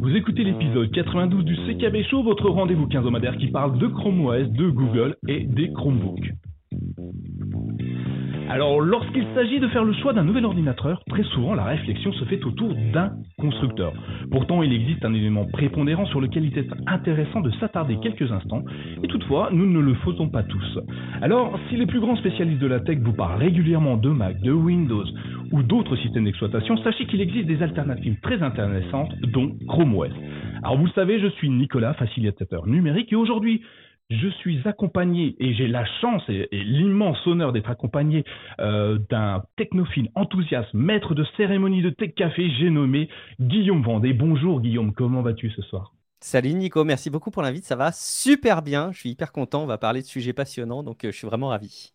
Vous écoutez l'épisode 92 du CKB Show, votre rendez-vous quinzomadaire qui parle de Chrome OS, de Google et des Chromebooks. Alors, lorsqu'il s'agit de faire le choix d'un nouvel ordinateur, très souvent la réflexion se fait autour d'un constructeur. Pourtant, il existe un élément prépondérant sur lequel il est intéressant de s'attarder quelques instants, et toutefois, nous ne le faisons pas tous. Alors, si les plus grands spécialistes de la tech vous parlent régulièrement de Mac, de Windows ou d'autres systèmes d'exploitation, sachez qu'il existe des alternatives très intéressantes, dont Chrome OS. Alors, vous le savez, je suis Nicolas, facilitateur numérique, et aujourd'hui, je suis accompagné et j'ai la chance et, l'immense honneur d'être accompagné euh, d'un technophile enthousiaste, maître de cérémonie de Tech Café, j'ai nommé Guillaume Vendée. Bonjour Guillaume, comment vas-tu ce soir? Salut Nico, merci beaucoup pour l'invite, ça va super bien, je suis hyper content, on va parler de sujets passionnants, donc euh, je suis vraiment ravi.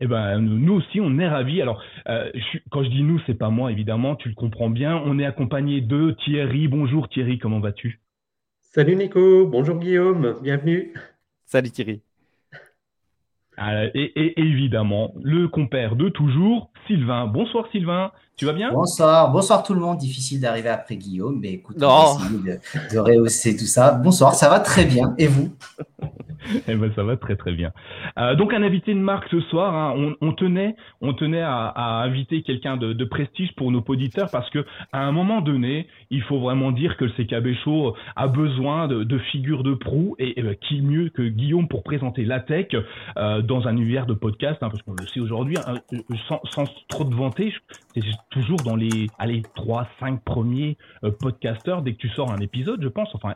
Eh ben, nous aussi, on est ravis. Alors, euh, quand je dis nous, c'est pas moi, évidemment, tu le comprends bien. On est accompagné de Thierry. Bonjour Thierry, comment vas-tu? Salut Nico, bonjour Guillaume, bienvenue. Salut Thierry. Ah, et, évidemment, le compère de toujours, Sylvain. Bonsoir Sylvain, tu vas bien? Bonsoir, bonsoir tout le monde. Difficile d'arriver après Guillaume, mais écoute, on va essayer de, rehausser tout ça. Bonsoir, ça va très bien. Et vous? Eh ben, ça va très très bien. Euh, donc un invité de marque ce soir. Hein. On, tenait, on tenait à, inviter quelqu'un de, prestige pour nos auditeurs parce que à un moment donné, il faut vraiment dire que le CKB Show a besoin de, figures de proue et, ben, qui mieux que Guillaume pour présenter la tech euh, dans un univers de podcast, hein, parce qu'on le sait aujourd'hui, hein, sans, sans, trop de vanter, c'est toujours dans les allez trois, cinq premiers euh, podcasteurs dès que tu sors un épisode, je pense, enfin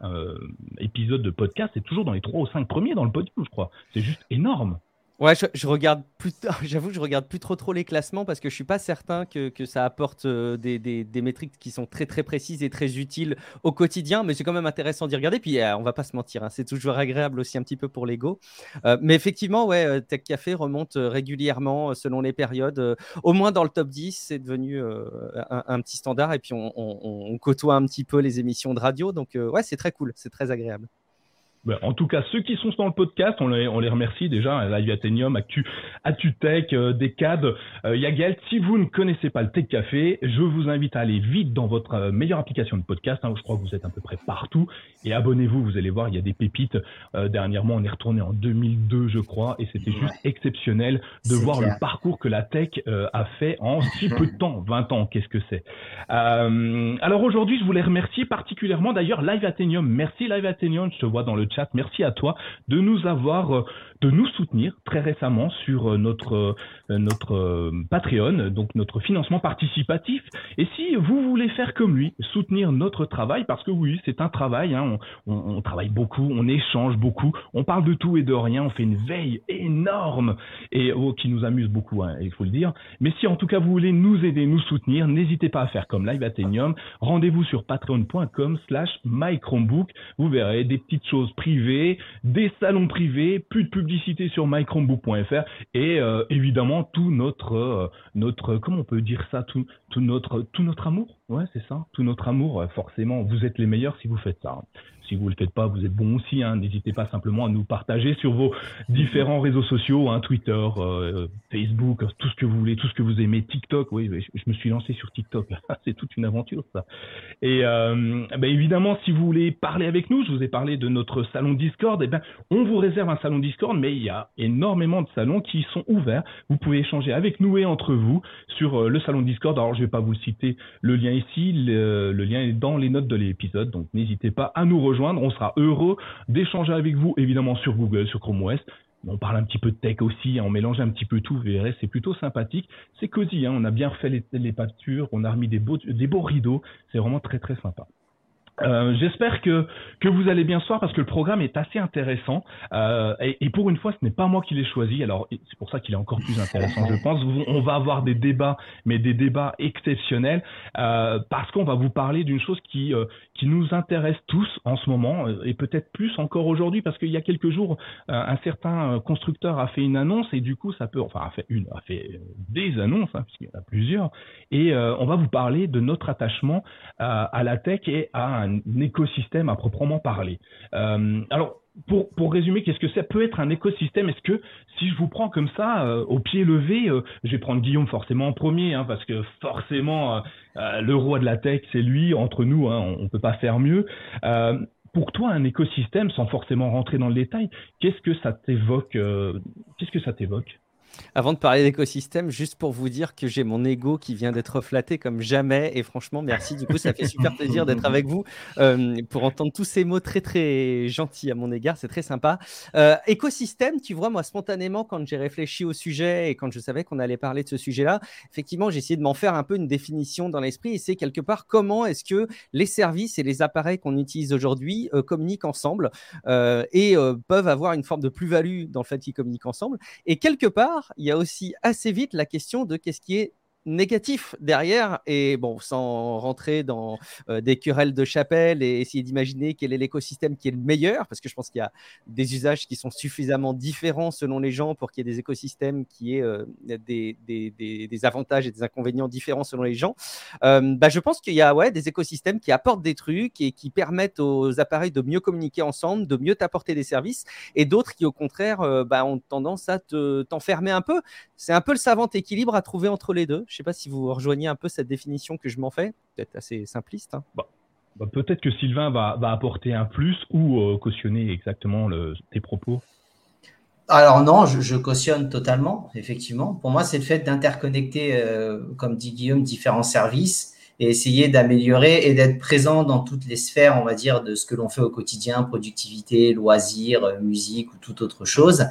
épisode de podcast, c'est toujours dans les trois ou cinq premiers dans le podium, je crois. C'est juste énorme. Ouais, je, regarde plus, j'avoue, je regarde plus trop trop les classements parce que je suis pas certain que, que ça apporte euh, des, des, des, métriques qui sont très très précises et très utiles au quotidien, mais c'est quand même intéressant d'y regarder. Puis euh, on va pas se mentir, hein, c'est toujours agréable aussi un petit peu pour l'ego. Euh, mais effectivement, ouais, Tech Café remonte régulièrement selon les périodes. au moins dans le top 10, c'est devenu un, petit standard et puis on, on, on, côtoie un petit peu les émissions de radio. Donc ouais, c'est très cool, c'est très agréable. Ben, en tout cas, ceux qui sont dans le podcast, on les, on les remercie déjà. Live Athenium, Actu, AtuTech, euh, Decad, euh, Yagel. Si vous ne connaissez pas le Tech Café, je vous invite à aller vite dans votre euh, meilleure application de podcast. Hein, je crois que vous êtes à peu près partout. Et abonnez-vous, vous allez voir, il y a des pépites. Euh, dernièrement, on est retourné en 2002, je crois, et c'était juste exceptionnel de voir le parcours que la tech a fait en si peu de temps, 20 ans. Qu'est-ce que c'est? Alors aujourd'hui, je voulais remercier particulièrement d'ailleurs Live Athenium. Merci Live Athenium, je te vois dans le chat Merci à toi de nous avoir, euh, de nous soutenir très récemment sur euh, notre euh, notre Patreon, donc notre financement participatif. Et si vous voulez faire comme lui, soutenir notre travail, parce que oui, c'est un travail, hein, on, travaille beaucoup, on échange beaucoup, on parle de tout et de rien, on fait une veille énorme et oh, qui nous amuse beaucoup, hein, il faut le dire. Mais si en tout cas vous voulez nous aider, nous soutenir, n'hésitez pas à faire comme Live Athenium. Rendez-vous sur patreon.com/slash mychromebook. Vous verrez des petites choses privés, des salons privés, plus de publicité sur mychromebook.fr et euh, évidemment tout notre euh, notre comment on peut dire ça tout notre tout notre amour ouais c'est ça tout notre amour forcément vous êtes les meilleurs si vous faites ça si vous ne le faites pas, vous êtes bon aussi. Hein. N'hésitez pas simplement à nous partager sur vos différents réseaux sociaux, hein, Twitter, euh, Facebook, tout ce que vous voulez, tout ce que vous aimez, TikTok. Oui, je, me suis lancé sur TikTok. C'est toute une aventure, ça. Et euh, ben, évidemment, si vous voulez parler avec nous, je vous ai parlé de notre salon Discord. Et eh ben, on vous réserve un salon Discord, mais il y a énormément de salons qui sont ouverts. Vous pouvez échanger avec nous et entre vous sur euh, le salon Discord. Alors, je ne vais pas vous citer le lien ici. Le, lien est dans les notes de l'épisode, donc n'hésitez pas à nous rejoindre on sera heureux d'échanger avec vous, évidemment, sur Google, sur Chrome OS. On parle un petit peu de tech aussi, hein, on mélange un petit peu tout, vous verrez, c'est plutôt sympathique. C'est cosy, hein, on a bien refait les, les pâtures, on a remis des beaux rideaux, c'est vraiment très très sympa. Euh, j'espère que, que vous allez bien ce soir parce que le programme est assez intéressant. Euh, et, pour une fois ce n'est pas moi qui l'ai choisi. Alors c'est pour ça qu'il est encore plus intéressant je pense. On va avoir des débats mais des débats exceptionnels euh, parce qu'on va vous parler d'une chose qui qui nous intéresse tous en ce moment et peut-être plus encore aujourd'hui parce qu'il y a quelques jours un certain constructeur a fait une annonce et du coup ça peut enfin a fait une a fait des annonces hein, puisqu'il y en a plusieurs et on va vous parler de notre attachement à la tech et à un écosystème à proprement parler. Euh, alors, pour, pour résumer, qu'est-ce que ça peut être un écosystème? Est-ce que si je vous prends comme ça, euh, au pied levé, euh, je vais prendre Guillaume forcément en premier, hein, parce que forcément, le roi de la tech, c'est lui, entre nous, hein, on ne peut pas faire mieux. pour toi, un écosystème, sans forcément rentrer dans le détail, qu'est-ce que ça t'évoque Qu'est-ce que ça t'évoque? Avant de parler d'écosystème, juste pour vous dire que j'ai mon ego qui vient d'être flatté comme jamais. Et franchement, merci. Du coup, ça fait super plaisir d'être avec vous euh, pour entendre tous ces mots très, très gentils à mon égard. C'est très sympa. Euh, écosystème, tu vois, moi, spontanément, quand j'ai réfléchi au sujet et quand je savais qu'on allait parler de ce sujet-là, effectivement, j'ai essayé de m'en faire un peu une définition dans l'esprit. Et c'est quelque part comment est-ce que les services et les appareils qu'on utilise aujourd'hui euh, communiquent ensemble et peuvent avoir une forme de plus-value dans le fait qu'ils communiquent ensemble. Et quelque part, il y a aussi assez vite la question de qu'est-ce qui est négatif derrière. Et bon, sans rentrer dans euh, des querelles de chapelle et essayer d'imaginer quel est l'écosystème qui est le meilleur, parce que je pense qu'il y a des usages qui sont suffisamment différents selon les gens pour qu'il y ait des écosystèmes qui aient euh, des, des, des, avantages et des inconvénients différents selon les gens. Euh, bah, je pense qu'il y a ouais, des écosystèmes qui apportent des trucs et qui permettent aux appareils de mieux communiquer ensemble, de mieux t'apporter des services, et d'autres qui, au contraire, bah, ont tendance à t'enfermer un peu. C'est un peu le savant équilibre à trouver entre les deux. Sais pas si vous rejoignez un peu cette définition que je m'en fais, peut-être assez simpliste. Hein. Bah, bah, peut-être que Sylvain va, apporter un plus ou euh, cautionner exactement tes propos. Alors non, je, cautionne totalement, effectivement. Pour moi, c'est le fait d'interconnecter, euh, comme dit Guillaume, différents services et essayer d'améliorer et d'être présent dans toutes les sphères, on va dire, de ce que l'on fait au quotidien, productivité, loisirs, euh, musique ou toute autre chose.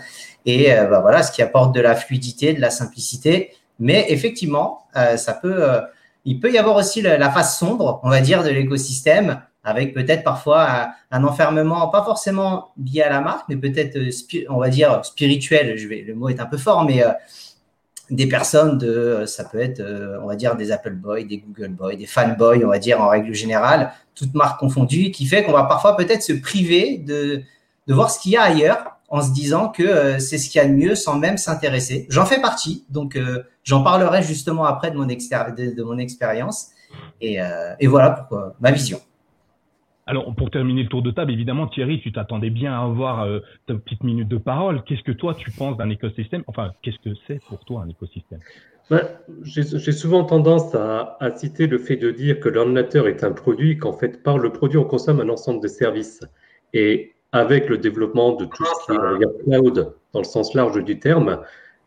Et bah, voilà, ce qui apporte de la fluidité, de la simplicité mais effectivement, euh, ça peut, euh, il peut y avoir aussi la, face sombre, on va dire, de l'écosystème, avec peut-être parfois un, enfermement, pas forcément lié à la marque, mais peut-être, euh, on va dire, spirituel. Le mot est un peu fort, mais des personnes de, ça peut être, on va dire, des Apple Boys, des Google Boys, des fanboys, on va dire, en règle générale, toutes marques confondues, qui fait qu'on va parfois peut-être se priver de, de voir ce qu'il y a ailleurs en se disant que euh, c'est ce qu'il y a de mieux sans même s'intéresser. J'en fais partie, donc euh, j'en parlerai justement après de mon, de, mon expérience. Et, euh, et, voilà pourquoi ma vision. Alors, pour terminer le tour de table, évidemment, Thierry, tu t'attendais bien à avoir ta petite minute de parole. Qu'est-ce que toi, tu penses d'un écosystème? Enfin, qu'est-ce que c'est pour toi un écosystème? Ben, J'ai souvent tendance à, à, citer le fait de dire que l'ordinateur est un produit, qu'en fait, par le produit, on consomme un ensemble de services. Et avec le développement de tout ce qui est cloud dans le sens large du terme,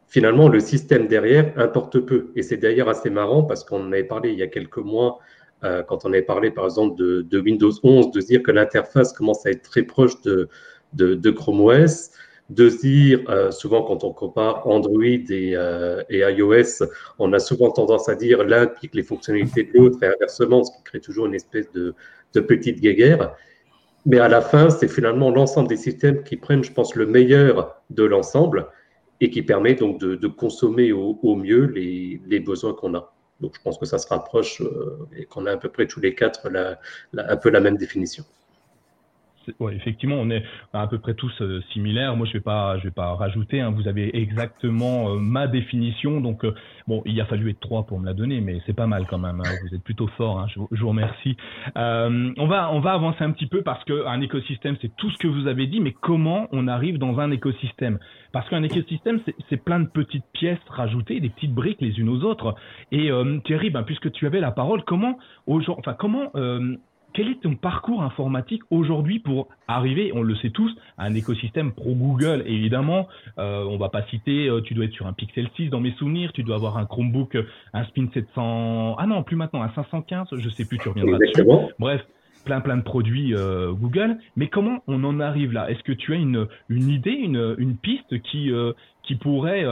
finalement, le système derrière importe peu. Et c'est d'ailleurs assez marrant parce qu'on en avait parlé il y a quelques mois, euh, quand on avait parlé par exemple de, Windows 11, de dire que l'interface commence à être très proche de, de, Chrome OS, de dire, euh, souvent quand on compare Android et, euh, et, iOS, on a souvent tendance à dire l'un pique les fonctionnalités de l'autre et inversement, ce qui crée toujours une espèce de petite guéguerre. Mais à la fin, c'est finalement l'ensemble des systèmes qui prennent, je pense, le meilleur de l'ensemble et qui permet donc de, consommer au, mieux les, besoins qu'on a. Donc je pense que ça se rapproche euh, et qu'on a à peu près tous les quatre un peu la même définition effectivement, on est à peu près tous euh, similaires. Moi, je vais vais pas rajouter. Hein. Vous avez exactement euh, ma définition. Donc, euh, bon, il a fallu être trois pour me la donner, mais c'est pas mal quand même. Hein. Vous êtes plutôt fort. Hein. Je, vous remercie. on va, on va avancer un petit peu parce que un écosystème, c'est tout ce que vous avez dit. Mais comment on arrive dans un écosystème? Parce qu'un écosystème, c'est plein de petites pièces rajoutées, des petites briques les unes aux autres. Et Thierry, ben, puisque tu avais la parole, comment, enfin, comment quel est ton parcours informatique aujourd'hui pour arriver, on le sait tous, à un écosystème pro Google Évidemment, euh, on va pas citer, euh, tu dois être sur un Pixel 6 dans mes souvenirs, tu dois avoir un Chromebook, un Spin 700, ah non, plus maintenant, un 515, je sais plus, tu reviendras dessus. Bref, plein plein de produits euh, Google. Mais comment on en arrive là? Est-ce que tu as une, une idée, une, une piste qui, euh, qui pourrait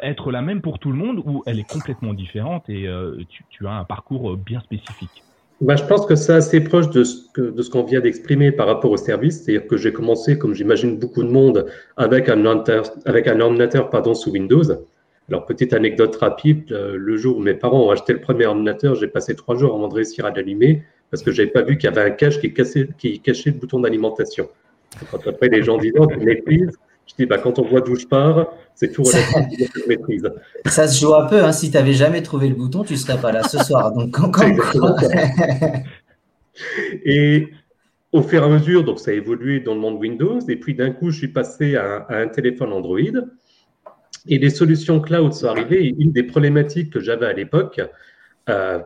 être la même pour tout le monde ou elle est complètement différente et tu, tu as un parcours bien spécifique? Bah, je pense que c'est assez proche de ce, que, de ce qu'on vient d'exprimer par rapport au service. C'est-à-dire que j'ai commencé, comme j'imagine beaucoup de monde, avec un ordinateur, avec un ordinateur pardon, sous Windows. Alors, petite anecdote rapide, euh, le jour où mes parents ont acheté le premier ordinateur, j'ai passé trois jours avant de réussir à l'allumer parce que j'avais pas vu qu'il y avait un cache qui, cassait, qui cachait le bouton d'alimentation. Quand après les gens disent, oh, tu maîtrises, je dis, bah, quand on voit d'où je pars, c'est tout relatif à maîtrise. Ça se joue un peu. Hein. Si tu n'avais jamais trouvé le bouton, tu ne serais pas là ce soir. Donc, quand, Et au fur et à mesure, donc ça a évolué dans le monde Windows. Et puis d'un coup, je suis passé à, un téléphone Android. Et les solutions cloud sont arrivées. une des problématiques que j'avais à l'époque, euh,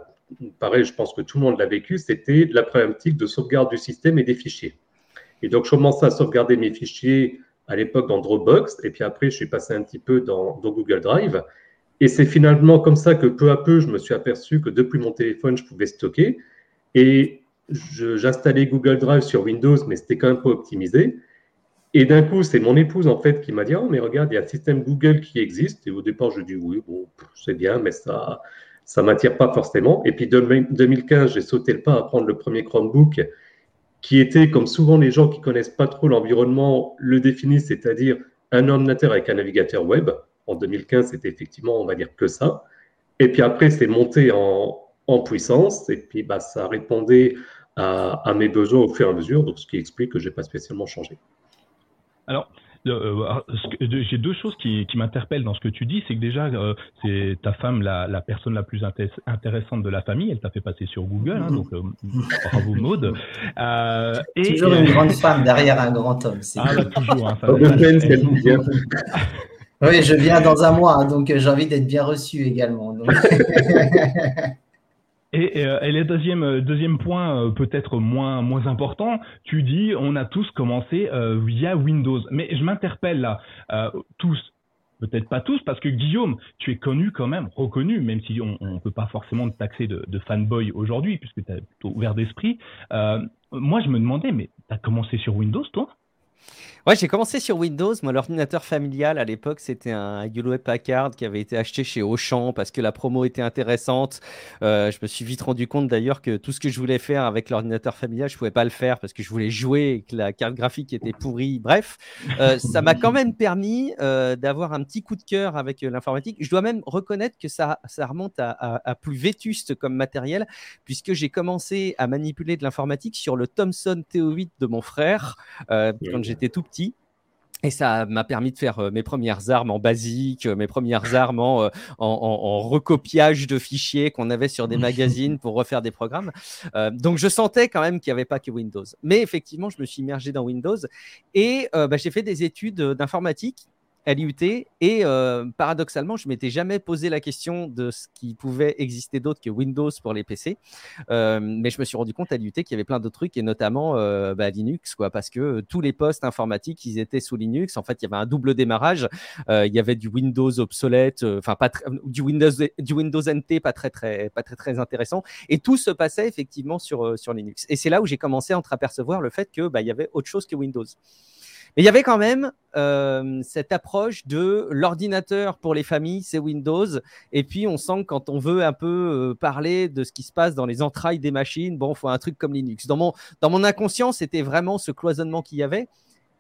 pareil, je pense que tout le monde l'a vécu, c'était la problématique de sauvegarde du système et des fichiers. Et donc, je commençais à sauvegarder mes fichiers à l'époque dans Dropbox, et puis après, je suis passé un petit peu dans, Google Drive. Et c'est finalement comme ça que peu à peu, je me suis aperçu que depuis mon téléphone, je pouvais stocker. Et j'installais Google Drive sur Windows, mais c'était quand même pas optimisé. Et d'un coup, c'est mon épouse en fait qui m'a dit Oh, mais regarde, il y a un système Google qui existe. Et au départ, je dis Oui, bon, c'est bien, mais ça ça m'attire pas forcément. Et puis, 2015, j'ai sauté le pas à prendre le premier Chromebook qui était, comme souvent les gens qui connaissent pas trop l'environnement le définissent, c'est-à-dire un ordinateur avec un navigateur web. En 2015, c'était effectivement, on va dire, que ça. Et puis après, c'est monté en, puissance. Et puis, bah, ça répondait à, à, mes besoins au fur et à mesure. Donc, ce qui explique que je n'ai pas spécialement changé. Alors, euh, j'ai deux choses qui, qui m'interpellent dans ce que tu dis. C'est que déjà, euh, c'est ta femme la, la, personne la plus intéressante de la famille. Elle t'a fait passer sur Google, hein, donc euh, bravo Maude. et, toujours une grande femme derrière un grand homme. Ah, là, toujours. Hein, oui, je viens dans un mois, hein, donc j'ai envie d'être bien reçu également. Donc. Et, euh, et, le deuxième, euh, deuxième point, euh, peut-être moins, moins important, tu dis on a tous commencé via Windows. Mais je m'interpelle là, tous, peut-être pas tous, parce que Guillaume, tu es connu quand même, reconnu, même si on ne peut pas forcément te taxer de, de fanboy aujourd'hui, puisque tu es plutôt ouvert d'esprit. moi, je me demandais, mais tu as commencé sur Windows, toi? Ouais, j'ai commencé sur Windows. Moi, l'ordinateur familial à l'époque, c'était un Hewlett Packard qui avait été acheté chez Auchan parce que la promo était intéressante. Euh, je me suis vite rendu compte d'ailleurs que tout ce que je voulais faire avec l'ordinateur familial, je pouvais pas le faire parce que je voulais jouer et que la carte graphique était pourrie. Bref, euh, ça m'a quand même permis euh, d'avoir un petit coup de cœur avec l'informatique. Je dois même reconnaître que ça, ça remonte à, à plus vétuste comme matériel puisque j'ai commencé à manipuler de l'informatique sur le Thomson TO8 de mon frère quand j'étais tout petit. Et ça m'a permis de faire euh, mes premières armes en basique, euh, mes premières armes en, euh, en, recopiage de fichiers qu'on avait sur des magazines pour refaire des programmes. donc je sentais quand même qu'il n'y avait pas que Windows. Mais effectivement, je me suis immergé dans Windows et bah, j'ai fait des études d'informatique à l'IUT et euh, paradoxalement, je m'étais jamais posé la question de ce qui pouvait exister d'autre que Windows pour les PC, euh, mais je me suis rendu compte à l'IUT qu'il y avait plein d'autres trucs et notamment euh, bah, Linux, quoi, parce que tous les postes informatiques, ils étaient sous Linux. En fait, il y avait un double démarrage. il y avait du Windows obsolète, enfin pas du Windows du Windows NT pas très très pas très très intéressant, et tout se passait effectivement sur sur Linux. Et c'est là où j'ai commencé à entreapercevoir le fait que bah, il y avait autre chose que Windows. Mais il y avait quand même euh, cette approche de l'ordinateur pour les familles, c'est Windows. Et puis, on sent que quand on veut un peu euh, parler de ce qui se passe dans les entrailles des machines, bon, il faut un truc comme Linux. Dans mon, dans mon inconscient, c'était vraiment ce cloisonnement qu'il y avait.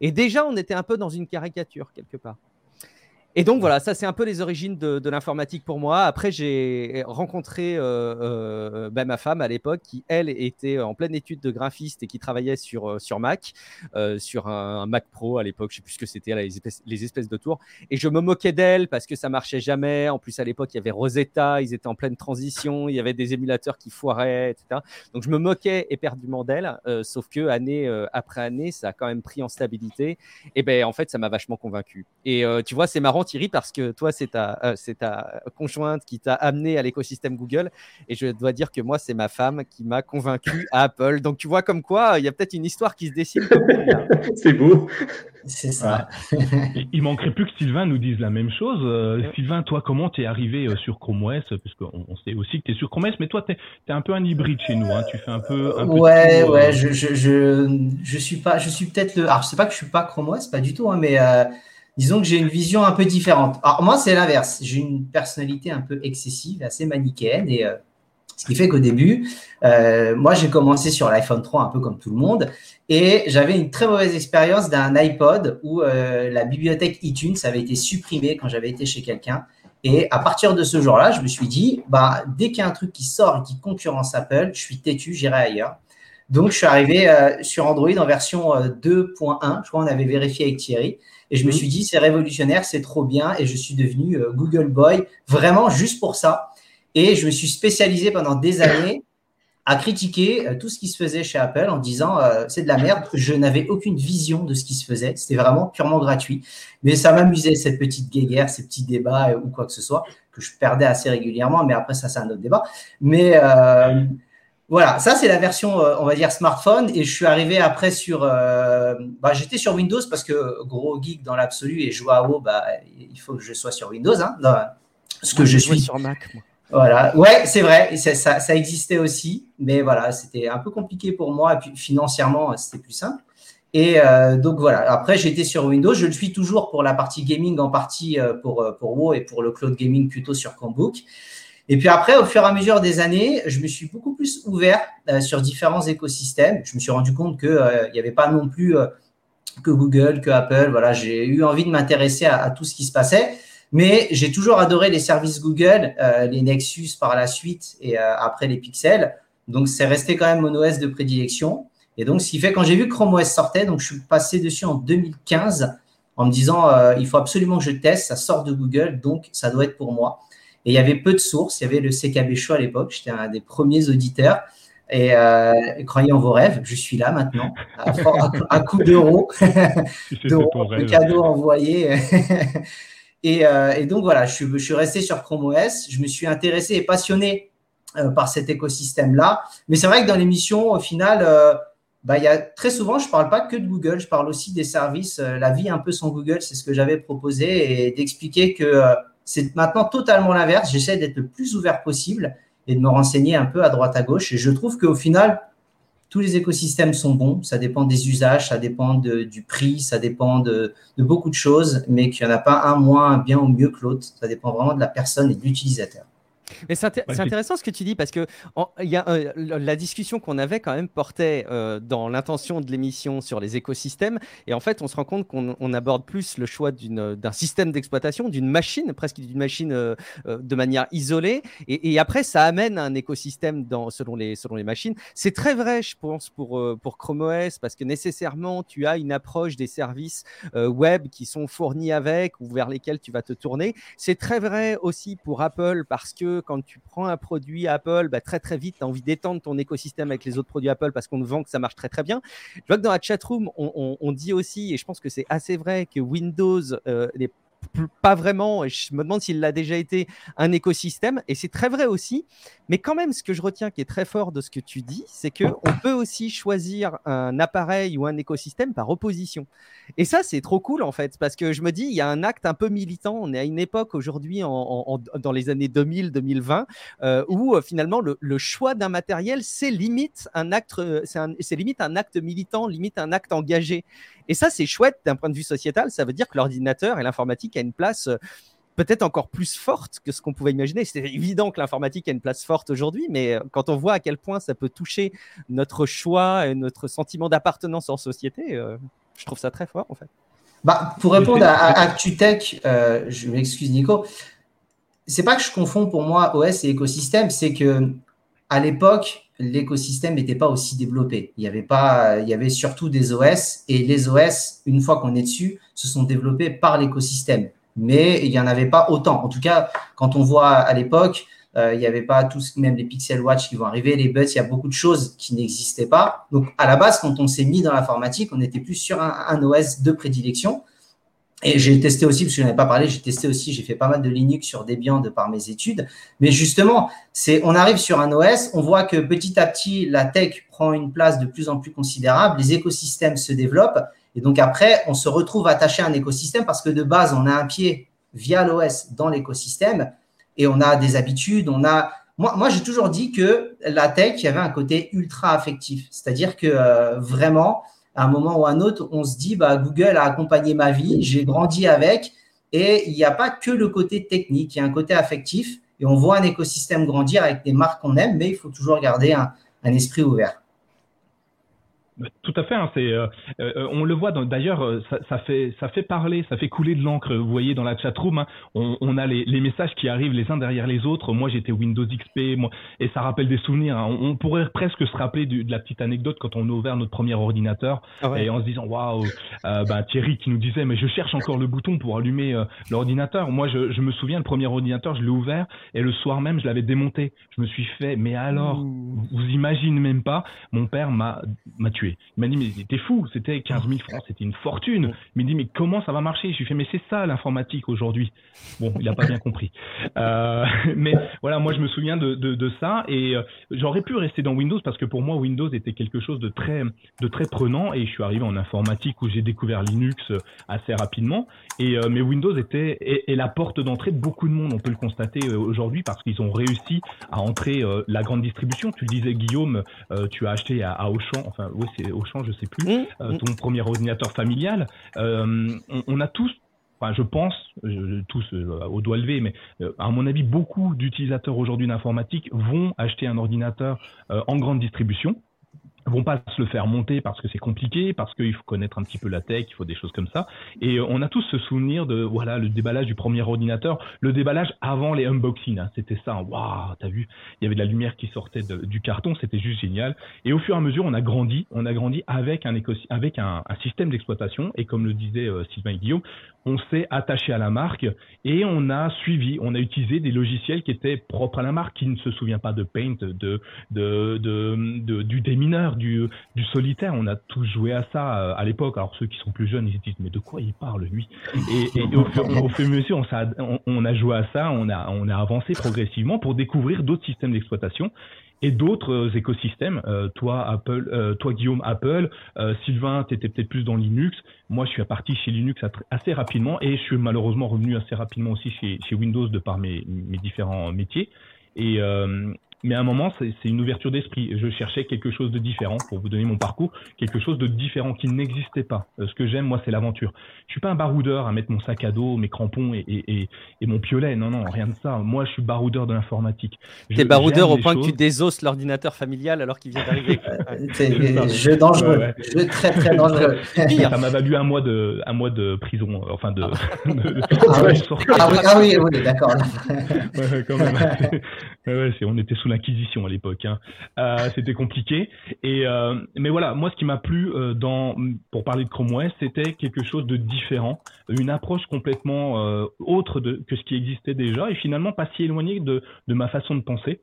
Et déjà, on était un peu dans une caricature quelque part. Et donc voilà, ça c'est un peu les origines de, l'informatique pour moi. Après, j'ai rencontré euh, euh, ben, ma femme à l'époque qui, elle, était en pleine étude de graphiste et qui travaillait sur, euh, sur Mac, sur un, Mac Pro à l'époque, je sais plus ce que c'était, les espèces, les espèces de tours. Et je me moquais d'elle parce que ça marchait jamais. En plus, à l'époque, il y avait Rosetta, ils étaient en pleine transition, il y avait des émulateurs qui foiraient, etc. Donc je me moquais éperdument d'elle, sauf que année après année, ça a quand même pris en stabilité. Et ben en fait, ça m'a vachement convaincu. Et tu vois, c'est marrant Thierry, parce que toi, c'est ta, euh, c'est ta conjointe qui t'a amené à l'écosystème Google. Et je dois dire que moi, c'est ma femme qui m'a convaincu à Apple. Donc, tu vois comme quoi, il y a peut-être une histoire qui se dessine. c'est beau. C'est ça. il manquerait plus que Sylvain nous dise la même chose. Euh, Sylvain, toi, comment tu es arrivé euh, sur Chrome OS Puisqu'on on sait aussi que tu es sur Chrome OS, mais toi, tu es, un peu un hybride chez nous. Hein. Tu fais un peu. Un ouais, ouais, je, je, je, je, suis pas, je suis peut-être le. Alors, je sais pas que je suis pas Chrome OS, pas du tout, hein, mais disons que j'ai une vision un peu différente. Alors moi, c'est l'inverse. J'ai une personnalité un peu excessive, assez manichéenne, et euh, ce qui fait qu'au début, euh, moi, j'ai commencé sur l'iPhone 3 un peu comme tout le monde, et j'avais une très mauvaise expérience d'un iPod où euh, la bibliothèque iTunes avait été supprimée quand j'avais été chez quelqu'un. Et à partir de ce jour-là, je me suis dit, bah, dès qu'il y a un truc qui sort et qui concurrence Apple, je suis têtu, j'irai ailleurs. Donc, je suis arrivé sur Android en version 2.1. Je crois qu'on avait vérifié avec Thierry. Et je me mhm. suis dit, c'est révolutionnaire, c'est trop bien. Et je suis devenu euh, Google Boy, vraiment juste pour ça. Et je me suis spécialisé pendant des années à critiquer euh, tout ce qui se faisait chez Apple en disant euh, c'est de la merde. Je n'avais aucune vision de ce qui se faisait. C'était vraiment purement gratuit. Mais ça m'amusait, cette petite guéguerre, ces petits débats ou quoi que ce soit, que je perdais assez régulièrement. Mais après, ça, c'est un autre débat. Mais voilà, ça, c'est la version, on va dire, smartphone. Et je suis arrivé après sur. bah, J'étais sur Windows parce que gros geek dans l'absolu et WoW, bah, il faut que je sois sur Windows. Hein, ce que je suis. sur Mac, moi. Voilà, ouais, c'est vrai, ça, ça, existait aussi, mais voilà, c'était un peu compliqué pour moi, et puis financièrement, c'était plus simple. Et euh, donc voilà, après j'étais sur Windows, je le suis toujours pour la partie gaming en partie euh, pour, euh, pour WoW et pour le cloud gaming plutôt sur Chromebook. Et puis après, au fur et à mesure des années, je me suis beaucoup plus ouvert sur différents écosystèmes. Je me suis rendu compte qu'il n'y avait pas non plus que Google, que Apple. Voilà, j'ai eu envie de m'intéresser à, tout ce qui se passait. Mais j'ai toujours adoré les services Google, euh, les Nexus par la suite et euh, après les Pixels. Donc, c'est resté quand même mon OS de prédilection. Et donc, ce qui fait quand j'ai vu Chrome OS sortait, donc je suis passé dessus en 2015 en me disant euh, il faut absolument que je teste, ça sort de Google, donc ça doit être pour moi. Et il y avait peu de sources, il y avait le CKB Show à l'époque, j'étais un des premiers auditeurs. Et euh, croyez en vos rêves, je suis là maintenant, à, à, coup d'euros, de cadeaux envoyés. Euh, et, donc voilà, je suis, resté sur Chrome OS. Je me suis intéressé et passionné euh, par cet écosystème-là. Mais c'est vrai que dans l'émission, au final, bah, y a, très souvent, je ne parle pas que de Google, je parle aussi des services. la vie un peu sans Google, c'est ce que j'avais proposé et d'expliquer que c'est maintenant totalement l'inverse. J'essaie d'être le plus ouvert possible et de me renseigner un peu à droite à gauche. Et je trouve qu'au final, tous les écosystèmes sont bons, ça dépend des usages, ça dépend du prix, ça dépend de, beaucoup de choses, mais qu'il n'y en a pas un moins bien ou mieux que l'autre. Ça dépend vraiment de la personne et de l'utilisateur. Mais c'est intéressant ce que tu dis parce que il y a, euh, la discussion qu'on avait quand même portait euh, dans l'intention de l'émission sur les écosystèmes et en fait on se rend compte qu'on aborde plus le choix d'un système d'exploitation, d'une machine, presque d'une machine euh, de manière isolée et, après ça amène un écosystème dans, selon, les, selon les machines. C'est très vrai je pense pour, pour Chrome OS parce que nécessairement tu as une approche des services web qui sont fournis avec ou vers lesquels tu vas te tourner. C'est très vrai aussi pour Apple parce que quand tu prends un produit Apple, bah, très très vite, tu as envie d'étendre ton écosystème avec les autres produits Apple parce qu'on vend que ça marche très très bien. Je vois que dans la chatroom, on, on, dit aussi, et je pense que c'est assez vrai, que Windows euh, n'est pas vraiment, je me demande s'il l'a déjà été, un écosystème, et c'est très vrai aussi, mais quand même, ce que je retiens qui est très fort de ce que tu dis, c'est qu'on peut aussi choisir un appareil ou un écosystème par opposition. Et ça, c'est trop cool, en fait, parce que je me dis, il y a un acte un peu militant, on est à une époque aujourd'hui, en, dans les années 2000-2020, euh, où euh, finalement, le, choix d'un matériel, c'est limite un acte, euh, c'est limite un acte militant, limite un acte engagé. Et ça, c'est chouette d'un point de vue sociétal. Ça veut dire que l'ordinateur et l'informatique a une place euh, peut-être encore plus forte que ce qu'on pouvait imaginer. C'est évident que l'informatique a une place forte aujourd'hui, mais euh, quand on voit à quel point ça peut toucher notre choix et notre sentiment d'appartenance en société, euh, je trouve ça très fort en fait. Bah, pour répondre à, ActuTech, je m'excuse Nico, c'est pas que je confonds pour moi OS et écosystème, c'est que à l'époque, l'écosystème n'était pas aussi développé. Il y avait pas, il y avait surtout des OS et les OS, une fois qu'on est dessus, se sont développés par l'écosystème. Mais il n'y en avait pas autant. En tout cas, quand on voit à l'époque, euh, il n'y avait pas tous, même les Pixel Watch qui vont arriver, les Buds, il y a beaucoup de choses qui n'existaient pas. Donc, à la base, quand on s'est mis dans l'informatique, on était plus sur un OS de prédilection. Et j'ai testé aussi, parce que je n'en ai pas parlé, j'ai testé aussi, j'ai fait pas mal de Linux sur Debian de par mes études. Mais justement, c'est, on arrive sur un OS, on voit que petit à petit, la tech prend une place de plus en plus considérable, les écosystèmes se développent. Et donc après, on se retrouve attaché à un écosystème parce que de base, on a un pied via l'OS dans l'écosystème et on a des habitudes, on a. Moi, moi j'ai toujours dit que la tech, il y avait un côté ultra affectif. C'est-à-dire que euh, vraiment, à un moment ou un autre, on se dit, bah, Google a accompagné ma vie, j'ai grandi avec, et il n'y a pas que le côté technique, il y a un côté affectif, et on voit un écosystème grandir avec des marques qu'on aime, mais il faut toujours garder un, esprit ouvert. Tout à fait. Hein, c'est, euh, euh, on le voit. D'ailleurs, euh, ça, ça, fait, ça fait parler, ça fait couler de l'encre. Vous voyez dans la chat room, hein, on, on, a les, les, messages qui arrivent les uns derrière les autres. Moi, j'étais Windows XP, moi, et ça rappelle des souvenirs. Hein. On, pourrait presque se rappeler du, de la petite anecdote quand on a ouvert notre premier ordinateur ah et en se disant waouh, bah, Thierry qui nous disait mais je cherche encore le bouton pour allumer l'ordinateur. Moi, je, je, me souviens le premier ordinateur, je l'ai ouvert et le soir même, je l'avais démonté. Je me suis fait mais alors, vous imaginez même pas, mon père m'a m'a Il m'a dit, mais t'es fou, c'était 15 000 francs, c'était une fortune. Il m'a dit, mais comment ça va marcher? Je lui ai fait, mais c'est ça l'informatique aujourd'hui. Bon, il n'a pas bien compris. Euh, mais voilà, moi je me souviens de, ça et euh, j'aurais pu rester dans Windows parce que pour moi, Windows était quelque chose de très, de très prenant et je suis arrivé en informatique où j'ai découvert Linux assez rapidement. Et, euh, mais Windows était est, la porte d'entrée de beaucoup de monde, on peut le constater euh, aujourd'hui parce qu'ils ont réussi à entrer la grande distribution. Tu le disais, Guillaume, tu as acheté à, à Auchan, enfin, oui, Auchan, je sais plus, mmh, euh, mmh. ton premier ordinateur familial. Euh, on, a tous Enfin, je pense, tous euh, au doigt levé, mais à mon avis, beaucoup d'utilisateurs aujourd'hui d'informatique vont acheter un ordinateur en grande distribution vont pas se le faire monter parce que c'est compliqué, parce qu'il faut connaître un petit peu la tech, il faut des choses comme ça. Et euh, on a tous ce souvenir de voilà le déballage du premier ordinateur, le déballage avant les unboxings. Hein. C'était ça, hein. waouh, t'as vu, il y avait de la lumière qui sortait du carton, c'était juste génial. Et au fur et à mesure, on a grandi, on a grandi avec un avec un, système d'exploitation. Et comme le disait euh, Sylvain Guillaume, on s'est attaché à la marque et on a suivi, on a utilisé des logiciels qui étaient propres à la marque, qui ne se souvient pas de Paint, de, de, de, du démineur, du, solitaire. On a tous joué à ça euh, à l'époque. Alors ceux qui sont plus jeunes, ils se disent mais de quoi il parle lui? Et, au, fur, et à mesure, on, a joué à ça, on a, avancé progressivement pour découvrir d'autres systèmes d'exploitation et d'autres euh, écosystèmes. Euh, toi, Apple, toi Guillaume, Apple, Sylvain, tu étais peut-être plus dans Linux. Moi, je suis parti chez Linux assez rapidement et je suis malheureusement revenu assez rapidement aussi chez, chez Windows de par mes, mes différents métiers. Et, mais à un moment, c'est une ouverture d'esprit. Je cherchais quelque chose de différent pour vous donner mon parcours, quelque chose de différent qui n'existait pas. Euh, ce que j'aime, moi, c'est l'aventure. Je suis pas un baroudeur à mettre mon sac à dos, mes crampons et, et, et, mon piolet. Non, non, rien de ça. Moi, je suis baroudeur de l'informatique. T'es baroudeur au point que tu désosses l'ordinateur familial alors qu'il vient d'arriver. c'est jeu dangereux. Jeu très, très dangereux. ça m'a valu un mois de, un mois de prison, euh, enfin de. Ah, ah, oui, ah oui, oui d'accord. ouais, quand même. ouais, on était sous l'inquisition à l'époque. Hein. Euh, c'était compliqué. Et euh, mais voilà, moi ce qui m'a plu euh, dans pour parler de Chrome OS, c'était quelque chose de différent, une approche complètement autre que ce qui existait déjà et finalement pas si éloigné de, de ma façon de penser.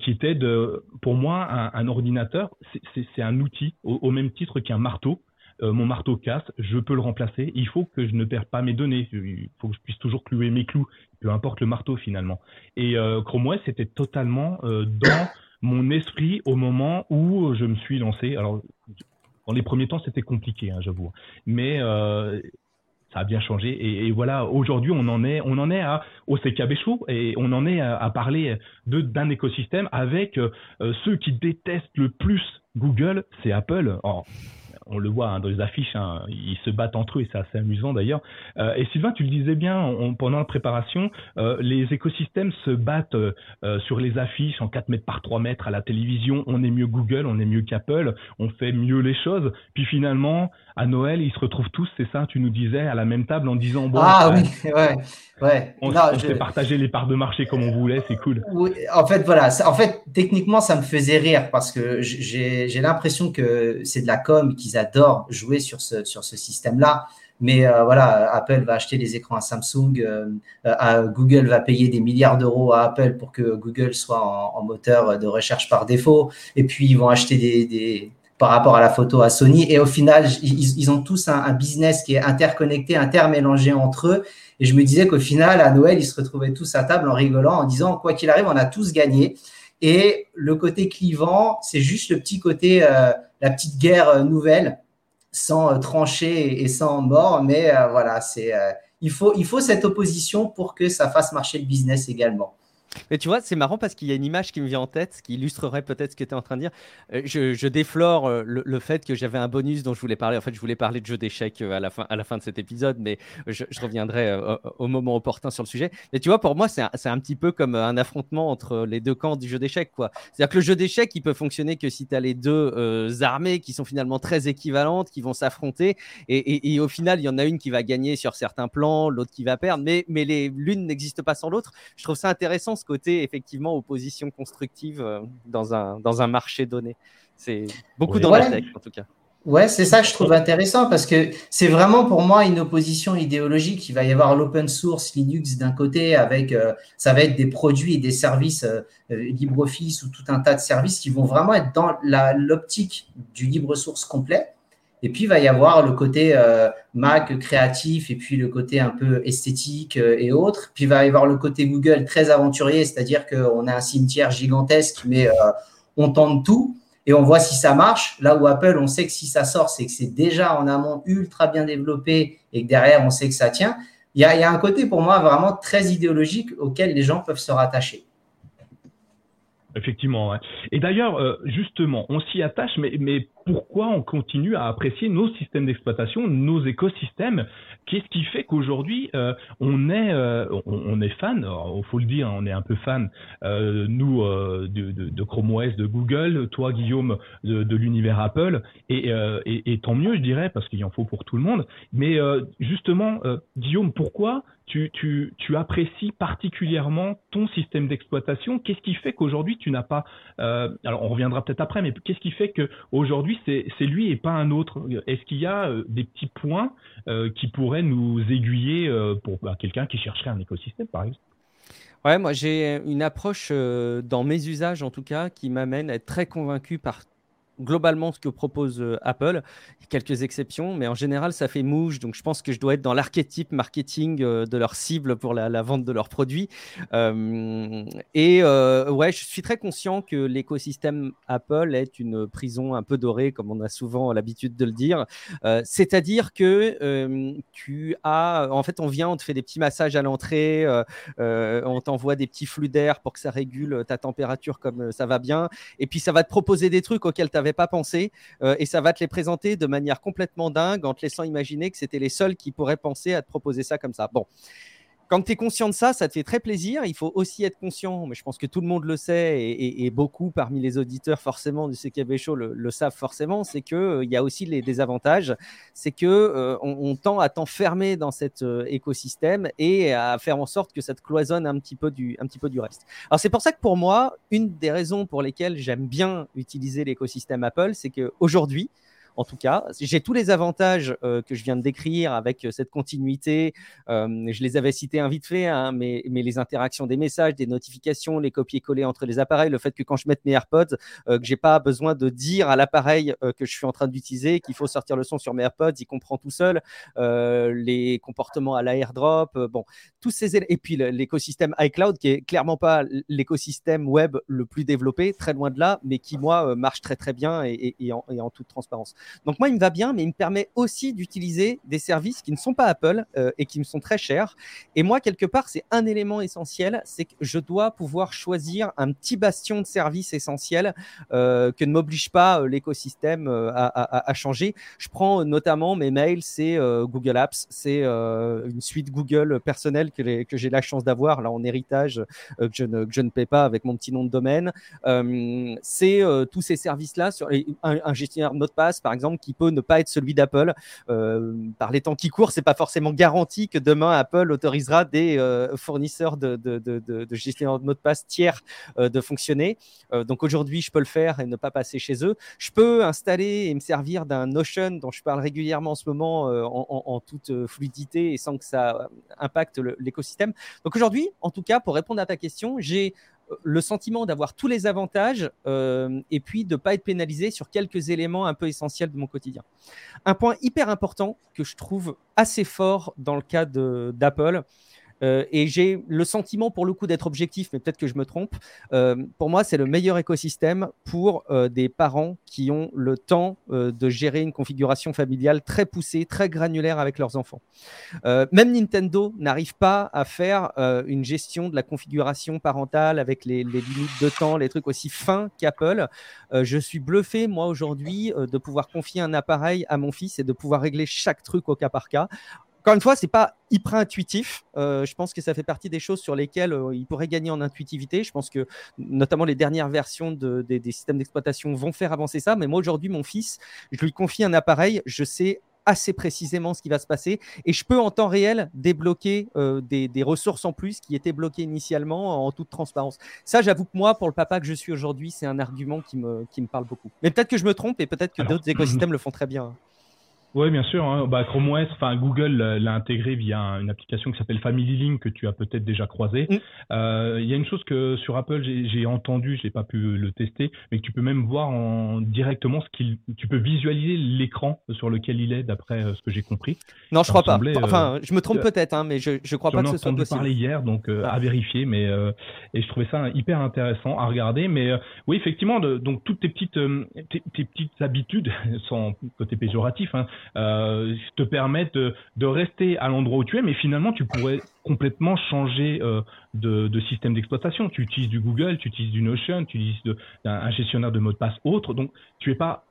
Qui était de, pour moi, un, ordinateur, c'est un outil au même titre qu'un marteau. Euh, mon marteau casse, je peux le remplacer. Il faut que je ne perde pas mes données. Il faut que je puisse toujours clouer mes clous, peu importe le marteau finalement. Et euh, Chrome OS c'était totalement euh, dans mon esprit au moment où je me suis lancé. Alors, dans les premiers temps, c'était compliqué, hein, j'avoue. Mais ça a bien changé. Et, voilà, aujourd'hui, on en est, on en est à au CKB Show et on en est à, parler d'un écosystème avec ceux qui détestent le plus Google, c'est Apple on le voit hein, dans les affiches, hein, ils se battent entre eux et c'est assez amusant d'ailleurs. Euh, et Sylvain, tu le disais bien pendant la préparation, euh, les écosystèmes se battent euh, sur les affiches en 4 mètres par 3 mètres à la télévision. On est mieux Google, on est mieux qu'Apple, on fait mieux les choses. Puis finalement, à Noël, ils se retrouvent tous, c'est ça, tu nous disais, à la même table en disant bon, ah oui, ouais, ouais. On, on s'est partagé les parts de marché comme on voulait, c'est cool. Oui, en fait, voilà, en fait, techniquement, ça me faisait rire parce que j'ai l'impression que c'est de la com, qu'ils adorent jouer sur ce, système-là. Mais euh, voilà, Apple va acheter des écrans à Samsung, euh, à Google va payer des milliards d'euros à Apple pour que Google soit en, moteur de recherche par défaut. Et puis, ils vont acheter des, par rapport à la photo à Sony. Et au final, ils, ont tous un, business qui est interconnecté, intermélangé entre eux. Et je me disais qu'au final, à Noël, ils se retrouvaient tous à table en rigolant, en disant, quoi qu'il arrive, on a tous gagné. Et le côté clivant, c'est juste le petit côté, euh, la petite guerre euh, nouvelle, sans euh, trancher et sans mort. Mais voilà, c'est, il, faut, il faut cette opposition pour que ça fasse marcher le business également. Mais tu vois, c'est marrant parce qu'il y a une image qui me vient en tête qui illustrerait peut-être ce que tu es en train de dire. Euh, je, déflore euh, le, fait que j'avais un bonus dont je voulais parler. En fait, je voulais parler de jeu d'échecs euh, à, la fin, à la fin de cet épisode, mais je, reviendrai au, moment opportun sur le sujet. Mais tu vois, pour moi, c'est un, petit peu comme un affrontement entre les deux camps du jeu d'échecs. C'est-à-dire que le jeu d'échecs, il peut fonctionner que si tu as les deux armées qui sont finalement très équivalentes, qui vont s'affronter. Et, au final, il y en a une qui va gagner sur certains plans, l'autre qui va perdre. Mais, mais l'une n'existe pas sans l'autre. Je trouve ça intéressant côté effectivement opposition constructive euh, dans un, dans un marché donné. C'est beaucoup dans la tech en tout cas. Ouais, c'est ça que je trouve intéressant parce que c'est vraiment pour moi une opposition idéologique. Il va y avoir l'open source Linux d'un côté avec, euh, ça va être des produits et des services euh, LibreOffice ou tout un tas de services qui vont vraiment être dans l'optique du libre source complet. Et puis, il va y avoir le côté euh, Mac créatif et puis le côté un peu esthétique euh, et autres. Puis, il va y avoir le côté Google très aventurier, c'est-à-dire qu'on a un cimetière gigantesque, mais euh, on tente tout et on voit si ça marche. Là où Apple, on sait que si ça sort, c'est que c'est déjà en amont ultra bien développé et que derrière, on sait que ça tient. Il y a, un côté pour moi vraiment très idéologique auquel les gens peuvent se rattacher. Effectivement. Ouais. Et d'ailleurs, justement, on s'y attache, mais, mais pourquoi on continue à apprécier nos systèmes d'exploitation, nos écosystèmes? Qu'est-ce qui fait qu'aujourd'hui euh, on est euh, on, est fan? Il faut le dire, on est un peu fan. Euh, nous de, Chrome OS, de Google, toi Guillaume de, l'univers Apple, et, et, tant mieux, je dirais, parce qu'il en faut pour tout le monde. Mais justement, Guillaume, pourquoi tu, tu, tu, apprécies particulièrement ton système d'exploitation? Qu'est-ce qui fait qu'aujourd'hui tu n'as pas Alors on reviendra peut-être après, mais qu'est-ce qui fait c'est lui et pas un autre. Est-ce qu'il y a euh, des petits points euh, qui pourraient nous aiguiller euh, pour bah, quelqu'un qui chercherait un écosystème, par exemple? Ouais, moi j'ai une approche dans mes usages en tout cas qui m'amène à être très convaincu par globalement ce que propose euh, Apple. Quelques exceptions, mais en général, ça fait mouche. Donc, je pense que je dois être dans l'archétype marketing euh, de leur cible pour la, vente de leurs produits. Euh, et ouais, je suis très conscient que l'écosystème Apple est une prison un peu dorée, comme on a souvent l'habitude de le dire. C'est-à-dire que tu as, en fait, on vient, on te fait des petits massages à l'entrée, on t'envoie des petits flux d'air pour que ça régule ta température comme ça va bien. Et puis, ça va te proposer des trucs auxquels tu pas pensé euh, et ça va te les présenter de manière complètement dingue en te laissant imaginer que c'était les seuls qui pourraient penser à te proposer ça comme ça. Bon quand tu es conscient de ça, ça te fait très plaisir. Il faut aussi être conscient, mais je pense que tout le monde le sait et, beaucoup parmi les auditeurs forcément du CKB Show le, savent forcément, c'est qu'il euh, y a aussi les désavantages. C'est que euh, on, tend à t'enfermer dans cet euh, écosystème et à faire en sorte que ça te cloisonne un petit peu du, un petit peu du reste. Alors c'est pour ça que pour moi, une des raisons pour lesquelles j'aime bien utiliser l'écosystème Apple, c'est qu'aujourd'hui, en tout cas. J'ai tous les avantages euh, que je viens de décrire avec euh, cette continuité. Euh, je les avais cités un vite fait, hein, mais, mais, les interactions des messages, des notifications, les copier-coller entre les appareils, le fait que quand je mette mes AirPods, que j'ai pas besoin de dire à l'appareil que je suis en train d'utiliser, qu'il faut sortir le son sur mes AirPods, il comprend tout seul. les comportements à l'airdrop, bon, tous ces et puis l'écosystème iCloud qui est clairement pas l'écosystème web le plus développé, très loin de là, mais qui moi marche très très bien et, et en toute transparence. Donc moi, il me va bien, mais il me permet aussi d'utiliser des services qui ne sont pas Apple euh, et qui me sont très chers. Et moi, quelque part, c'est un élément essentiel, c'est que je dois pouvoir choisir un petit bastion de services essentiels euh, que ne m'oblige pas euh, l'écosystème à, changer. Je prends notamment mes mails, c'est Google Apps, c'est une suite Google personnelle que, j'ai la chance d'avoir là en héritage que je, ne, que, je ne, paie pas avec mon petit nom de domaine. c'est tous ces services-là sur un, un gestionnaire de mot de passe, par exemple, qui peut ne pas être celui d'Apple. Euh, par les temps qui courent, c'est pas forcément garanti que demain Apple autorisera des euh, fournisseurs de, de, de, de, de mots de passe tiers euh, de fonctionner. donc aujourd'hui, je peux le faire et ne pas passer chez eux. Je peux installer et me servir d'un Notion dont je parle régulièrement en ce moment en, en, toute fluidité et sans que ça impacte l'écosystème. Donc aujourd'hui, en tout cas, pour répondre à ta question, j'ai le sentiment d'avoir tous les avantages euh, et puis de ne pas être pénalisé sur quelques éléments un peu essentiels de mon quotidien. Un point hyper important que je trouve assez fort dans le cas d'Apple, et j'ai le sentiment, pour le coup, d'être objectif, mais peut-être que je me trompe. Euh, pour moi, c'est le meilleur écosystème pour euh, des parents qui ont le temps de gérer une configuration familiale très poussée, très granulaire avec leurs enfants. même Nintendo n'arrive pas à faire une gestion de la configuration parentale avec les, les, limites de temps, les trucs aussi fins qu'Apple. je suis bluffé, moi, aujourd'hui, de pouvoir confier un appareil à mon fils et de pouvoir régler chaque truc au cas par cas. Encore une fois, c'est pas hyper intuitif. Euh, je pense que ça fait partie des choses sur lesquelles euh, il pourrait gagner en intuitivité. Je pense que notamment les dernières versions des, systèmes d'exploitation vont faire avancer ça. Mais moi aujourd'hui, mon fils, je lui confie un appareil, je sais assez précisément ce qui va se passer et je peux en temps réel débloquer euh, des, ressources en plus qui étaient bloquées initialement en toute transparence. Ça, j'avoue que moi, pour le papa que je suis aujourd'hui, c'est un argument qui me, qui me parle beaucoup. Mais peut-être que je me trompe et peut-être que d'autres écosystèmes le font très bien. Oui, bien sûr. Hein. Bah, Chrome OS, enfin Google l'a intégré via une application qui s'appelle Family Link que tu as peut-être déjà croisé. Mm. Euh, il y a une chose que sur Apple j'ai entendu, j'ai pas pu le tester, mais que tu peux même voir en, directement ce qu'il, tu peux visualiser l'écran sur lequel il est d'après euh, ce que j'ai compris. Non, je crois pas. Enfin, euh, je me trompe peut-être, hein, mais je, je crois pas que ce soit possible. parler hier, donc ah. à vérifier, mais et je trouvais ça hyper intéressant à regarder. Mais oui, effectivement, de, donc toutes tes petites, tes, petites habitudes, sans côté péjoratif. Hein, euh, te permettent de, rester à l'endroit où tu es, mais finalement, tu pourrais complètement changer euh, de, système d'exploitation. Tu utilises du Google, tu utilises du Notion, tu utilises un gestionnaire de mot de passe autre, donc tu es pas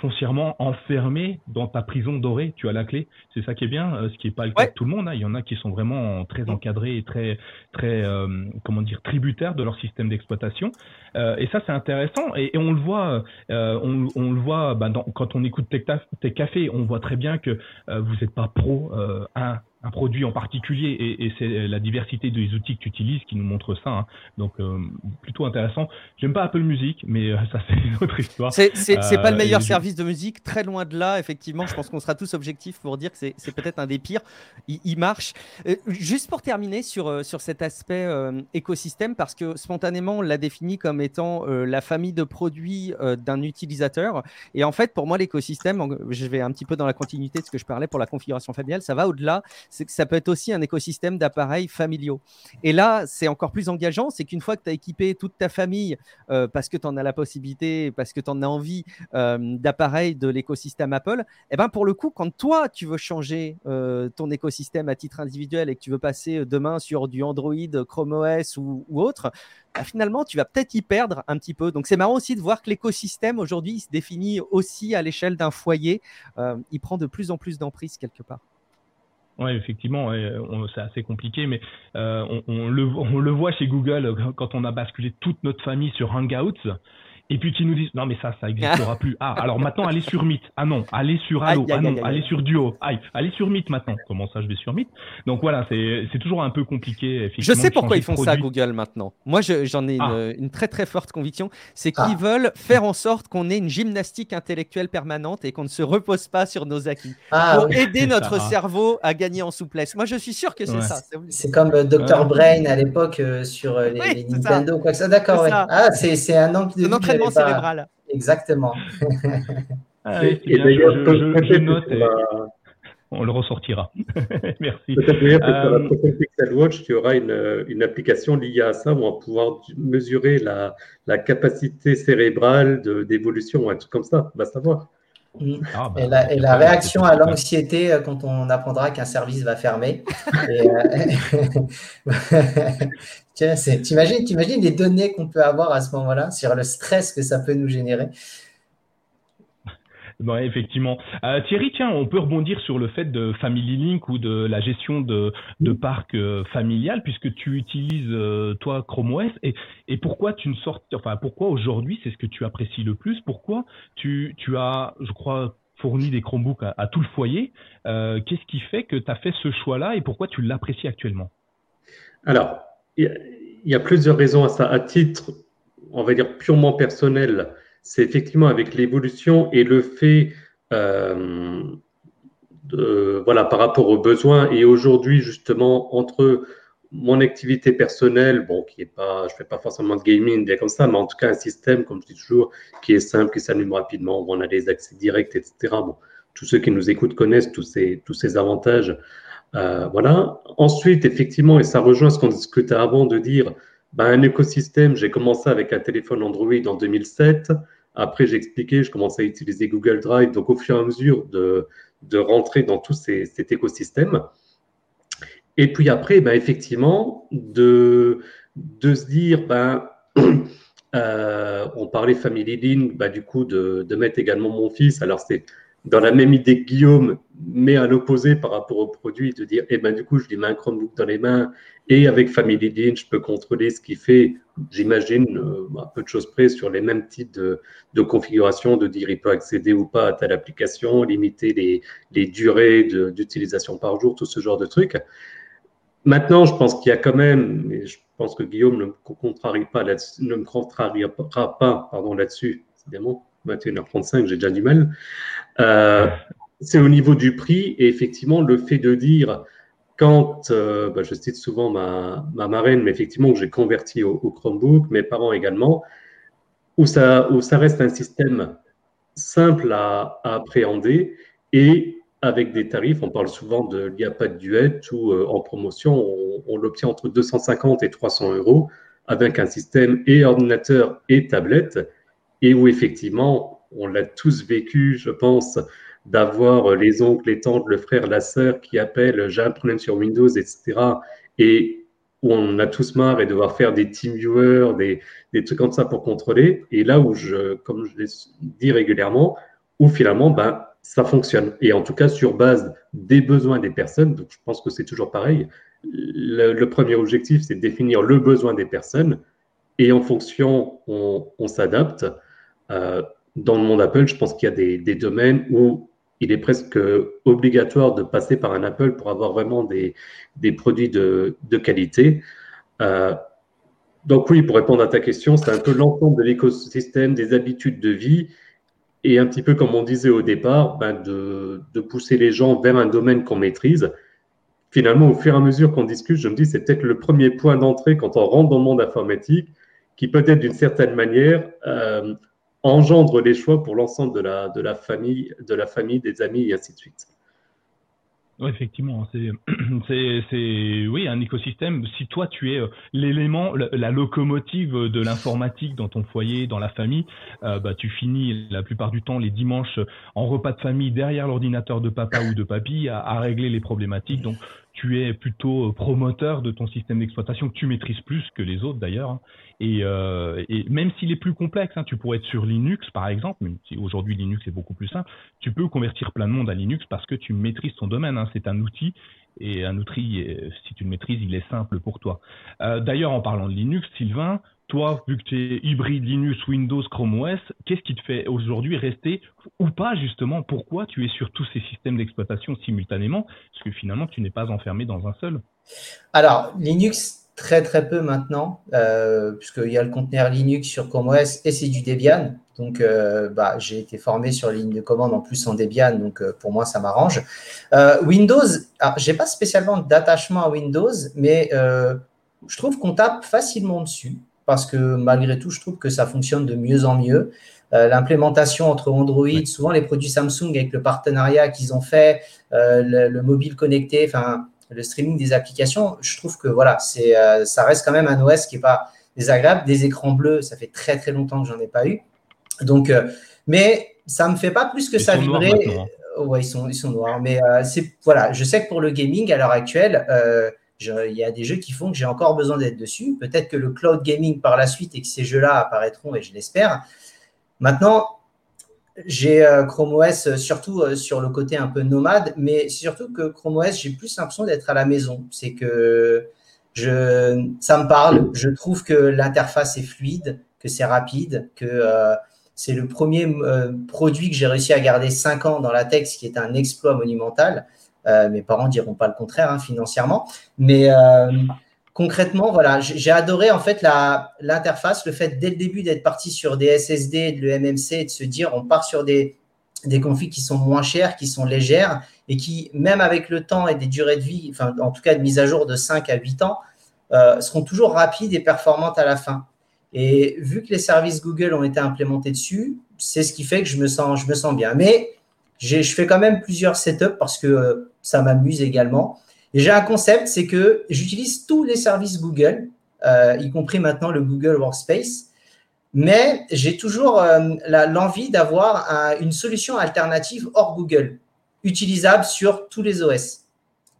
foncièrement enfermé dans ta prison dorée. Tu as la clé. C'est ça qui est bien, euh, ce qui n'est pas le cas de tout le monde. Hein. Il y en a qui sont vraiment très mm. encadrés et très, très euh, comment dire, tributaires de leur système d'exploitation. Euh, et ça, c'est intéressant. Et, on le voit, on, on, le voit bah, quand on écoute Tech, Tech, Café, on voit très bien que vous n'êtes pas pro un un produit en particulier et, et c'est la diversité des outils que tu utilises qui nous montre ça. Hein. Donc euh, plutôt intéressant. J'aime pas Apple Music, mais euh, ça c'est une autre histoire. C'est euh, pas le meilleur service de musique, très loin de là. Effectivement, je pense qu'on sera tous objectifs pour dire que c'est peut-être un des pires. Il, marche. juste pour terminer sur sur cet aspect écosystème, parce que spontanément on l'a défini comme étant la famille de produits d'un utilisateur. Et en fait, pour moi, l'écosystème, je vais un petit peu dans la continuité de ce que je parlais pour la configuration familiale, ça va au-delà c'est que ça peut être aussi un écosystème d'appareils familiaux. Et là, c'est encore plus engageant, c'est qu'une fois que tu as équipé toute ta famille, euh, parce que tu en as la possibilité, parce que tu en as envie euh, d'appareils de l'écosystème Apple, et eh ben pour le coup, quand toi, tu veux changer euh, ton écosystème à titre individuel et que tu veux passer demain sur du Android, Chrome OS ou, autre, bah, finalement, tu vas peut-être y perdre un petit peu. Donc, c'est marrant aussi de voir que l'écosystème aujourd'hui se définit aussi à l'échelle d'un foyer. il prend de plus en plus d'emprise quelque part. Oui, effectivement, c'est assez compliqué, mais euh, on, on, le, voit chez Google quand on a basculé toute notre famille sur Hangouts et puis qui nous disent non mais ça ça n'existera plus. Ah alors maintenant allez sur Meet. Ah non allez sur Allo. Ah non allez sur Duo. Aïe allez sur Meet maintenant. Comment ça je vais sur Meet? Donc voilà c'est toujours un peu compliqué je sais pourquoi ils font ça Google maintenant. Moi j'en ai ah. une, très très forte conviction. C'est qu'ils ah. veulent faire en sorte qu'on ait une gymnastique intellectuelle permanente et qu'on ne se repose pas sur nos acquis. Pour aider notre cerveau à gagner en souplesse. Moi je suis sûr que c'est ça c'est comme euh, Dr Brain à l'époque euh, sur euh, les, Nintendo quoi que ça. D'accord ah c'est un de cérébral. Exactement. Ah et, d'ailleurs, je, note on le ressortira. Merci. Peut-être que sur la euh, prochaine Pixel Watch, tu auras une, une, application liée à ça où on va pouvoir mesurer la, la capacité cérébrale d'évolution ou un truc comme ça. Va savoir. Ah, bah, et, la, et la, réaction à l'anxiété euh, quand on apprendra qu'un service va fermer. Euh, tu imagines les données qu'on peut avoir à ce moment-là sur le stress que ça peut nous générer? Effectivement. Euh, Thierry, tiens, on peut rebondir sur le fait de Family Link ou de la gestion de, de parc euh, familial, puisque tu utilises euh, toi Chrome OS. Et, et pourquoi tu ne sors, enfin pourquoi aujourd'hui, c'est ce que tu apprécies le plus Pourquoi tu, tu as, je crois, fourni des Chromebooks à, tout le foyer Qu'est-ce qui fait que tu as fait ce choix-là et pourquoi tu l'apprécies actuellement? Alors, il y, a plusieurs raisons à ça. À titre, on va dire purement personnel, c'est effectivement avec l'évolution et le fait, euh, voilà, par rapport aux besoins. Et aujourd'hui, justement, entre mon activité personnelle, bon, qui est pas, je fais pas forcément de gaming, bien comme ça, mais en tout cas un système, comme je dis toujours, qui est simple, qui s'allume rapidement, où on a des accès directs, etc. Bon, tous ceux qui nous écoutent connaissent tous ces, tous ces avantages. Voilà. Ensuite, effectivement, et ça rejoint ce qu'on discutait avant de dire, ben, un écosystème, j'ai commencé avec un téléphone Android en 2007. Après, j'ai expliqué, je commençais à utiliser Google Drive. Donc, au fur et à mesure de, de rentrer dans tout cet écosystème. Et puis après, ben, effectivement, de, de se dire, ben, euh, on parlait Family Link, ben, du coup, de, de, mettre également mon fils. Alors, c'est dans la même idée que Guillaume, mais à l'opposé par rapport au produit, de dire, eh ben, du coup, je lui mets un Chromebook dans les mains et avec Family Link, je peux contrôler ce qu'il fait, j'imagine, euh, un peu de choses près sur les mêmes types de, de configuration, de dire il peut accéder ou pas à telle application, limiter les, les durées d'utilisation par jour, tout ce genre de trucs. Maintenant, je pense qu'il y a quand même, et je pense que Guillaume ne me contrarie pas là-dessus, ne me contrariera pas, pardon, là-dessus, évidemment, 21h35, j'ai déjà du mal. Euh, c'est au niveau du prix et effectivement le fait de dire quand, euh, bah, je cite souvent ma, ma, marraine, mais effectivement, que j'ai converti au, Chromebook, mes parents également, où ça, où ça reste un système simple à, appréhender et avec des tarifs, on parle souvent de de duet ou euh, en promotion, on, on l'obtient entre 250 et 300 euros avec un système et ordinateur et tablette et où effectivement, on l'a tous vécu, je pense, d'avoir les oncles, les tantes, le frère, la sœur qui appellent j'ai un problème sur Windows, etc. Et on a tous marre et devoir faire des team viewers, des, trucs comme ça pour contrôler. Et là où je, comme je l'ai dit régulièrement, où finalement, ben, ça fonctionne. Et en tout cas, sur base des besoins des personnes, donc je pense que c'est toujours pareil. Le, premier objectif, c'est de définir le besoin des personnes. Et en fonction, on, s'adapte. Euh, dans le monde Apple, je pense qu'il y a des, domaines où il est presque obligatoire de passer par un Apple pour avoir vraiment des, produits de, qualité. Euh, donc oui, pour répondre à ta question, c'est un peu l'ensemble de l'écosystème, des habitudes de vie, et un petit peu comme on disait au départ, ben de, de, pousser les gens vers un domaine qu'on maîtrise. Finalement, au fur et à mesure qu'on discute, je me dis c'est peut-être le premier point d'entrée quand on rentre dans le monde informatique, qui peut-être d'une certaine manière euh, engendre les choix pour l'ensemble de la, de, la famille, de la famille, des amis et ainsi de suite. Effectivement, c'est, c'est, oui, un écosystème. Si toi, tu es euh, l'élément, la, locomotive de l'informatique dans ton foyer, dans la famille, euh, bah, tu finis la plupart du temps les dimanches en repas de famille derrière l'ordinateur de papa ou de papy à, à régler les problématiques. Donc, tu es plutôt euh, promoteur de ton système d'exploitation que tu maîtrises plus que les autres d'ailleurs. Hein. Et, euh, et, même s'il est plus complexe, hein, tu pourrais être sur Linux par exemple, mais aujourd'hui Linux est beaucoup plus simple, tu peux convertir plein de monde à Linux parce que tu maîtrises ton domaine. Hein. C'est un outil et un outil, si tu le maîtrises, il est simple pour toi. Euh, d'ailleurs, en parlant de Linux, Sylvain, toi, vu que tu es hybride Linux, Windows, Chrome OS, qu'est-ce qui te fait aujourd'hui rester ou pas justement Pourquoi tu es sur tous ces systèmes d'exploitation simultanément Parce que finalement, tu n'es pas enfermé dans un seul? Alors, Linux, très très peu maintenant, euh, puisqu'il y a le conteneur Linux sur Chrome OS et c'est du Debian. Donc, euh, bah, j'ai été formé sur ligne de commande en plus en Debian, donc euh, pour moi, ça m'arrange. Windows, je n'ai pas spécialement d'attachement à Windows, mais je trouve qu'on tape facilement dessus parce que malgré tout, je trouve que ça fonctionne de mieux en mieux. Euh, l'implémentation entre Android, souvent les produits Samsung avec le partenariat qu'ils ont fait, euh, le, mobile connecté, enfin le streaming des applications, je trouve que voilà, c'est euh, ça reste quand même un OS qui est pas désagréable. Des écrans bleus, ça fait très très longtemps que j'en ai pas eu. Donc, mais ça me fait pas plus que ça vibrer. Hein. Ouais, ils sont, ils sont noirs. Mais c'est voilà, je sais que pour le gaming à l'heure actuelle, il y a des jeux qui font que j'ai encore besoin d'être dessus. Peut-être que le cloud gaming par la suite et que ces jeux-là apparaîtront, et je l'espère. Maintenant, j'ai euh, Chrome OS euh, surtout euh, sur le côté un peu nomade, mais surtout que Chrome OS, j'ai plus l'impression d'être à la maison. C'est que je, ça me parle. Je trouve que l'interface est fluide, que c'est rapide, que c'est le premier produit que j'ai réussi à garder 5 ans dans la texte, qui est un exploit monumental. Euh, mes parents diront pas le contraire hein, financièrement, mais euh, concrètement, voilà, j'ai adoré en fait l'interface, le fait dès le début d'être parti sur des SSD, de l'EMMC, et de se dire on part sur des, des configs qui sont moins chers, qui sont légères et qui, même avec le temps et des durées de vie, enfin en tout cas de mise à jour de 5 à 8 ans, euh, seront toujours rapides et performantes à la fin. Et vu que les services Google ont été implémentés dessus, c'est ce qui fait que je me sens, je me sens bien. Mais je fais quand même plusieurs setups parce que ça m'amuse également. J'ai un concept, c'est que j'utilise tous les services Google, euh, y compris maintenant le Google Workspace, mais j'ai toujours euh, l'envie d'avoir une solution alternative hors Google, utilisable sur tous les OS,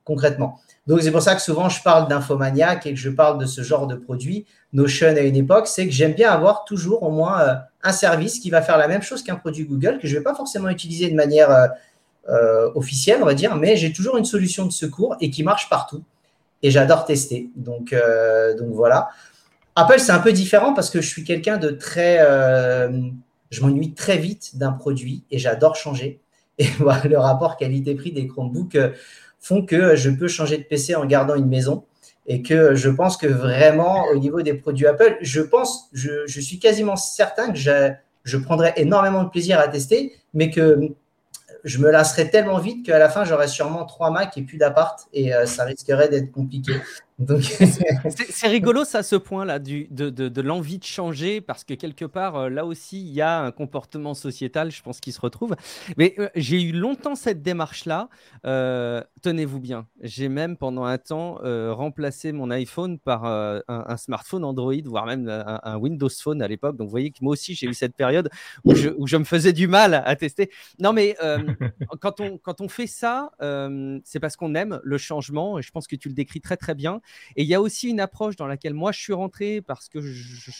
concrètement. Donc c'est pour ça que souvent je parle d'Infomaniac et que je parle de ce genre de produit, Notion à une époque, c'est que j'aime bien avoir toujours au moins euh, un service qui va faire la même chose qu'un produit Google, que je ne vais pas forcément utiliser de manière euh, officielle, on va dire, mais j'ai toujours une solution de secours et qui marche partout. Et j'adore tester. Donc, euh, donc voilà. Apple, c'est un peu différent parce que je suis quelqu'un de très. Euh, je m'ennuie très vite d'un produit et j'adore changer. Et voilà, le rapport qualité-prix des Chromebooks font que je peux changer de PC en gardant une maison et que je pense que vraiment au niveau des produits Apple, je pense, je, je suis quasiment certain que je, je prendrais énormément de plaisir à tester, mais que je me lasserais tellement vite qu'à la fin, j'aurais sûrement trois Macs et plus d'appart et euh, ça risquerait d'être compliqué. c'est rigolo ça, ce point-là, de, de, de l'envie de changer, parce que quelque part, euh, là aussi, il y a un comportement sociétal, je pense, qui se retrouve. Mais euh, j'ai eu longtemps cette démarche-là. Euh, tenez-vous bien, j'ai même pendant un temps remplacé mon iPhone par un, smartphone Android, voire même un, Windows Phone à l'époque. Donc vous voyez que moi aussi, j'ai eu cette période où je, où je, me faisais du mal à tester. Non, mais quand, on, quand on fait ça, c'est parce qu'on aime le changement, et je pense que tu le décris très très bien. Et il y a aussi une approche dans laquelle moi je suis rentré parce que je,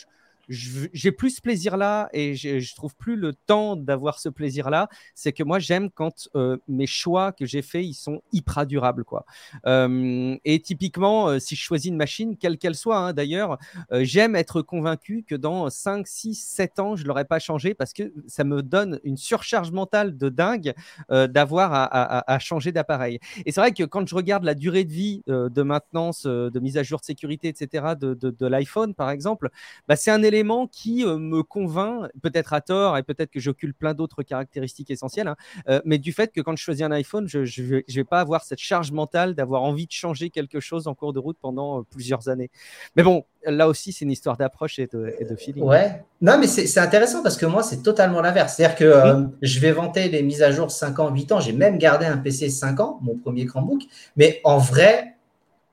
j'ai plus ce plaisir-là et je trouve plus le temps d'avoir ce plaisir-là. C'est que moi, j'aime quand euh, mes choix que j'ai faits, ils sont hyper durables. Quoi. Euh, et typiquement, euh, si je choisis une machine, quelle qu'elle soit, hein, d'ailleurs, j'aime être convaincu que dans 5, 6, 7 ans, je ne l'aurais pas changé parce que ça me donne une surcharge mentale de dingue d'avoir à, changer d'appareil. Et c'est vrai que quand je regarde la durée de vie de maintenance, de mise à jour de sécurité, etc., de, de l'iPhone, par exemple, bah, c'est un élément qui euh, me convainc, peut-être à tort et peut-être que j'occulte plein d'autres caractéristiques essentielles, hein, euh, mais du fait que quand je choisis un iPhone, je ne vais, pas avoir cette charge mentale d'avoir envie de changer quelque chose en cours de route pendant euh, plusieurs années. Mais bon, là aussi, c'est une histoire d'approche et de, et de, feeling. Ouais, non, mais c'est intéressant parce que moi, c'est totalement l'inverse. C'est-à-dire que je vais vanter les mises à jour 5 ans, 8 ans. J'ai même gardé un PC 5 ans, mon premier Chromebook. Mais en vrai,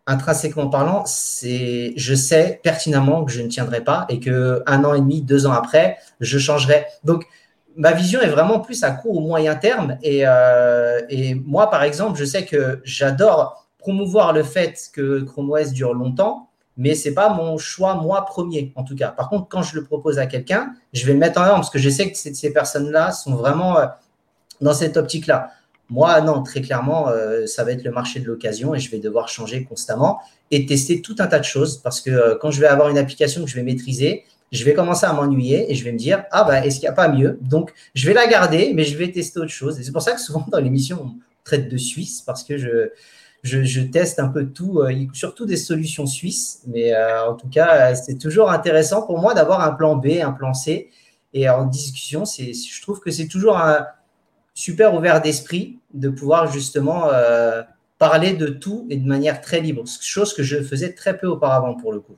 intrinsèquement parlant, c'est, je sais pertinemment que je ne tiendrai pas et que un an et demi, deux ans après, je changerai. Donc, ma vision est vraiment plus à court ou moyen terme. Et, euh, moi, par exemple, je sais que j'adore promouvoir le fait que Chrome OS dure longtemps, mais c'est pas mon choix moi premier en tout cas. Par contre, quand je le propose à quelqu'un, je vais le mettre en avant parce que je sais que ces personnes-là sont vraiment euh, dans cette optique-là. Moi, non, très clairement, euh, ça va être le marché de l'occasion et je vais devoir changer constamment et tester tout un tas de choses parce que euh, quand je vais avoir une application que je vais maîtriser, je vais commencer à m'ennuyer et je vais me dire, ah bah, est-ce qu'il n'y a pas mieux? Donc, je vais la garder, mais je vais tester autre chose. Et c'est pour ça que souvent dans l'émission, on traite de Suisse parce que je, je, teste un peu tout, euh, surtout des solutions suisses. Mais en tout cas, c'est toujours intéressant pour moi d'avoir un plan B, un plan C. Et en discussion, je trouve que c'est toujours un, super ouvert d'esprit de pouvoir justement euh, parler de tout et de manière très libre, chose que je faisais très peu auparavant pour le coup.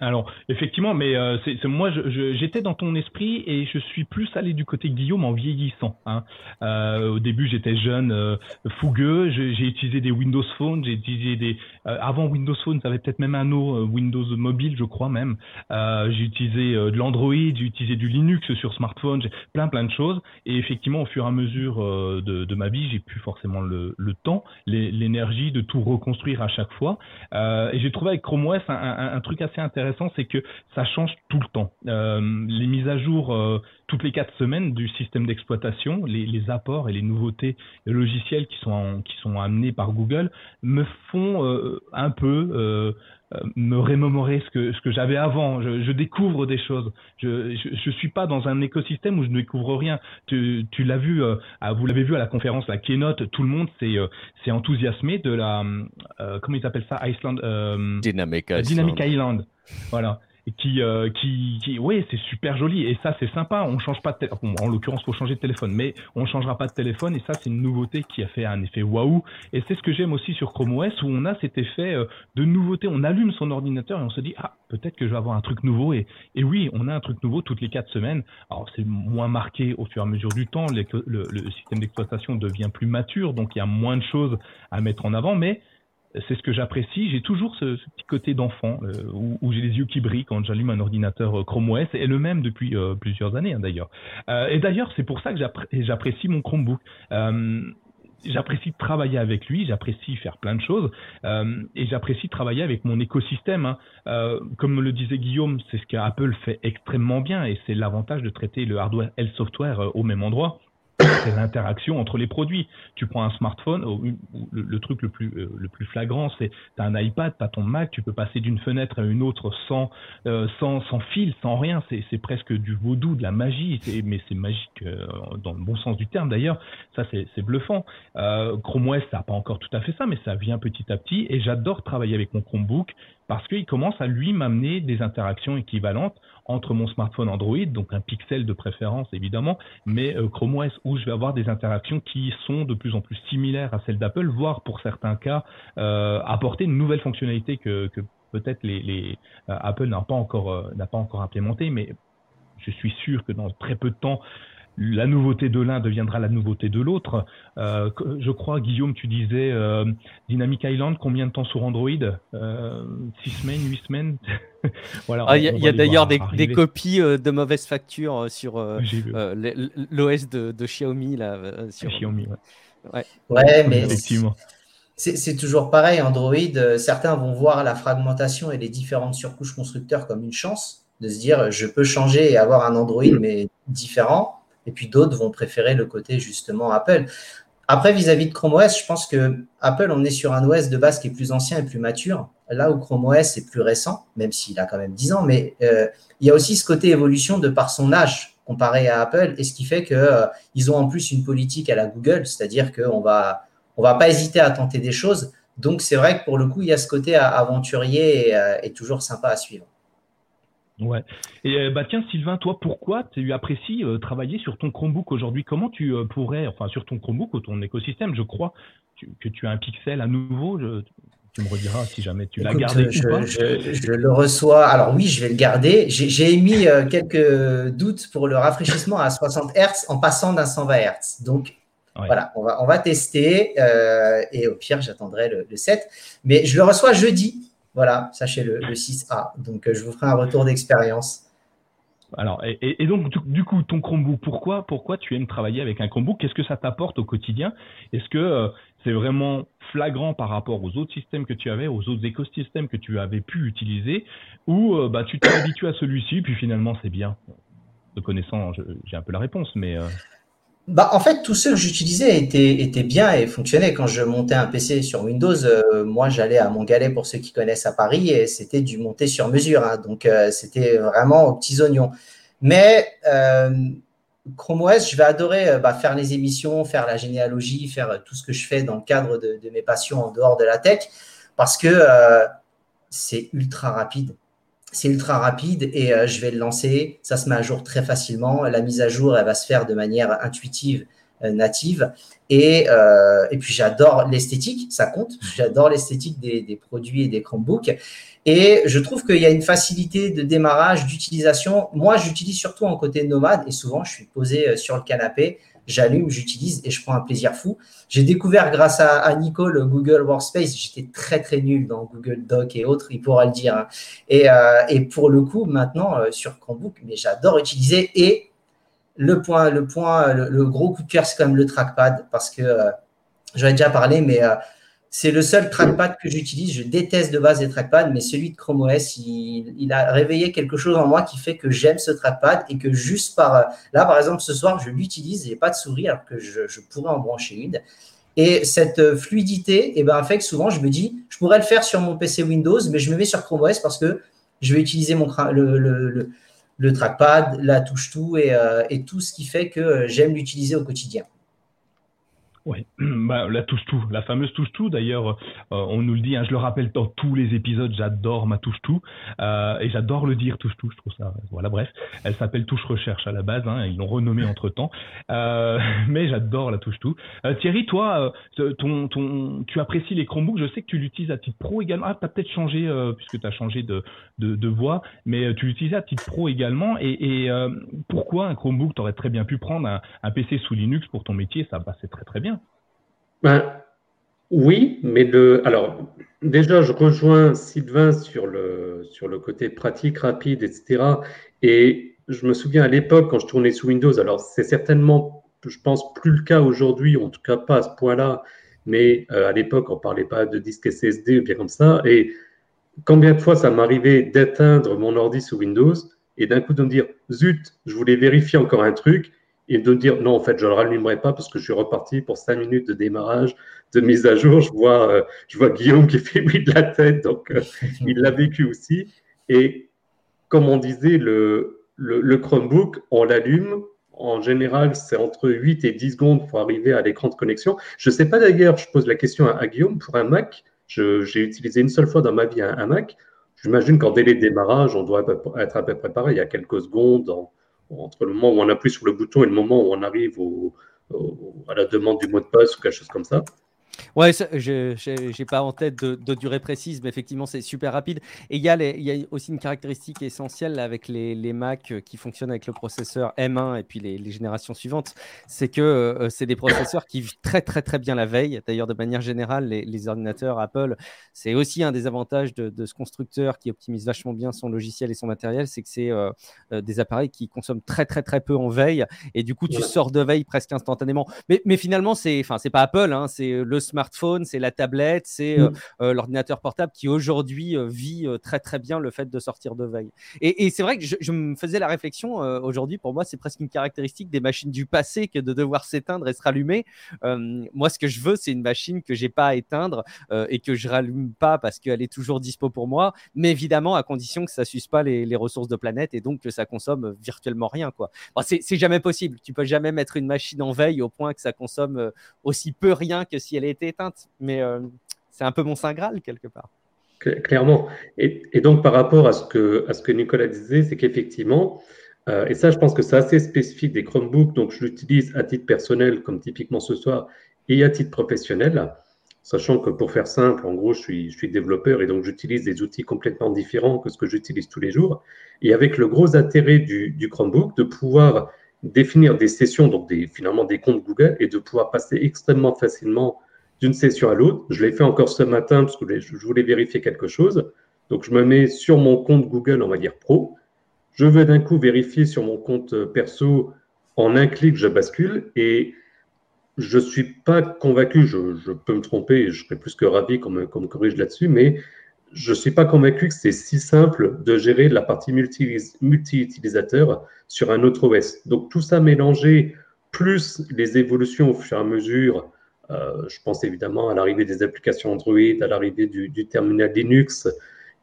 Alors effectivement, mais euh, c'est moi, j'étais dans ton esprit et je suis plus allé du côté Guillaume en vieillissant. Hein. Euh, au début, j'étais jeune, euh, fougueux. J'ai utilisé des Windows Phone, j'ai utilisé des. Avant Windows Phone, ça avait peut-être même un autre Windows Mobile, je crois même. j'ai utilisé de l'Android, j'ai utilisé du Linux sur smartphone, j'ai plein plein de choses. Et effectivement, au fur et à mesure de, de, ma vie, j'ai plus forcément le, temps, l'énergie de tout reconstruire à chaque fois. et j'ai trouvé avec Chrome OS un, un truc assez intéressant, c'est que ça change tout le temps. Euh, les mises à jour euh, toutes les quatre semaines du système d'exploitation, les, apports et les nouveautés logicielles qui sont qui sont amenés par Google me font euh, un peu me rémémorer ce que ce que j'avais avant. Je, découvre des choses. Je, je, suis pas dans un écosystème où je ne découvre rien. Tu, tu l'as vu, vous l'avez vu à la conférence, la keynote. Tout le monde s'est enthousiasmé de la comment ils appellent ça, Iceland, Dynamic Dynamic Island. Voilà. Qui, euh, qui, qui, oui, c'est super joli et ça c'est sympa. On change pas de téléphone. en l'occurrence, faut changer de téléphone, mais on changera pas de téléphone et ça c'est une nouveauté qui a fait un effet waouh. Et c'est ce que j'aime aussi sur Chrome OS où on a cet effet euh, de nouveauté. On allume son ordinateur et on se dit ah peut-être que je vais avoir un truc nouveau et, et oui, on a un truc nouveau toutes les quatre semaines. Alors c'est moins marqué au fur et à mesure du temps. Le système d'exploitation devient plus mature, donc il y a moins de choses à mettre en avant, mais c'est ce que j'apprécie. J'ai toujours ce, petit côté d'enfant euh, où, j'ai les yeux qui brillent quand j'allume un ordinateur euh, Chrome OS et le même depuis euh, plusieurs années hein, d'ailleurs. et d'ailleurs, c'est pour ça que j'apprécie mon Chromebook. j'apprécie travailler avec lui, j'apprécie faire plein de choses et j'apprécie travailler avec mon écosystème. Hein. comme le disait Guillaume, c'est ce qu'Apple fait extrêmement bien et c'est l'avantage de traiter le hardware et le software au même endroit c'est l'interaction entre les produits. Tu prends un smartphone, le, truc le plus, euh, plus flagrant, c'est tu as un iPad, tu as ton Mac, tu peux passer d'une fenêtre à une autre sans, euh, sans, sans fil, sans rien. C'est presque du vaudou, de la magie, mais c'est magique euh, dans le bon sens du terme d'ailleurs. Ça, c'est bluffant. Chrome OS, ça n'a pas encore tout à fait ça, mais ça vient petit à petit et j'adore travailler avec mon Chromebook parce qu'il commence à lui m'amener des interactions équivalentes entre mon smartphone Android, donc un pixel de préférence évidemment, mais euh, Chrome OS où je vais avoir des interactions qui sont de plus en plus similaires à celles d'Apple, voire pour certains cas euh, apporter une nouvelle fonctionnalité que, peut-être les, euh, Apple n'a pas encore n'a pas encore implémenté, mais je suis sûr que dans très peu de temps, la nouveauté de l'un deviendra la nouveauté de l'autre. Euh, je crois, Guillaume, tu disais euh, Dynamic Island, combien de temps sur Android? Euh, Six semaines, huit semaines? Voilà. Ah, il y a, d'ailleurs des, copies de mauvaise facture sur l'OS de, Xiaomi là. Sur... Xiaomi. Ouais. ouais, mais c'est toujours pareil. Android, certains vont voir la fragmentation et les différentes surcouches constructeurs comme une chance de se dire je peux changer et avoir un Android mais différent et puis d'autres vont préférer le côté justement Apple. Après, vis-à-vis de Chrome OS, je pense que Apple, on est sur un OS de base qui est plus ancien et plus mature, là où Chrome OS est plus récent, même s'il a quand même 10 ans, mais euh, il y a aussi ce côté évolution de par son âge comparé à Apple, et ce qui fait qu'ils euh, ont en plus une politique à la Google, c'est-à-dire qu'on va, on va pas hésiter à tenter des choses. Donc c'est vrai que pour le coup, il y a ce côté aventurier euh, et toujours sympa à suivre. Ouais. Et euh, bah tiens Sylvain, toi pourquoi tu apprécies euh, travailler sur ton Chromebook aujourd'hui? Comment tu euh, pourrais, enfin sur ton Chromebook ou ton écosystème, je crois que tu as un Pixel à nouveau. tu me rediras si jamais tu l'as gardé je, ou pas. Je, le reçois. Alors oui, je vais le garder. J'ai émis quelques doutes pour le rafraîchissement à 60 Hz en passant d'un 120 Hz. Donc voilà, on va, on va tester et au pire, j'attendrai le, le 7. Mais je le reçois jeudi. Voilà, sachez-le, le 6A. Donc, euh, je vous ferai un retour d'expérience. Alors, et, donc, du, coup, ton Chromebook, pourquoi, pourquoi tu aimes travailler avec un Chromebook? Qu'est-ce que ça t'apporte au quotidien? Est-ce que euh, c'est vraiment flagrant par rapport aux autres systèmes que tu avais, aux autres écosystèmes que tu avais pu utiliser? Ou euh, bah, tu t'es habitué à celui-ci, puis finalement, c'est bien? De connaissant, j'ai un peu la réponse, mais. Bah, en fait, tous ceux que j'utilisais étaient, étaient bien et fonctionnaient. Quand je montais un PC sur Windows, euh, moi, j'allais à Montgalet pour ceux qui connaissent à Paris et c'était du monté sur mesure. Hein. donc, euh, c'était vraiment aux petits oignons. Mais euh, Chrome OS, je vais adorer bah, faire les émissions, faire la généalogie, faire tout ce que je fais dans le cadre de, de mes passions en dehors de la tech parce que c'est ultra rapide c'est ultra rapide et euh, je vais le lancer. Ça se met à jour très facilement. La mise à jour, elle va se faire de manière intuitive, euh, native. Et, euh, et puis j'adore l'esthétique, ça compte. J'adore l'esthétique des, des, produits et des Chromebooks. Et je trouve qu'il y a une facilité de démarrage, d'utilisation. Moi, j'utilise surtout en côté nomade et souvent, je suis posé sur le canapé j'allume, j'utilise et je prends un plaisir fou. J'ai découvert grâce à, Nicole Google Workspace, j'étais très très nul dans Google Doc et autres, il pourra le dire. Hein. Euh, et, pour le coup, maintenant euh, sur Chromebook, mais j'adore utiliser et le point, le point, le, gros coup de cœur, c'est quand même le trackpad parce que euh, j'en ai déjà parlé, mais c'est le seul trackpad que j'utilise. Je déteste de base les trackpads, mais celui de Chrome OS, il, a réveillé quelque chose en moi qui fait que j'aime ce trackpad et que juste par là, par exemple, ce soir, je l'utilise, j'ai pas de souris alors que je, pourrais en brancher une. Et cette fluidité, eh ben, fait que souvent, je me dis, je pourrais le faire sur mon PC Windows, mais je me mets sur Chrome OS parce que je vais utiliser mon, le, le, trackpad, la touche tout et, euh, et tout ce qui fait que j'aime l'utiliser au quotidien. Oui, bah, la touche tout, la fameuse touche tout. D'ailleurs, euh, on nous le dit, hein, je le rappelle dans tous les épisodes, j'adore ma touche tout euh, et j'adore le dire touche tout. Je trouve ça, voilà, bref, elle s'appelle touche recherche à la base, hein, ils l'ont renommée entre temps, euh, mais j'adore la touche tout. Thierry, toi, ton, ton, tu apprécies les Chromebooks. Je sais que tu l'utilises à titre pro également. Ah, t'as peut-être changé puisque tu as changé de, de, de, voix, mais tu l'utilises à titre pro également. Et, et pourquoi un Chromebook T'aurais très bien pu prendre un, un PC sous Linux pour ton métier, ça passait très très bien. Ben, oui, mais le, alors déjà, je rejoins Sylvain sur le, sur le côté pratique, rapide, etc. Et je me souviens à l'époque, quand je tournais sous Windows, alors c'est certainement, je pense, plus le cas aujourd'hui, en tout cas pas à ce point-là, mais euh, à l'époque, on ne parlait pas de disque SSD ou bien comme ça. Et combien de fois ça m'arrivait d'éteindre mon ordi sous Windows et d'un coup de me dire, zut, je voulais vérifier encore un truc, et de dire non, en fait, je ne le rallumerai pas parce que je suis reparti pour cinq minutes de démarrage, de mise à jour. Je vois, euh, je vois Guillaume qui fait oui de la tête, donc euh, il l'a vécu aussi. Et comme on disait, le, le, Chromebook, on l'allume. En général, c'est entre 8 et 10 secondes pour arriver à l'écran de connexion. Je ne sais pas d'ailleurs, je pose la question à, Guillaume, pour un Mac, j'ai utilisé une seule fois dans ma vie un, un Mac. J'imagine qu'en délai de démarrage, on doit être à peu près pareil, il y a quelques secondes entre le moment où on appuie sur le bouton et le moment où on arrive à la demande du mot de passe ou quelque chose comme ça. Ouais, je n'ai pas en tête de, durée précise, mais effectivement, c'est super rapide. Et il y, a il y a aussi une caractéristique essentielle avec les, les, Mac euh, qui fonctionnent avec le processeur M1 et puis les, les générations suivantes, c'est que euh, c'est des processeurs qui vivent très très très bien la veille. D'ailleurs, de manière générale, les, les ordinateurs Apple, c'est aussi un des avantages de, de, ce constructeur qui optimise vachement bien son logiciel et son matériel, c'est que c'est euh, des appareils qui consomment très très très peu en veille. Et du coup, tu sors de veille presque instantanément. Mais, mais finalement, c'est pas Apple, hein, c'est le smartphone, c'est la tablette, c'est euh, mm. euh, l'ordinateur portable qui aujourd'hui euh, vit très très bien le fait de sortir de veille. Et, c'est vrai que je, me faisais la réflexion aujourd'hui, pour moi, c'est presque une caractéristique des machines du passé que de devoir s'éteindre et se rallumer. moi, ce que je veux, c'est une machine que j'ai pas à éteindre et que je rallume pas parce qu'elle est toujours dispo pour moi, mais évidemment à condition que ça s'use pas les, ressources de planète et donc que ça consomme virtuellement rien. quoi. c'est jamais possible. Tu peux jamais mettre une machine en veille au point que ça consomme aussi peu rien que si elle est éteinte, mais euh, c'est un peu mon saint Graal quelque part. Clairement. Et, donc, par rapport à ce que, Nicolas disait, c'est qu'effectivement, euh, et ça, je pense que c'est assez spécifique des Chromebooks, donc je l'utilise à titre personnel, comme typiquement ce soir, et à titre professionnel, sachant que pour faire simple, en gros, je suis, développeur et donc j'utilise des outils complètement différents que ce que j'utilise tous les jours. Et avec le gros intérêt du, Chromebook, de pouvoir définir des sessions, donc finalement des comptes Google, et de pouvoir passer extrêmement facilement d'une session à l'autre. Je l'ai fait encore ce matin parce que je voulais vérifier quelque chose. Donc, je me mets sur mon compte Google, on va dire pro. Je veux d'un coup vérifier sur mon compte perso. En un clic, je bascule et je ne suis pas convaincu, je, peux me tromper et je serais plus que ravi qu'on me, corrige là-dessus, mais je ne suis pas convaincu que c'est si simple de gérer la partie multi-utilisateur sur un autre OS. Donc tout ça mélangé, plus les évolutions au fur et à mesure euh, je pense évidemment à l'arrivée des applications Android, à l'arrivée du, terminal Linux,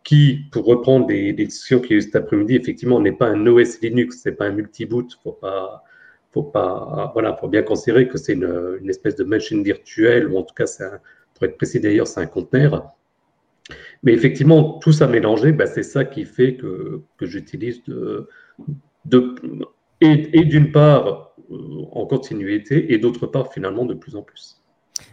qui, pour reprendre des, discussions qu'il y a eu cet après-midi, effectivement, n'est pas un OS Linux, c'est pas un multi-boot, faut pas, faut pas, voilà, faut bien considérer que c'est une, espèce de machine virtuelle, ou en tout cas, pour être précis d'ailleurs, c'est un conteneur. Mais effectivement, tout ça mélangé, bah, c'est ça qui fait que, j'utilise et d'une part euh, en continuité, et d'autre part finalement de plus en plus.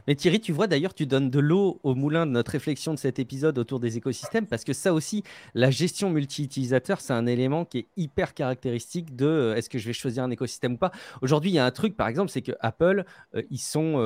Mais Thierry, tu vois d'ailleurs, tu donnes de l'eau au moulin de notre réflexion de cet épisode autour des écosystèmes, parce que ça aussi, la gestion multi-utilisateur, c'est un élément qui est hyper caractéristique de euh, est-ce que je vais choisir un écosystème ou pas. Aujourd'hui, il y a un truc, par exemple, c'est que Apple, euh, ils sont...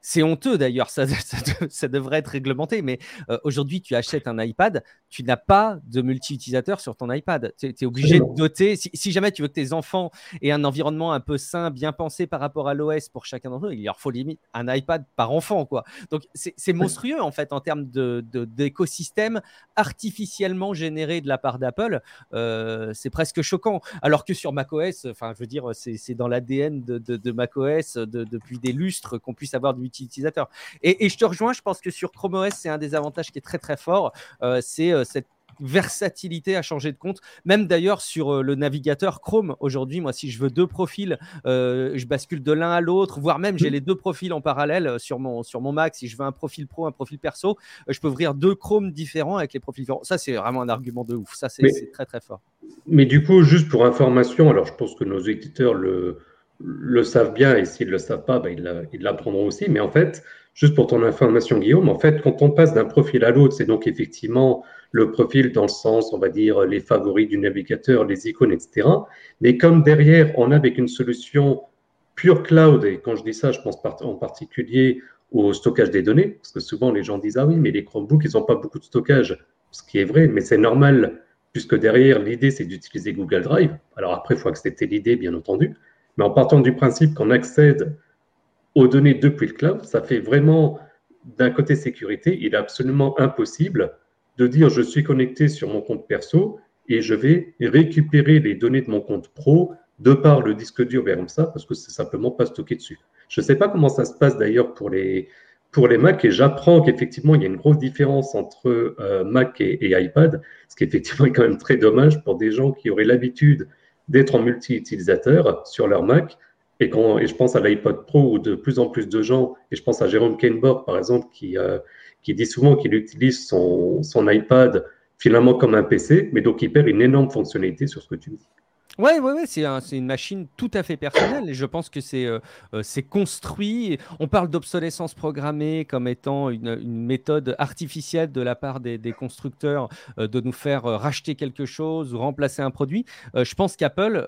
C'est honteux d'ailleurs, ça, ça, devrait être réglementé, mais euh, aujourd'hui, tu achètes un iPad, tu n'as pas de multi-utilisateur sur ton iPad. Tu es, obligé de doter, si, jamais tu veux que tes enfants aient un environnement un peu sain, bien pensé par rapport à l'OS pour chacun d'entre eux, il leur faut limite un iPad par enfant. quoi. Donc c'est monstrueux en fait en termes d'écosystème de, artificiellement généré de la part d'Apple. Euh, c'est presque choquant. Alors que sur macOS, enfin je veux dire, c'est dans l'ADN de, de, macOS depuis des lustres qu'on puisse avoir du utilisateur. Et, je te rejoins, je pense que sur Chrome OS, c'est un des avantages qui est très très fort. Euh, c'est euh, cette versatilité à changer de compte. Même d'ailleurs sur le navigateur Chrome, aujourd'hui, moi, si je veux deux profils, je bascule de l'un à l'autre, voire même j'ai mmh. les deux profils en parallèle sur mon, sur mon Mac. Si je veux un profil pro, un profil perso, je peux ouvrir deux Chrome différents avec les profils différents. Ça, c'est vraiment un argument de ouf. Ça, c'est très, très fort. Mais du coup, juste pour information, alors je pense que nos éditeurs le, le savent bien et s'ils ne le savent pas, ben, ils l'apprendront aussi. Mais en fait, juste pour ton information, Guillaume, en fait, quand on passe d'un profil à l'autre, c'est donc effectivement le profil dans le sens, on va dire, les favoris du navigateur, les icônes, etc. Mais comme derrière, on a avec une solution pure cloud, et quand je dis ça, je pense en particulier au stockage des données, parce que souvent les gens disent, ah oui, mais les Chromebooks, ils n'ont pas beaucoup de stockage, ce qui est vrai, mais c'est normal, puisque derrière, l'idée, c'est d'utiliser Google Drive. Alors après, il faut accepter l'idée, bien entendu, mais en partant du principe qu'on accède aux données depuis le cloud, ça fait vraiment, d'un côté sécurité, il est absolument impossible de dire je suis connecté sur mon compte perso et je vais récupérer les données de mon compte pro de par le disque dur ça, parce que c'est simplement pas stocké dessus. Je ne sais pas comment ça se passe d'ailleurs pour les, pour Mac et j'apprends qu'effectivement il y a une grosse différence entre euh, Mac et, et, iPad, ce qui effectivement est quand même très dommage pour des gens qui auraient l'habitude d'être en multi-utilisateur sur leur Mac. Et, quand, et je pense à l'iPod Pro où de plus en plus de gens, et je pense à Jérôme Kainborg par exemple, qui, euh, qui dit souvent qu'il utilise son, son iPad finalement comme un PC, mais donc il perd une énorme fonctionnalité sur ce que tu dis. Ouais, ouais, ouais, c'est un, une machine tout à fait personnelle et je pense que c'est euh, euh, c'est construit. On parle d'obsolescence programmée comme étant une, une, méthode artificielle de la part des, des constructeurs euh, de nous faire racheter quelque chose ou remplacer un produit. je pense qu'Apple,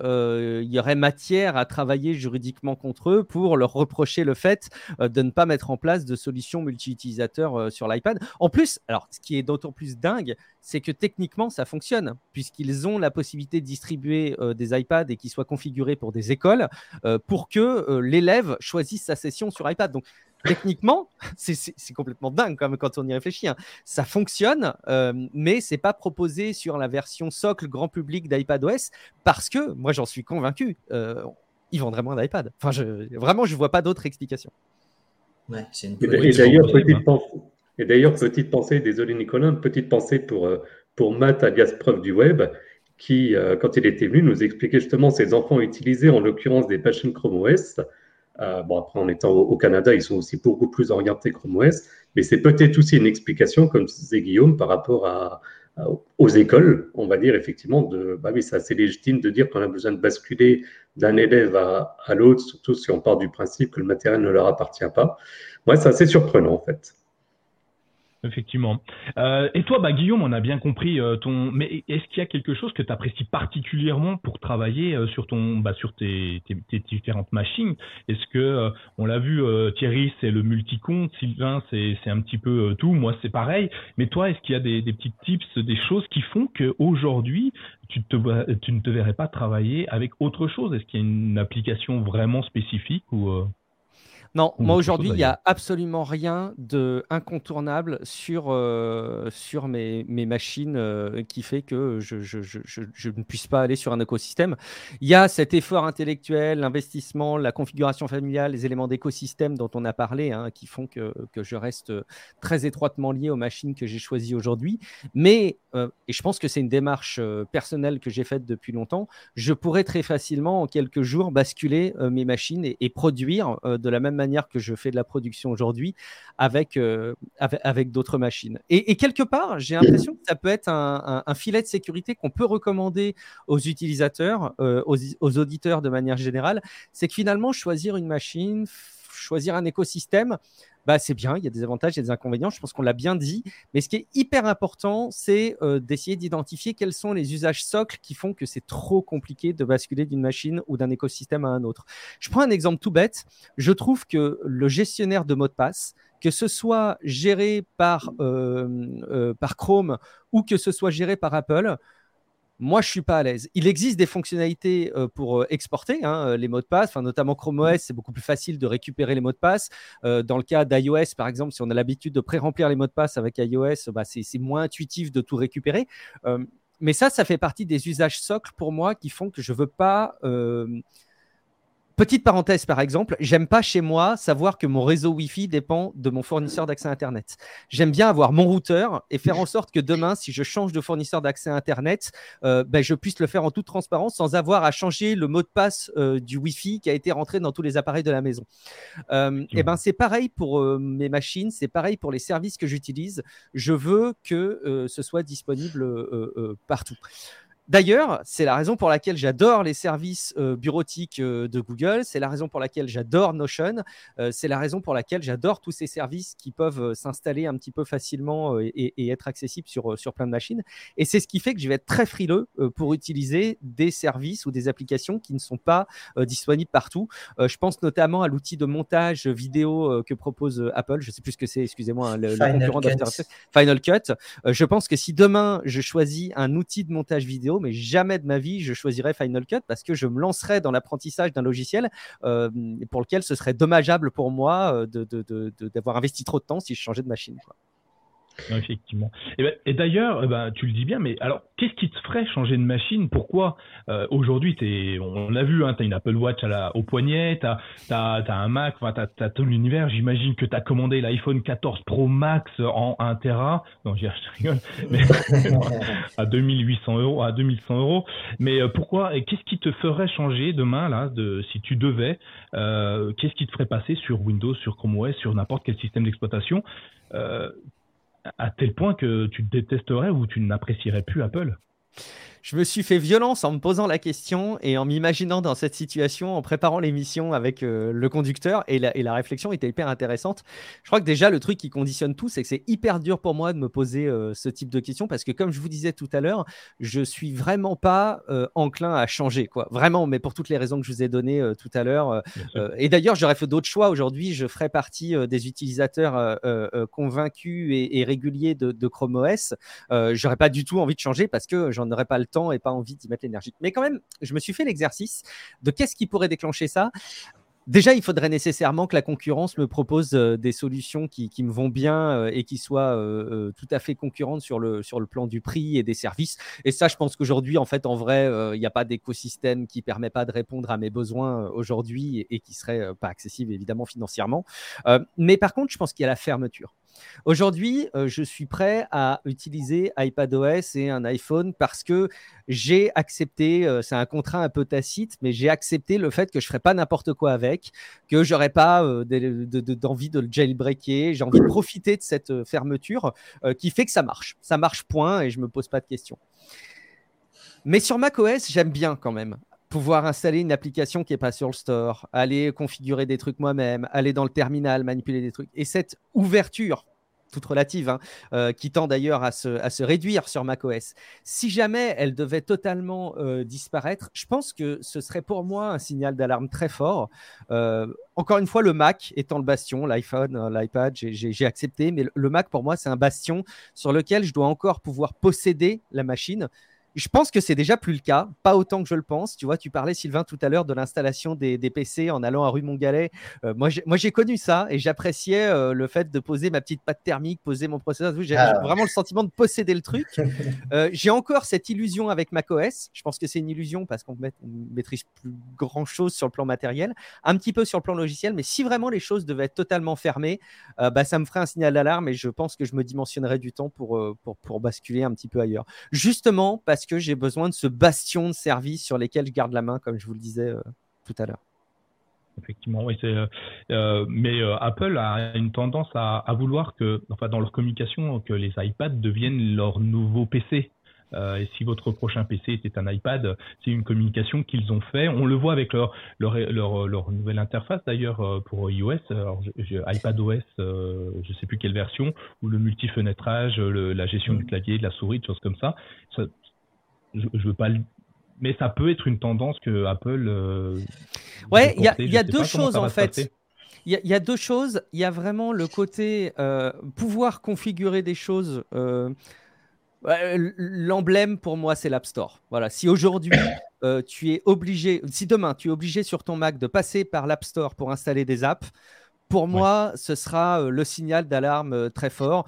il y aurait matière à travailler juridiquement contre eux pour leur reprocher le fait de ne pas mettre en place de solutions multi-utilisateurs sur l'iPad. En plus, alors ce qui est d'autant plus dingue, c'est que techniquement, ça fonctionne, puisqu'ils ont la possibilité de distribuer euh, des iPads et qu'ils soient configurés pour des écoles, euh, pour que euh, l'élève choisisse sa session sur iPad. Donc, techniquement, c'est complètement dingue quand, même, quand on y réfléchit. Hein. Ça fonctionne, mais c'est pas proposé sur la version socle grand public d'iPadOS, parce que, moi j'en suis convaincu, ils vendraient moins d'iPad. Enfin, je, vraiment, je vois pas d'autre explication. Ouais, une... Et d'ailleurs, petite pensée et d'ailleurs, petite pensée, désolé Nicolas, petite pensée pour, euh, pour Matt, alias Preuve du Web, qui, euh, quand il était venu, nous expliquait justement ses enfants utilisaient en l'occurrence des machines Chrome OS. Euh, bon, après, en étant au, Canada, ils sont aussi beaucoup plus orientés Chrome OS, mais c'est peut-être aussi une explication, comme disait Guillaume, par rapport à, aux écoles, on va dire effectivement, de, bah oui, c'est assez légitime de dire qu'on a besoin de basculer d'un élève à, l'autre, surtout si on part du principe que le matériel ne leur appartient pas. Moi, c'est assez surprenant en fait. Effectivement. Euh, et toi, bah, Guillaume, on a bien compris euh, ton. Mais est-ce qu'il y a quelque chose que tu apprécies particulièrement pour travailler euh, sur ton, bah, sur tes, tes, tes différentes machines? Est-ce que euh, on l'a vu, Thierry, c'est le multicompte, Sylvain, c'est c'est un petit peu tout. Moi, c'est pareil. Mais toi, est-ce qu'il y a des, des petits tips, des choses qui font que aujourd'hui, tu, te, tu ne te verrais pas travailler avec autre chose? Est-ce qu'il y a une application vraiment spécifique ou non, moi aujourd'hui, il n'y a absolument rien de incontournable sur, euh, sur mes, mes machines euh, qui fait que je, je, je, je, ne puisse pas aller sur un écosystème. Il y a cet effort intellectuel, l'investissement, la configuration familiale, les éléments d'écosystème dont on a parlé, hein, qui font que, que, je reste très étroitement lié aux machines que j'ai choisies aujourd'hui. Mais, euh, et je pense que c'est une démarche personnelle que j'ai faite depuis longtemps, je pourrais très facilement, en quelques jours, basculer mes machines et, et produire de la même manière que je fais de la production aujourd'hui avec, euh, avec, d'autres machines. Et, quelque part, j'ai l'impression que ça peut être un, filet de sécurité qu'on peut recommander aux utilisateurs, euh, aux, aux auditeurs de manière générale. C'est que finalement, choisir une machine, choisir un écosystème, bah, c'est bien, il y a des avantages, il y a des inconvénients, je pense qu'on l'a bien dit. Mais ce qui est hyper important, c'est euh, d'essayer d'identifier quels sont les usages socles qui font que c'est trop compliqué de basculer d'une machine ou d'un écosystème à un autre. Je prends un exemple tout bête. Je trouve que le gestionnaire de mots de passe, que ce soit géré par, euh, euh, par Chrome ou que ce soit géré par Apple, moi, je suis pas à l'aise. Il existe des fonctionnalités euh, pour euh, exporter hein, euh, les mots de passe, notamment Chrome OS, c'est beaucoup plus facile de récupérer les mots de passe. dans le cas d'iOS, par exemple, si on a l'habitude de pré-remplir les mots de passe avec iOS, bah, c'est moins intuitif de tout récupérer. mais ça, ça fait partie des usages socles pour moi qui font que je veux pas Petite parenthèse par exemple, j'aime pas chez moi savoir que mon réseau Wi-Fi dépend de mon fournisseur d'accès Internet. J'aime bien avoir mon routeur et faire en sorte que demain, si je change de fournisseur d'accès Internet, euh, ben, je puisse le faire en toute transparence sans avoir à changer le mot de passe euh, du Wi-Fi qui a été rentré dans tous les appareils de la maison. Euh, et ben c'est pareil pour mes machines, c'est pareil pour les services que j'utilise. Je veux que ce soit disponible partout. D'ailleurs, c'est la raison pour laquelle j'adore les services euh, bureautiques euh, de Google, c'est la raison pour laquelle j'adore Notion, euh, c'est la raison pour laquelle j'adore tous ces services qui peuvent s'installer un petit peu facilement et, être accessibles sur, sur plein de machines. Et c'est ce qui fait que je vais être très frileux pour utiliser des services ou des applications qui ne sont pas disponibles partout. je pense notamment à l'outil de montage vidéo que propose Apple, je ne sais plus ce que c'est, excusez-moi, hein, le, concurrent Final Cut. je pense que si demain je choisis un outil de montage vidéo, mais jamais de ma vie je choisirais Final Cut parce que je me lancerais dans l'apprentissage d'un logiciel euh, pour lequel ce serait dommageable pour moi euh, d'avoir investi trop de temps si je changeais de machine. Effectivement. Ben, et, d'ailleurs, eh ben, tu le dis bien, mais alors, qu'est-ce qui te ferait changer de machine? Pourquoi euh, aujourd'hui, on l'a vu, hein, tu as une Apple Watch à la, au poignet, tu as, un Mac, tu as, tout l'univers. J'imagine que tu as commandé l'iPhone 14 Pro Max en 1 Tera. Non, je rigole, mais à 2800 euros, à 2100 euros. Mais euh, pourquoi Et qu'est-ce qui te ferait changer demain, là, de, si tu devais euh, Qu'est-ce qui te ferait passer sur Windows, sur Chrome OS, sur n'importe quel système d'exploitation? À tel point que tu détesterais ou tu n'apprécierais plus Apple je me suis fait violence en me posant la question et en m'imaginant dans cette situation, en préparant l'émission avec euh, le conducteur. Et la, et la, réflexion était hyper intéressante. Je crois que déjà, le truc qui conditionne tout, c'est que c'est hyper dur pour moi de me poser euh, ce type de questions parce que, comme je vous disais tout à l'heure, je suis vraiment pas euh, enclin à changer. Quoi. Vraiment, mais pour toutes les raisons que je vous ai données tout à l'heure. et d'ailleurs, j'aurais fait d'autres choix. Aujourd'hui, je ferai partie des utilisateurs convaincus et, et, réguliers de, de Chrome OS. j'aurais pas du tout envie de changer parce que j'en aurais pas le temps et pas envie d'y mettre l'énergie. Mais quand même, je me suis fait l'exercice de qu'est-ce qui pourrait déclencher ça. Déjà, il faudrait nécessairement que la concurrence me propose euh, des solutions qui, me vont bien euh, et qui soient euh, tout à fait concurrentes sur le, sur le plan du prix et des services. Et ça, je pense qu'aujourd'hui, en fait, en vrai, il n'y a pas d'écosystème qui ne permet pas de répondre à mes besoins aujourd'hui et, et, qui serait pas accessible, évidemment, financièrement. mais par contre, je pense qu'il y a la fermeture. Aujourd'hui, euh, je suis prêt à utiliser iPadOS et un iPhone parce que j'ai accepté, euh, c'est un contrat un peu tacite, mais j'ai accepté le fait que je ne ferai pas n'importe quoi avec, que j'aurais pas euh, d'envie de, le jailbreaker. J'ai envie de profiter de cette fermeture qui fait que ça marche. Ça marche point et je ne me pose pas de questions. Mais sur macOS, j'aime bien quand même pouvoir installer une application qui n'est pas sur le store, aller configurer des trucs moi-même, aller dans le terminal, manipuler des trucs. Et cette ouverture, toute relative, hein, euh, qui tend d'ailleurs à se, réduire sur macOS, si jamais elle devait totalement euh, disparaître, je pense que ce serait pour moi un signal d'alarme très fort. Euh, encore une fois, le Mac étant le bastion, l'iPhone, l'iPad, j'ai accepté, mais le Mac pour moi, c'est un bastion sur lequel je dois encore pouvoir posséder la machine je pense que c'est déjà plus le cas, pas autant que je le pense. Tu vois, tu parlais, Sylvain, tout à l'heure de l'installation des, PC en allant à rue Montgalet. Euh, moi, j'ai connu ça et j'appréciais euh, le fait de poser ma petite pâte thermique, poser mon processeur. J'ai ah. vraiment le sentiment de posséder le truc. Euh, j'ai encore cette illusion avec macOS. Je pense que c'est une illusion parce qu'on ne maîtrise plus grand chose sur le plan matériel, un petit peu sur le plan logiciel. Mais si vraiment les choses devaient être totalement fermées, bah, ça me ferait un signal d'alarme et je pense que je me dimensionnerais du temps pour, pour, pour basculer un petit peu ailleurs. Justement parce que j'ai besoin de ce bastion de services sur lesquels je garde la main, comme je vous le disais euh, tout à l'heure. Effectivement, oui. Euh, euh, mais Apple a une tendance à, vouloir que, enfin, dans leur communication, que les iPads deviennent leur nouveau PC. et si votre prochain PC était un iPad, c'est une communication qu'ils ont fait. On le voit avec leur, leur, leur, nouvelle interface d'ailleurs pour iOS, iPadOS, je ne sais plus quelle version, ou le multi-fenêtrage, la gestion du clavier, de la souris, des choses comme ça. ça je, veux pas mais ça peut être une tendance que Apple. Euh, ouais, il y a, deux choses en fait. Il y, a deux choses. Il y a vraiment le côté euh, pouvoir configurer des choses. Euh, l'emblème pour moi, c'est l'App Store. Voilà. Si aujourd'hui tu es obligé, si demain tu es obligé sur ton Mac de passer par l'App Store pour installer des apps, pour moi, ce sera le signal d'alarme très fort.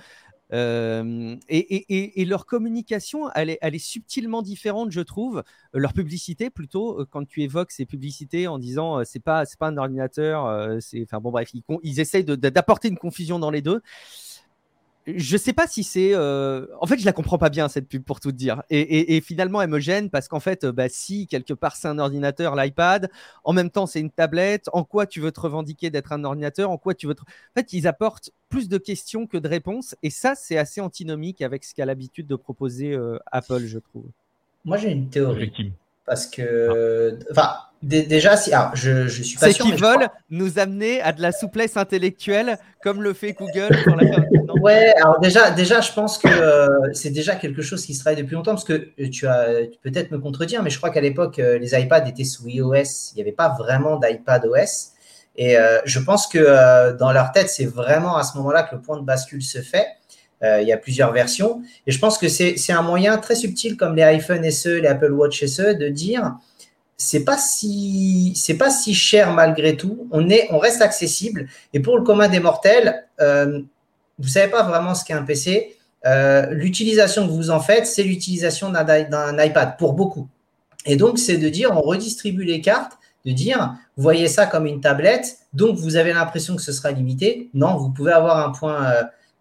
Et, leur communication, elle est, elle est, subtilement différente, je trouve. Leur publicité, plutôt, quand tu évoques ces publicités en disant c'est pas, pas un ordinateur, c'est, enfin bon bref, ils, ils essayent d'apporter une confusion dans les deux je sais pas si c'est. Euh, en fait, je la comprends pas bien cette pub pour tout dire. Et, finalement, elle me gêne parce qu'en fait, bah, si quelque part c'est un ordinateur, l'iPad, en même temps c'est une tablette. En quoi tu veux te revendiquer d'être un ordinateur En quoi tu veux. En fait, ils apportent plus de questions que de réponses. Et ça, c'est assez antinomique avec ce qu'a l'habitude de proposer euh, Apple, je trouve. Moi, j'ai une théorie. Parce que, enfin, déjà, si, alors, je, je suis pas sûr. C'est qu'ils veulent nous amener à de la souplesse intellectuelle, comme le fait Google pour la. ouais, alors déjà, déjà, je pense que euh, c'est déjà quelque chose qui se travaille depuis longtemps, parce que euh, tu as peut-être me contredire, mais je crois qu'à l'époque, euh, les iPads étaient sous iOS. Il n'y avait pas vraiment d'iPad OS. Et je pense que dans leur tête, c'est vraiment à ce moment-là que le point de bascule se fait. Euh, il y a plusieurs versions. Et je pense que c'est un moyen très subtil, comme les iPhone SE, les Apple Watch SE, de dire c'est pas si pas si cher malgré tout. On est, on reste accessible. Et pour le commun des mortels, euh, vous savez pas vraiment ce qu'est un PC. Euh, l'utilisation que vous en faites, c'est l'utilisation d'un iPad pour beaucoup. Et donc, c'est de dire, on redistribue les cartes, de dire, vous voyez ça comme une tablette, donc vous avez l'impression que ce sera limité. Non, vous pouvez avoir un point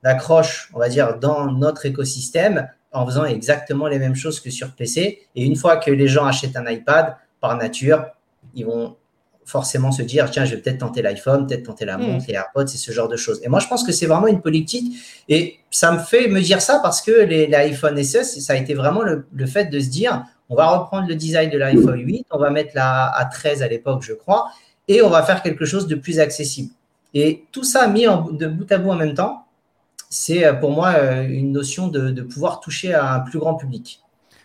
d'accroche, on va dire, dans notre écosystème en faisant exactement les mêmes choses que sur PC. Et une fois que les gens achètent un iPad, par nature, ils vont forcément se dire tiens, je vais peut-être tenter l'iPhone, peut-être tenter la montre, hmm. les AirPods, c'est ce genre de choses. Et moi, je pense que c'est vraiment une politique. Et ça me fait me dire ça parce que l'iPhone SE, ça a été vraiment le, fait de se dire on va reprendre le design de l'iPhone 8, on va mettre la à 13 à l'époque, je crois, et on va faire quelque chose de plus accessible. Et tout ça mis de bout à bout en même temps, c'est euh, pour moi euh, une notion de, pouvoir toucher à un plus grand public.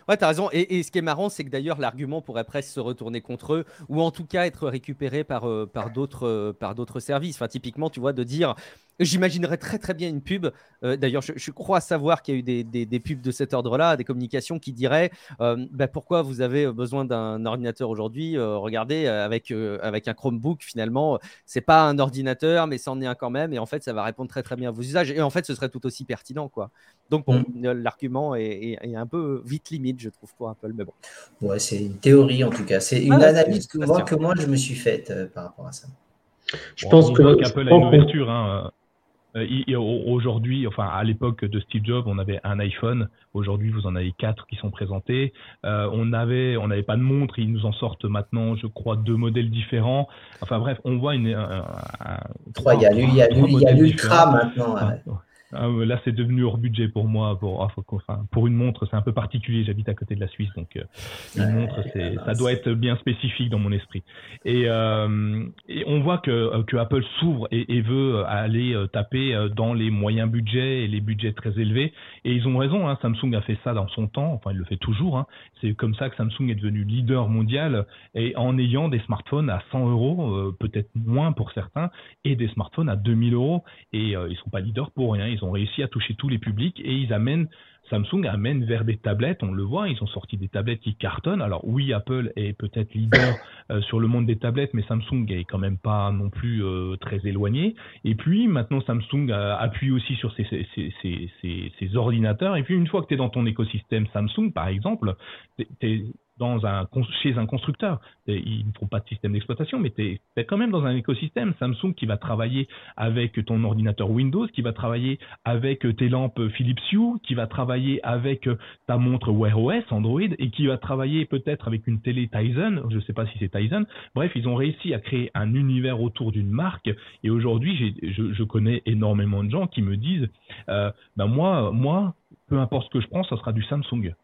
Ouais, tu as raison. Et, ce qui est marrant, c'est que d'ailleurs, l'argument pourrait presque se retourner contre eux, ou en tout cas être récupéré par, euh, par d'autres services. Enfin, typiquement, tu vois, de dire J'imaginerais très très bien une pub. Euh, d'ailleurs, je, crois savoir qu'il y a eu des, pubs de cet ordre-là, des communications qui diraient euh, bah, pourquoi vous avez besoin d'un ordinateur aujourd'hui. Euh, regardez, avec, avec un Chromebook, finalement, c'est pas un ordinateur, mais c'en est un quand même. Et en fait, ça va répondre très très bien à vos usages. Et en fait, ce serait tout aussi pertinent. quoi. Donc, bon, mm. l'argument est, un peu vite limite, je trouve, pour Apple. Mais bon. Ouais, c'est une théorie en tout cas. C'est une analyse que moi, que moi, je me suis faite par rapport à ça. Je pense que Apple a une ouverture. Hein, euh, aujourd'hui, enfin à l'époque de Steve Jobs, on avait un iPhone. Aujourd'hui, vous en avez quatre qui sont présentés. Euh, on avait, on n'avait pas de montre. Ils nous en sortent maintenant, je crois, deux modèles différents. Enfin bref, on voit une. il y a l'Ultra maintenant. Ah, là, c'est devenu hors budget pour moi. Pour, ah, enfin, pour une montre, c'est un peu particulier. J'habite à côté de la Suisse, donc euh, une montre, c'est, ça doit être bien spécifique dans mon esprit. Et, euh, et on voit que, euh, que Apple s'ouvre et, et, veut aller euh, taper dans les moyens budgets et les budgets très élevés. Et ils ont raison. Hein, Samsung a fait ça dans son temps. Enfin, il le fait toujours. Hein. C'est comme ça que Samsung est devenu leader mondial et en ayant des smartphones à 100 euros, peut-être moins pour certains, et des smartphones à 2000 euros. Et ils sont pas leaders pour rien ils ont réussi à toucher tous les publics et ils amènent Samsung amène vers des tablettes, on le voit, ils ont sorti des tablettes qui cartonnent. Alors oui, Apple est peut-être leader euh, sur le monde des tablettes, mais Samsung est quand même pas non plus euh, très éloigné. Et puis maintenant, Samsung euh, appuie aussi sur ses, ordinateurs. Et puis une fois que tu es dans ton écosystème Samsung, par exemple, tu dans un, chez un constructeur. Ils ne font pas de système d'exploitation, mais tu es, quand même dans un écosystème Samsung qui va travailler avec ton ordinateur Windows, qui va travailler avec tes lampes Philips Hue, qui va travailler avec ta montre Wear OS Android et qui va travailler peut-être avec une télé Tizen. Je ne sais pas si c'est Tizen. Bref, ils ont réussi à créer un univers autour d'une marque. Et aujourd'hui, je, je, connais énormément de gens qui me disent, euh, ben moi, moi, peu importe ce que je prends, ça sera du Samsung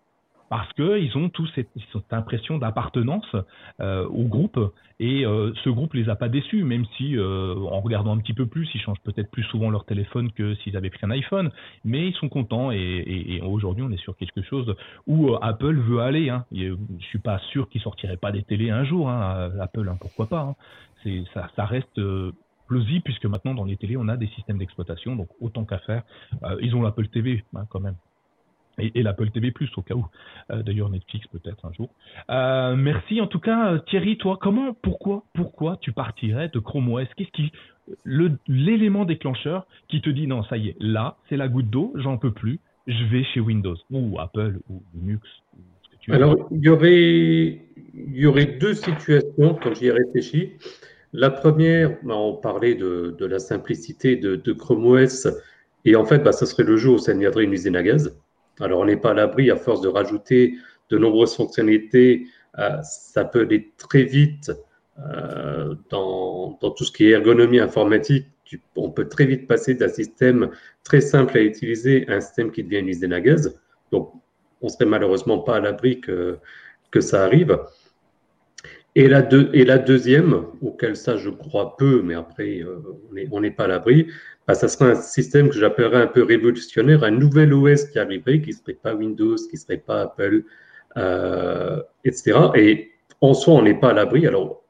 parce qu'ils ont tous cette, impression d'appartenance euh, au groupe et euh, ce groupe les a pas déçus, même si euh, en regardant un petit peu plus, ils changent peut-être plus souvent leur téléphone que s'ils avaient pris un iPhone, mais ils sont contents et, aujourd'hui on est sur quelque chose où Apple veut aller. Hein. Je suis pas sûr qu'ils sortiraient pas des télés un jour, hein, Apple, hein, pourquoi pas. Hein. Ça, ça reste plausible puisque maintenant dans les télés on a des systèmes d'exploitation, donc autant qu'à faire. ils ont l'Apple TV quand même. Et, l'Apple TV Plus au cas où. Euh, d'ailleurs Netflix peut-être un jour. Euh, merci en tout cas euh, Thierry, toi comment, pourquoi, pourquoi tu partirais de Chrome OS Qu'est-ce qui l'élément déclencheur qui te dit non ça y est là c'est la goutte d'eau, j'en peux plus, je vais chez Windows ou Apple ou Linux. Alors il y aurait il y aurait deux situations quand j'y ai réfléchi. La première, bah, on parlait de, la simplicité de, Chrome OS et en fait bah, ce serait le jour où ça deviendrait une usine à gaz. Alors, on n'est pas à l'abri, à force de rajouter de nombreuses fonctionnalités, euh, ça peut aller très vite euh, dans, tout ce qui est ergonomie informatique. on peut très vite passer d'un système très simple à utiliser à un système qui devient une usine à gaz. Donc, on ne serait malheureusement pas à l'abri que, que ça arrive. Et la, deuxième, auquel ça je crois peu, mais après euh, on n'est pas à l'abri, bah, ça serait un système que j'appellerais un peu révolutionnaire, un nouvel OS qui arriverait, qui ne serait pas Windows, qui ne serait pas Apple, euh, etc. Et en soi, on n'est pas à l'abri. Alors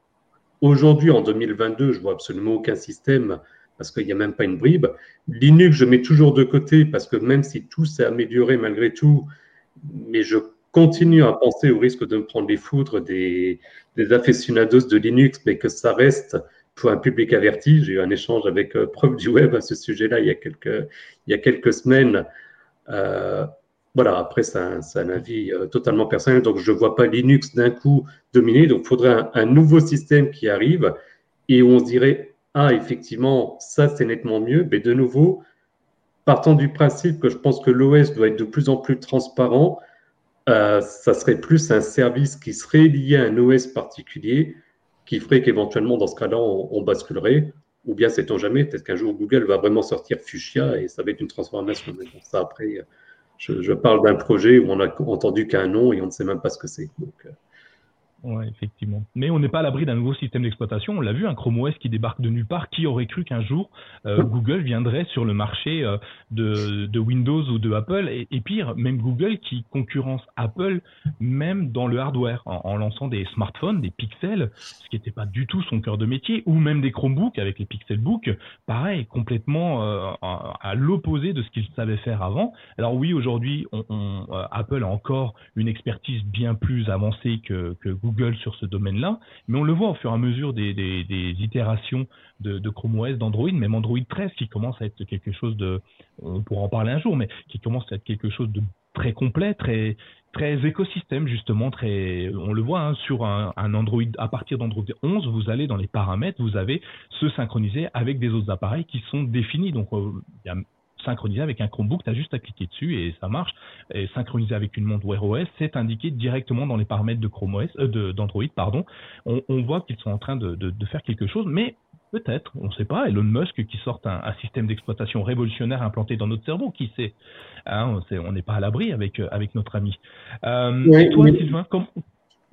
aujourd'hui, en 2022, je vois absolument aucun système parce qu'il n'y a même pas une bribe. Linux, je mets toujours de côté parce que même si tout s'est amélioré malgré tout, mais je continue à penser au risque de me prendre les foudres des, des aficionados de Linux, mais que ça reste pour un public averti. J'ai eu un échange avec euh, Preuve du Web à ce sujet-là il, y a quelques, il y a quelques semaines. Euh, voilà, après, c'est un, un, avis euh, totalement personnel, donc je ne vois pas Linux d'un coup dominer. Donc, il faudrait un, nouveau système qui arrive et où on se dirait, ah, effectivement, ça, c'est nettement mieux. Mais de nouveau, partant du principe que je pense que l'OS doit être de plus en plus transparent, euh, ça serait plus un service qui serait lié à un OS particulier qui ferait qu'éventuellement, dans ce cas-là, on, basculerait. Ou bien, sait-on jamais, peut-être qu'un jour, Google va vraiment sortir Fuchsia et ça va être une transformation. Mais ça, après, je, parle d'un projet où on a entendu qu'un nom et on ne sait même pas ce que c'est. Donc, oui, effectivement. Mais on n'est pas à l'abri d'un nouveau système d'exploitation. On l'a vu, un Chrome OS qui débarque de nulle part. Qui aurait cru qu'un jour euh, Google viendrait sur le marché euh, de, Windows ou de Apple et, pire, même Google qui concurrence Apple même dans le hardware en, lançant des smartphones, des pixels, ce qui n'était pas du tout son cœur de métier, ou même des Chromebooks avec les Pixelbooks, pareil, complètement euh, à, l'opposé de ce qu'il savait faire avant. Alors oui, aujourd'hui, Apple a encore une expertise bien plus avancée que, que Google Google sur ce domaine-là, mais on le voit au fur et à mesure des, itérations de, Chrome OS, d'Android, même Android 13 qui commence à être quelque chose de, on pourra en parler un jour, mais qui commence à être quelque chose de très complet, très très écosystème justement, très, on le voit hein, sur un, Android, à partir d'Android 11, vous allez dans les paramètres, vous avez se synchroniser avec des autres appareils qui sont définis. Donc euh, il y a synchronisé avec un Chromebook, tu as juste à cliquer dessus et ça marche. Et synchronisé avec une montre Wear OS, c'est indiqué directement dans les paramètres de Chrome OS, euh, d'Android, pardon. On, voit qu'ils sont en train de, faire quelque chose, mais peut-être, on ne sait pas. Elon Musk qui sort un, système d'exploitation révolutionnaire implanté dans notre cerveau, qui sait? Hein, On n'est pas à l'abri avec, euh, avec notre ami. Euh, et toi, Sylvain,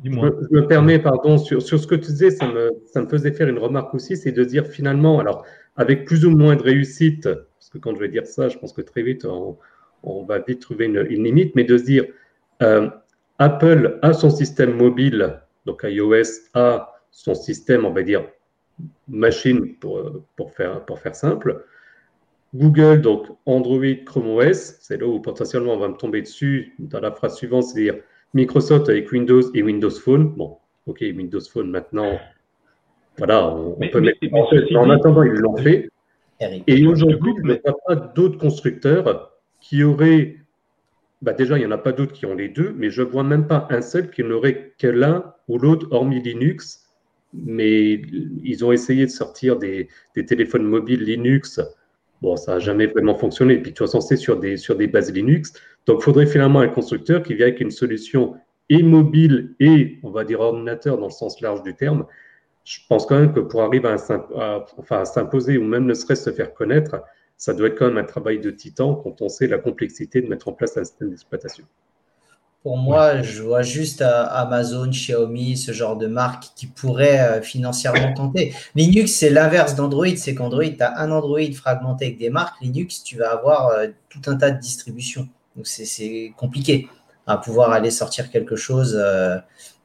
Dis-moi. Je, me permets, pardon, sur, sur, ce que tu disais, ça me, ça me faisait faire une remarque aussi, c'est de dire finalement, alors avec plus ou moins de réussite, que quand je vais dire ça, je pense que très vite, on, va vite trouver une, limite, mais de se dire, euh, Apple a son système mobile, donc iOS a son système, on va dire, machine pour, pour, faire, pour faire simple. Google, donc Android, Chrome OS, c'est là où potentiellement on va me tomber dessus dans la phrase suivante, c'est-à-dire Microsoft avec Windows et Windows Phone. Bon, ok, Windows Phone maintenant, voilà, on, peut mettre en, attendant, ils l'ont fait. Et aujourd'hui, il n'y a pas d'autres constructeurs qui auraient. Bah déjà, il n'y en a pas d'autres qui ont les deux, mais je ne vois même pas un seul qui n'aurait que l'un ou l'autre, hormis Linux. Mais ils ont essayé de sortir des, téléphones mobiles Linux. Bon, ça n'a jamais vraiment fonctionné. Et puis, de toute façon, c'est sur des, sur des bases Linux. Donc, il faudrait finalement un constructeur qui vient avec une solution et mobile et, on va dire, ordinateur dans le sens large du terme, je pense quand même que pour arriver à, s'imposer ou même ne serait-ce se faire connaître, ça doit être quand même un travail de titan quand on sait la complexité de mettre en place un système d'exploitation. Pour moi, je vois juste euh, Amazon, Xiaomi, ce genre de marque qui pourrait euh, financièrement tenter. Linux, c'est l'inverse d'Android. C'est qu'Android, tu as un Android fragmenté avec des marques. Linux, tu vas avoir euh, tout un tas de distributions. Donc, c'est compliqué à pouvoir aller sortir quelque chose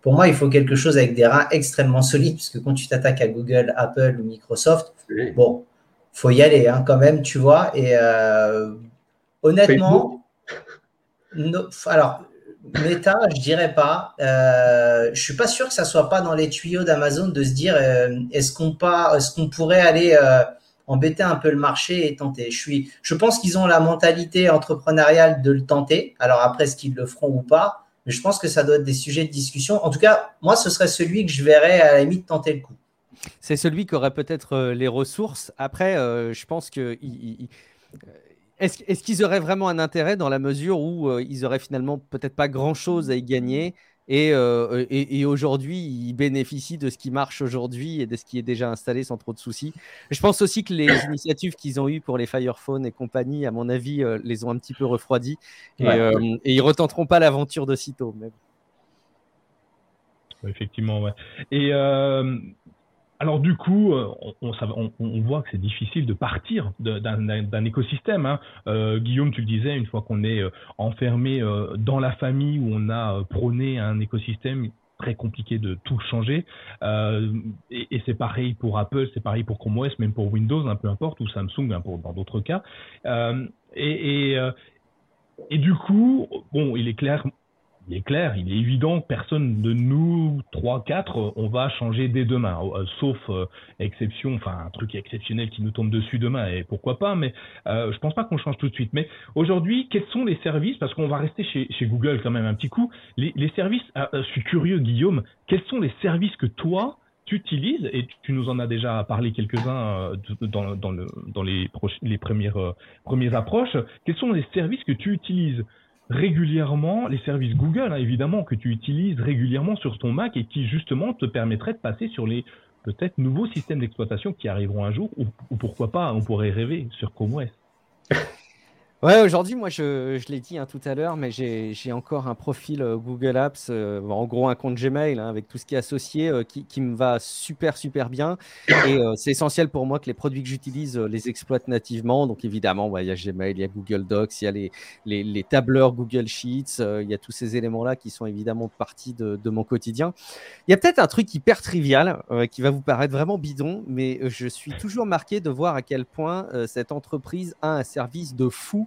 pour moi, il faut quelque chose avec des reins extrêmement solides, parce que quand tu t'attaques à Google, Apple ou Microsoft, bon, faut y aller hein, quand même, tu vois. Et euh, honnêtement, alors, méta, je dirais pas. Euh, je suis pas sûr que ça soit pas dans les tuyaux d'Amazon de se dire euh, est-ce qu'on pas, est-ce qu'on pourrait aller euh, embêter un peu le marché et tenter. Je suis, je pense qu'ils ont la mentalité entrepreneuriale de le tenter. Alors après, est-ce qu'ils le feront ou pas Je pense que ça doit être des sujets de discussion. En tout cas, moi, ce serait celui que je verrais à la limite tenter le coup. C'est celui qui aurait peut-être euh, les ressources. Après, je pense que est-ce qu'ils auraient vraiment un intérêt dans la mesure où euh, ils auraient finalement peut-être pas grand-chose à y gagner? Euh, et, et, aujourd'hui, ils bénéficient de ce qui marche aujourd'hui et de ce qui est déjà installé sans trop de soucis. Je pense aussi que les initiatives qu'ils ont eues pour les Firephone et compagnie, à mon avis, euh, les ont un petit peu refroidis et, et ils retenteront pas l'aventure de sitôt. Même. Effectivement, ouais. Et alors du coup, euh, on, voit que c'est difficile de partir d'un écosystème. Hein. Euh, Guillaume, tu le disais, une fois qu'on est euh, enfermé dans la famille où on a prôné un écosystème très compliqué de tout changer. et, c'est pareil pour Apple, c'est pareil pour Chrome OS, même pour Windows, un peu importe, ou Samsung hein, dans d'autres cas. et du coup, bon, il est clair, il est clair, il est évident que personne de nous, trois, quatre, on va changer dès demain, euh, sauf euh, exception, enfin un truc exceptionnel qui nous tombe dessus demain, et pourquoi pas, mais euh, je pense pas qu'on change tout de suite. Mais aujourd'hui, quels sont les services, parce qu'on va rester chez, Google quand même un petit coup, les, services, ah, je suis curieux Guillaume, quels sont les services que toi, tu utilises, et tu nous en as déjà parlé quelques-uns dans, dans, le, dans les, premières approches, quels sont les services que tu utilises? Régulièrement les services Google, hein, évidemment, que tu utilises régulièrement sur ton Mac et qui justement te permettraient de passer sur les peut-être nouveaux systèmes d'exploitation qui arriveront un jour, ou, ou, pourquoi pas, on pourrait rêver sur Chrome OS. Ouais, aujourd'hui, moi, je, je l'ai dit hein, tout à l'heure, mais j'ai encore un profil euh, Google Apps, euh, en gros un compte Gmail hein, avec tout ce qui est associé, euh, qui, qui, me va super, super bien. Et c'est essentiel pour moi que les produits que j'utilise les exploitent nativement. Donc, évidemment, il y a Gmail, il y a Google Docs, il y a les, les, les tableurs Google Sheets, il y a tous ces éléments-là qui sont évidemment partie de, de mon quotidien. Il y a peut-être un truc hyper trivial qui va vous paraître vraiment bidon, mais je suis toujours marqué de voir à quel point cette entreprise a un service de fou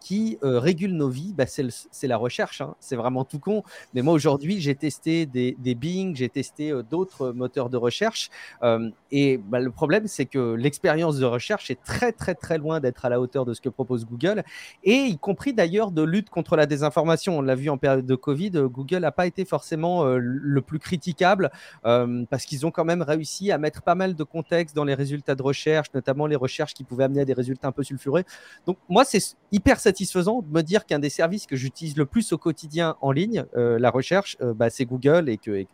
qui euh, régule nos vies, bah, c'est la recherche. Hein. C'est vraiment tout con. Mais moi, aujourd'hui, j'ai testé des, Bing, j'ai testé euh, d'autres moteurs de recherche. Euh, et bah, le problème, c'est que l'expérience de recherche est très, très, très loin d'être à la hauteur de ce que propose Google. Et y compris d'ailleurs de lutte contre la désinformation. On l'a vu en période de Covid, Google n'a pas été forcément le plus critiquable parce qu'ils ont quand même réussi à mettre pas mal de contexte dans les résultats de recherche, notamment les recherches qui pouvaient amener à des résultats un peu sulfurés. Donc, moi, c'est hyper satisfaisant de me dire qu'un des services que j'utilise le plus au quotidien en ligne, euh, la recherche, euh, bah, c'est Google et que,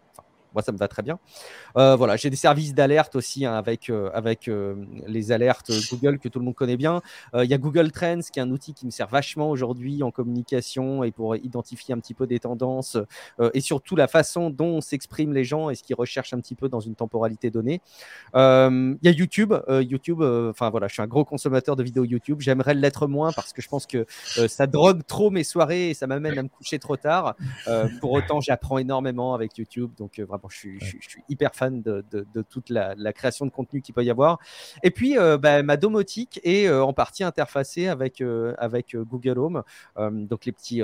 moi, ça me va très bien. Euh, voilà, j'ai des services d'alerte aussi hein, avec, euh, avec euh, les alertes Google que tout le monde connaît bien. Il y a Google Trends qui est un outil qui me sert vachement aujourd'hui en communication et pour identifier un petit peu des tendances et surtout la façon dont s'expriment les gens et ce qu'ils recherchent un petit peu dans une temporalité donnée. Il y a YouTube. YouTube, enfin voilà, je suis un gros consommateur de vidéos YouTube. J'aimerais l'être moins parce que je pense que ça drogue trop mes soirées et ça m'amène à me coucher trop tard. pour autant, j'apprends énormément avec YouTube. Donc vraiment, je suis, hyper fan de, toute la, création de contenu qu'il peut y avoir. Et puis, euh, bah, ma domotique est euh, en partie interfacée avec, euh, avec Google Home, donc les, petits,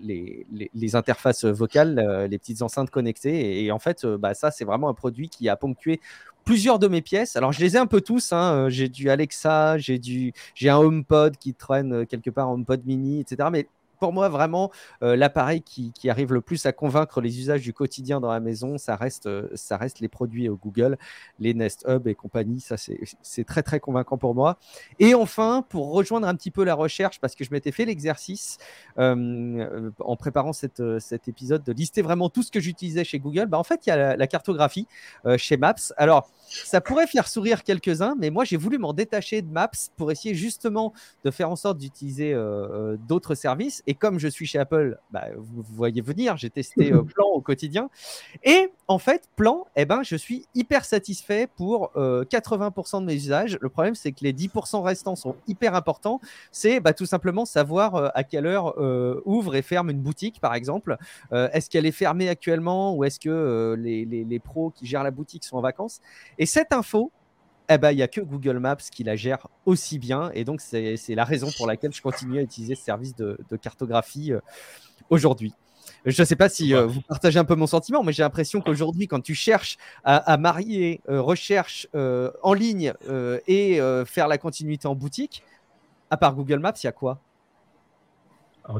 les, les, interfaces vocales, les petites enceintes connectées. Et, en fait, bah, ça, c'est vraiment un produit qui a ponctué plusieurs de mes pièces. Alors, je les ai un peu tous. Hein. J'ai du Alexa, j'ai du, j'ai un HomePod qui traîne quelque part, HomePod mini, etc. Mais pour moi, vraiment, euh, l'appareil qui, arrive le plus à convaincre les usages du quotidien dans la maison, ça reste, euh, ça reste les produits euh, Google, les Nest Hub et compagnie. Ça, c'est très, très convaincant pour moi. Et enfin, pour rejoindre un petit peu la recherche, parce que je m'étais fait l'exercice en préparant cet épisode de lister vraiment tout ce que j'utilisais chez Google, bah, en fait, il y a la, cartographie chez Maps. Alors, ça pourrait faire sourire quelques-uns, mais moi, j'ai voulu m'en détacher de Maps pour essayer justement de faire en sorte d'utiliser d'autres services. Et comme je suis chez Apple, bah, vous, voyez venir, j'ai testé euh, Plan au quotidien. Et en fait, Plan, eh ben, je suis hyper satisfait pour 80% euh, de mes usages. Le problème, c'est que les 10% restants sont hyper importants. C'est bah, tout simplement savoir euh, à quelle heure ouvre et ferme une boutique, par exemple. est-ce qu'elle est fermée actuellement ou est-ce que les, les, les pros qui gèrent la boutique sont en vacances? Et cette info, eh ben, il n'y a que Google Maps qui la gère aussi bien. Et donc, c'est la raison pour laquelle je continue à utiliser ce service de, cartographie euh, aujourd'hui. Je ne sais pas si euh, vous partagez un peu mon sentiment, mais j'ai l'impression qu'aujourd'hui, quand tu cherches à, marier euh, recherche en ligne et faire la continuité en boutique, à part Google Maps, il y a quoi?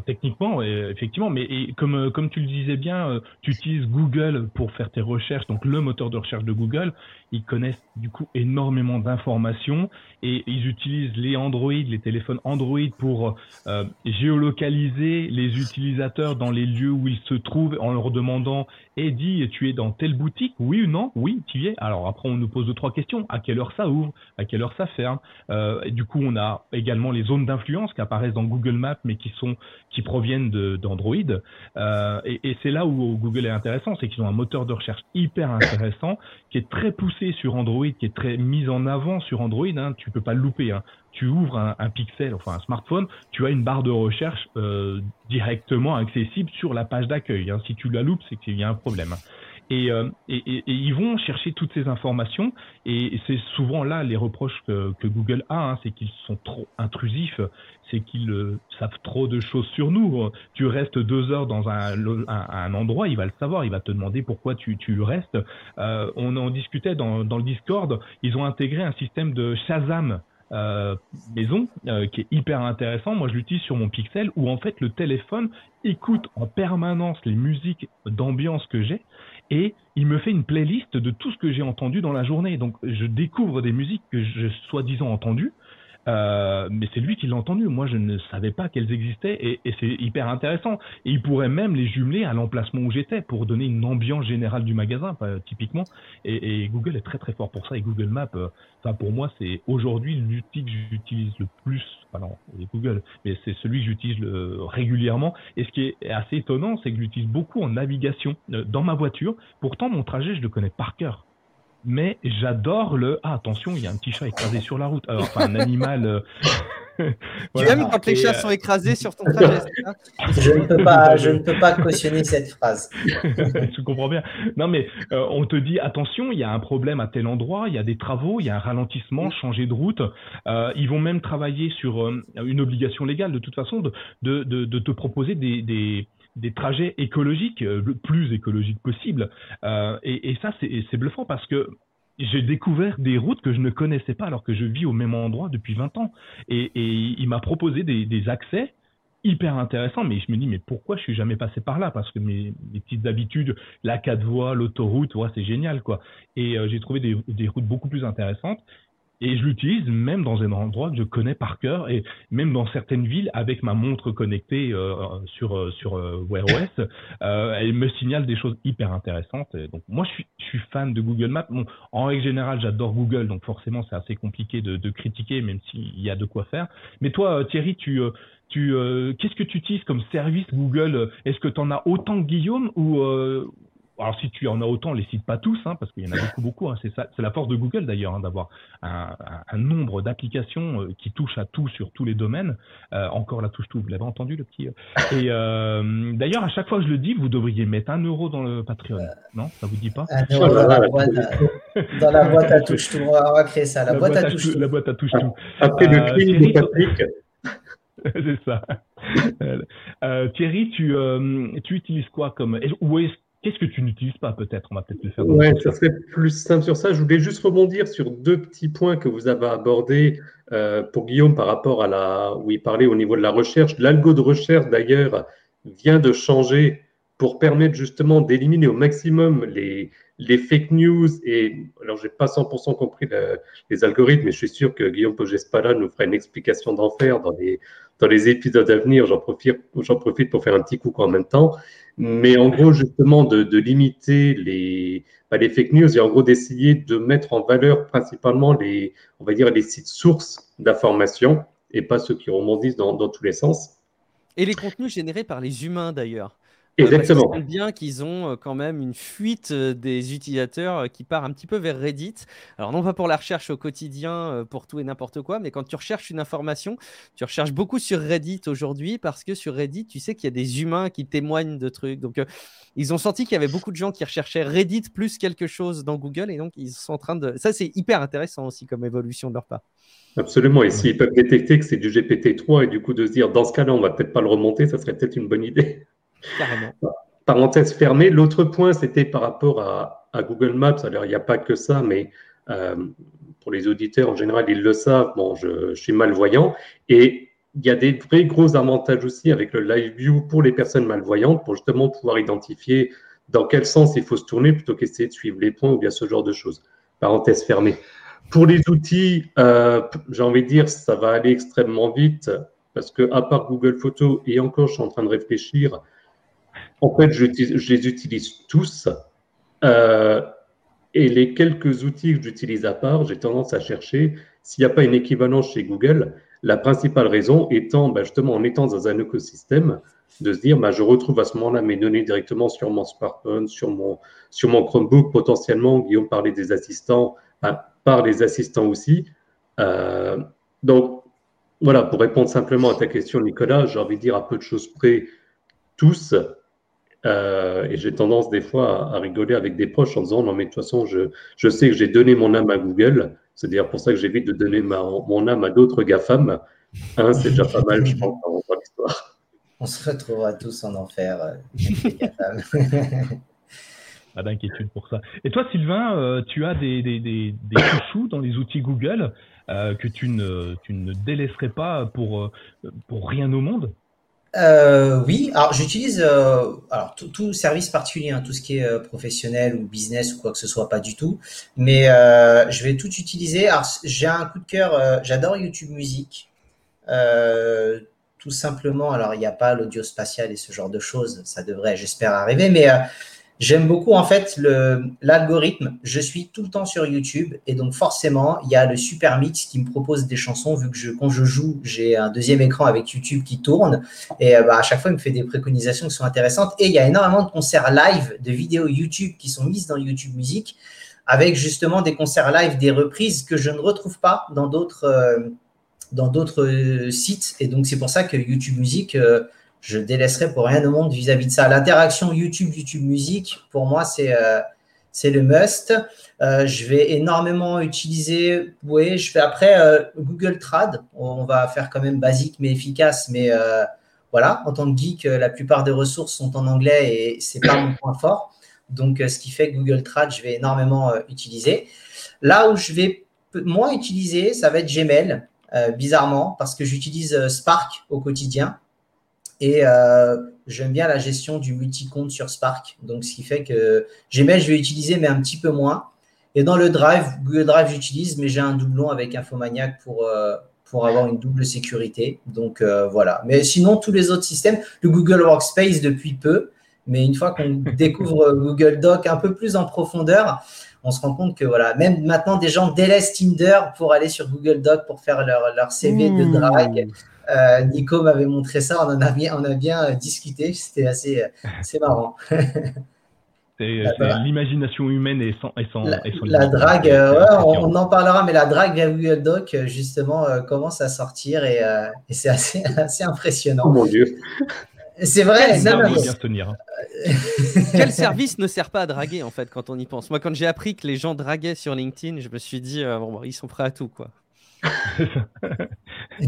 Techniquement, effectivement, mais comme, euh, comme tu le disais bien, euh, tu utilises Google pour faire tes recherches, donc le moteur de recherche de Google. Ils connaissent du coup énormément d'informations et ils utilisent les Android, les téléphones Android pour euh, géolocaliser les utilisateurs dans les lieux où ils se trouvent en leur demandant Eddie, tu es dans telle boutique Oui ou non? Oui, tu y es. Alors après, on nous pose deux, trois questions. À quelle heure ça ouvre? À quelle heure ça ferme? Et Du coup, on a également les zones d'influence qui apparaissent dans Google Maps, mais qui sont qui proviennent d'Android. Euh, et, et c'est là où Google est intéressant, c'est qu'ils ont un moteur de recherche hyper intéressant, qui est très poussé sur Android, qui est très mis en avant sur Android. Hein, tu peux pas le louper. Hein. Tu ouvres un, un, Pixel, enfin un smartphone, tu as une barre de recherche euh, directement accessible sur la page d'accueil. Hein. Si tu la loupes, c'est qu'il y a un problème. Hein. Euh, et, et, et, ils vont chercher toutes ces informations et c'est souvent là les reproches que, que Google a, hein, c'est qu'ils sont trop intrusifs, c'est qu'ils euh, savent trop de choses sur nous. Tu restes deux heures dans un, un, endroit, il va le savoir, il va te demander pourquoi tu, tu restes. Euh, on en discutait dans, dans le Discord, ils ont intégré un système de Shazam. Euh, maison euh, qui est hyper intéressant. Moi, je l'utilise sur mon Pixel où en fait le téléphone écoute en permanence les musiques d'ambiance que j'ai et il me fait une playlist de tout ce que j'ai entendu dans la journée. Donc je découvre des musiques que j'ai soi-disant entendues, euh, mais c'est lui qui l'a entendu. Moi, je ne savais pas qu'elles existaient et, et c'est hyper intéressant. Et il pourrait même les jumeler à l'emplacement où j'étais pour donner une ambiance générale du magasin, typiquement. Et, et, Google est très très fort pour ça. Et Google Maps, euh, pour moi, c'est aujourd'hui l'outil que j'utilise le plus. Enfin, non, Google, mais c'est celui que j'utilise régulièrement. Et ce qui est assez étonnant, c'est que j'utilise beaucoup en navigation euh, dans ma voiture. Pourtant, mon trajet, je le connais par cœur mais j'adore le ah attention il y a un petit chat écrasé sur la route. Alors enfin un animal euh, tu aimes quand les chats euh, sont écrasés sur ton trajet je ne peux pas je ne peux pas cautionner cette phrase. Tu comprends bien. Non mais euh, on te dit attention il y a un problème à tel endroit il y a des travaux il y a un ralentissement changer de route. Ils vont même travailler sur une obligation légale de toute façon de de, de, de te proposer des, des des trajets écologiques, euh, le plus écologiques possible. Euh, et, et, ça, c'est bluffant parce que j'ai découvert des routes que je ne connaissais pas alors que je vis au même endroit depuis 20 ans. Et, et il m'a proposé des, des, accès hyper intéressants, mais je me dis, mais pourquoi je suis jamais passé par là? Parce que mes, petites habitudes, la quatre voies, l'autoroute, ouais, c'est génial, quoi. Et euh, j'ai trouvé des, des, routes beaucoup plus intéressantes. Et je l'utilise même dans un endroit que je connais par cœur et même dans certaines villes avec ma montre connectée euh, sur euh, sur euh, Wear OS, euh, elle me signale des choses hyper intéressantes. Et donc moi je suis je suis fan de Google Maps. Bon, en règle générale j'adore Google donc forcément c'est assez compliqué de, de critiquer même s'il y a de quoi faire. Mais toi Thierry tu tu qu'est-ce que tu utilises comme service Google? Est-ce que tu en as autant que Guillaume ou alors si tu en as autant, les cite pas tous, hein, parce qu'il y en a beaucoup, beaucoup. Hein, c'est ça, c'est la force de Google d'ailleurs, hein, d'avoir un, un, nombre d'applications euh, qui touchent à tout sur tous les domaines. Euh, encore la touche tout, vous l'avez entendu le petit. Euh. Et euh, d'ailleurs, à chaque fois que je le dis, vous devriez mettre un euro dans le Patreon, non Ça vous dit pas? dans, la boîte, dans la boîte à touche tout. On va créer ça, la, boîte, à touche tout. La boîte à touche tout. Après le de Patrick. c'est ça. Euh, Thierry, tu, euh, tu utilises quoi comme Qu'est-ce que tu n'utilises pas peut-être? On va peut-être le faire. Oui, ça serait plus simple sur ça. Je voulais juste rebondir sur deux petits points que vous avez abordés euh, pour Guillaume par rapport à la où il parlait au niveau de la recherche. L'algo de recherche d'ailleurs vient de changer pour permettre justement d'éliminer au maximum les, les fake news et alors j'ai pas 100% compris les algorithmes mais je suis sûr que Guillaume Pogespala nous fera une explication d'enfer dans les dans les épisodes à venir j'en profite j'en profite pour faire un petit coucou en même temps mais en gros, justement, de, de limiter les, bah, les fake news et en gros d'essayer de mettre en valeur principalement les, on va dire, les sites sources d'information et pas ceux qui rebondissent dans, dans tous les sens. Et les contenus générés par les humains d'ailleurs. Exactement. Parce bien qu'ils ont euh, quand même une fuite euh, des utilisateurs euh, qui part un petit peu vers Reddit. Alors non pas pour la recherche au quotidien, pour tout et n'importe quoi, mais quand tu recherches une information, tu recherches beaucoup sur Reddit aujourd'hui parce que sur Reddit, tu sais qu'il y a des humains qui témoignent de trucs. Donc ils ont senti qu'il y avait beaucoup de gens qui recherchaient Reddit plus quelque chose dans Google et donc ils sont en train de... Ça c'est hyper intéressant aussi comme évolution de leur part. Absolument. Et s'ils peuvent détecter que c'est du GPT-3 et du coup de se dire dans ce cas-là, on va peut-être pas le remonter, ça serait peut-être une bonne idée. Parenthèse fermée. L'autre point, c'était par rapport à, Google Maps. Alors, il n'y a pas que ça, mais euh, pour les auditeurs, en général, ils le savent. Bon, je, suis malvoyant. Et il y a des vrais gros avantages aussi avec le Live View pour les personnes malvoyantes, pour justement pouvoir identifier dans quel sens il faut se tourner plutôt qu'essayer de suivre les points ou bien ce genre de choses. Parenthèse fermée. Pour les outils, euh, j'ai envie de dire, ça va aller extrêmement vite parce que à part Google Photos, et encore, je suis en train de réfléchir, en fait, je, les utilise tous. Euh, et les quelques outils que j'utilise à part, j'ai tendance à chercher s'il n'y a pas une équivalence chez Google. La principale raison étant, bah, justement, en étant dans un écosystème, de se dire, bah, je retrouve à ce moment-là mes données directement sur mon smartphone, sur mon, Chromebook, potentiellement. Guillaume parlait des assistants, par les assistants aussi. Euh, donc, voilà, pour répondre simplement à ta question, Nicolas, j'ai envie de dire à peu de choses près, tous, euh, et j'ai tendance des fois à, rigoler avec des proches en disant non mais de toute façon je, je sais que j'ai donné mon âme à Google, c'est d'ailleurs pour ça que j'évite de donner ma, mon âme à d'autres GAFAM. Hein, c'est déjà pas mal, je pense, dans, l'histoire. On se retrouvera tous en enfer, euh, Pas d'inquiétude pour ça. Et toi, Sylvain, euh, tu as des, des, des, des chouchous dans les outils Google que tu ne, tu ne délaisserais pas pour, pour rien au monde? Euh, oui, alors j'utilise euh, alors tout, service particulier, hein, tout ce qui est euh, professionnel ou business ou quoi que ce soit, pas du tout. Mais je vais tout utiliser. J'ai un coup de cœur, j'adore YouTube Music. tout simplement, alors il n'y a pas l'audio spatial et ce genre de choses, ça devrait, j'espère, arriver, mais J'aime beaucoup en fait l'algorithme. Je suis tout le temps sur YouTube et donc forcément il y a le super mix qui me propose des chansons vu que quand je joue j'ai un deuxième écran avec YouTube qui tourne et euh, bah, à chaque fois il me fait des préconisations qui sont intéressantes et il y a énormément de concerts live, de vidéos YouTube qui sont mises dans YouTube Music avec justement des concerts live, des reprises que je ne retrouve pas dans d'autres euh, dans d'autres euh, sites et donc c'est pour ça que YouTube Music je délaisserai pour rien au monde vis-à-vis de ça. L'interaction YouTube, YouTube Musique, pour moi, c'est euh, le must. Euh, je vais énormément utiliser, oui, je fais après euh, Google Trad. On va faire quand même basique mais efficace, mais voilà, en tant que geek, la plupart des ressources sont en anglais et c'est pas mon point fort. Donc, ce qui fait que Google Trad, je vais énormément utiliser. Là où je vais moins utiliser, ça va être Gmail, bizarrement, parce que j'utilise Spark au quotidien. Et euh, j'aime bien la gestion du multi-compte sur Spark. Donc, ce qui fait que Gmail, je vais utiliser, mais un petit peu moins. Et dans le Drive, Google Drive, j'utilise, mais j'ai un doublon avec Infomaniac pour, euh, pour avoir une double sécurité. Donc, euh, voilà. Mais sinon, tous les autres systèmes, le Google Workspace depuis peu. Mais une fois qu'on découvre Google Doc un peu plus en profondeur, on se rend compte que voilà, même maintenant, des gens délaissent Tinder pour aller sur Google Doc pour faire leur, leur CV de mmh. Euh, Nico m'avait montré ça, on en a bien, on a bien euh, discuté, c'était assez, assez marrant. C'est l'imagination humaine et sans, et sans, la, la drague, euh, on, en parlera, mais la drague via Google Doc, justement, commence à sortir et, et c'est assez, assez impressionnant. Oh mon Dieu! C'est vrai, Quel, service, tenir, hein. Quel service ne sert pas à draguer en fait quand on y pense? Moi, quand j'ai appris que les gens draguaient sur LinkedIn, je me suis dit bon, ils sont prêts à tout quoi.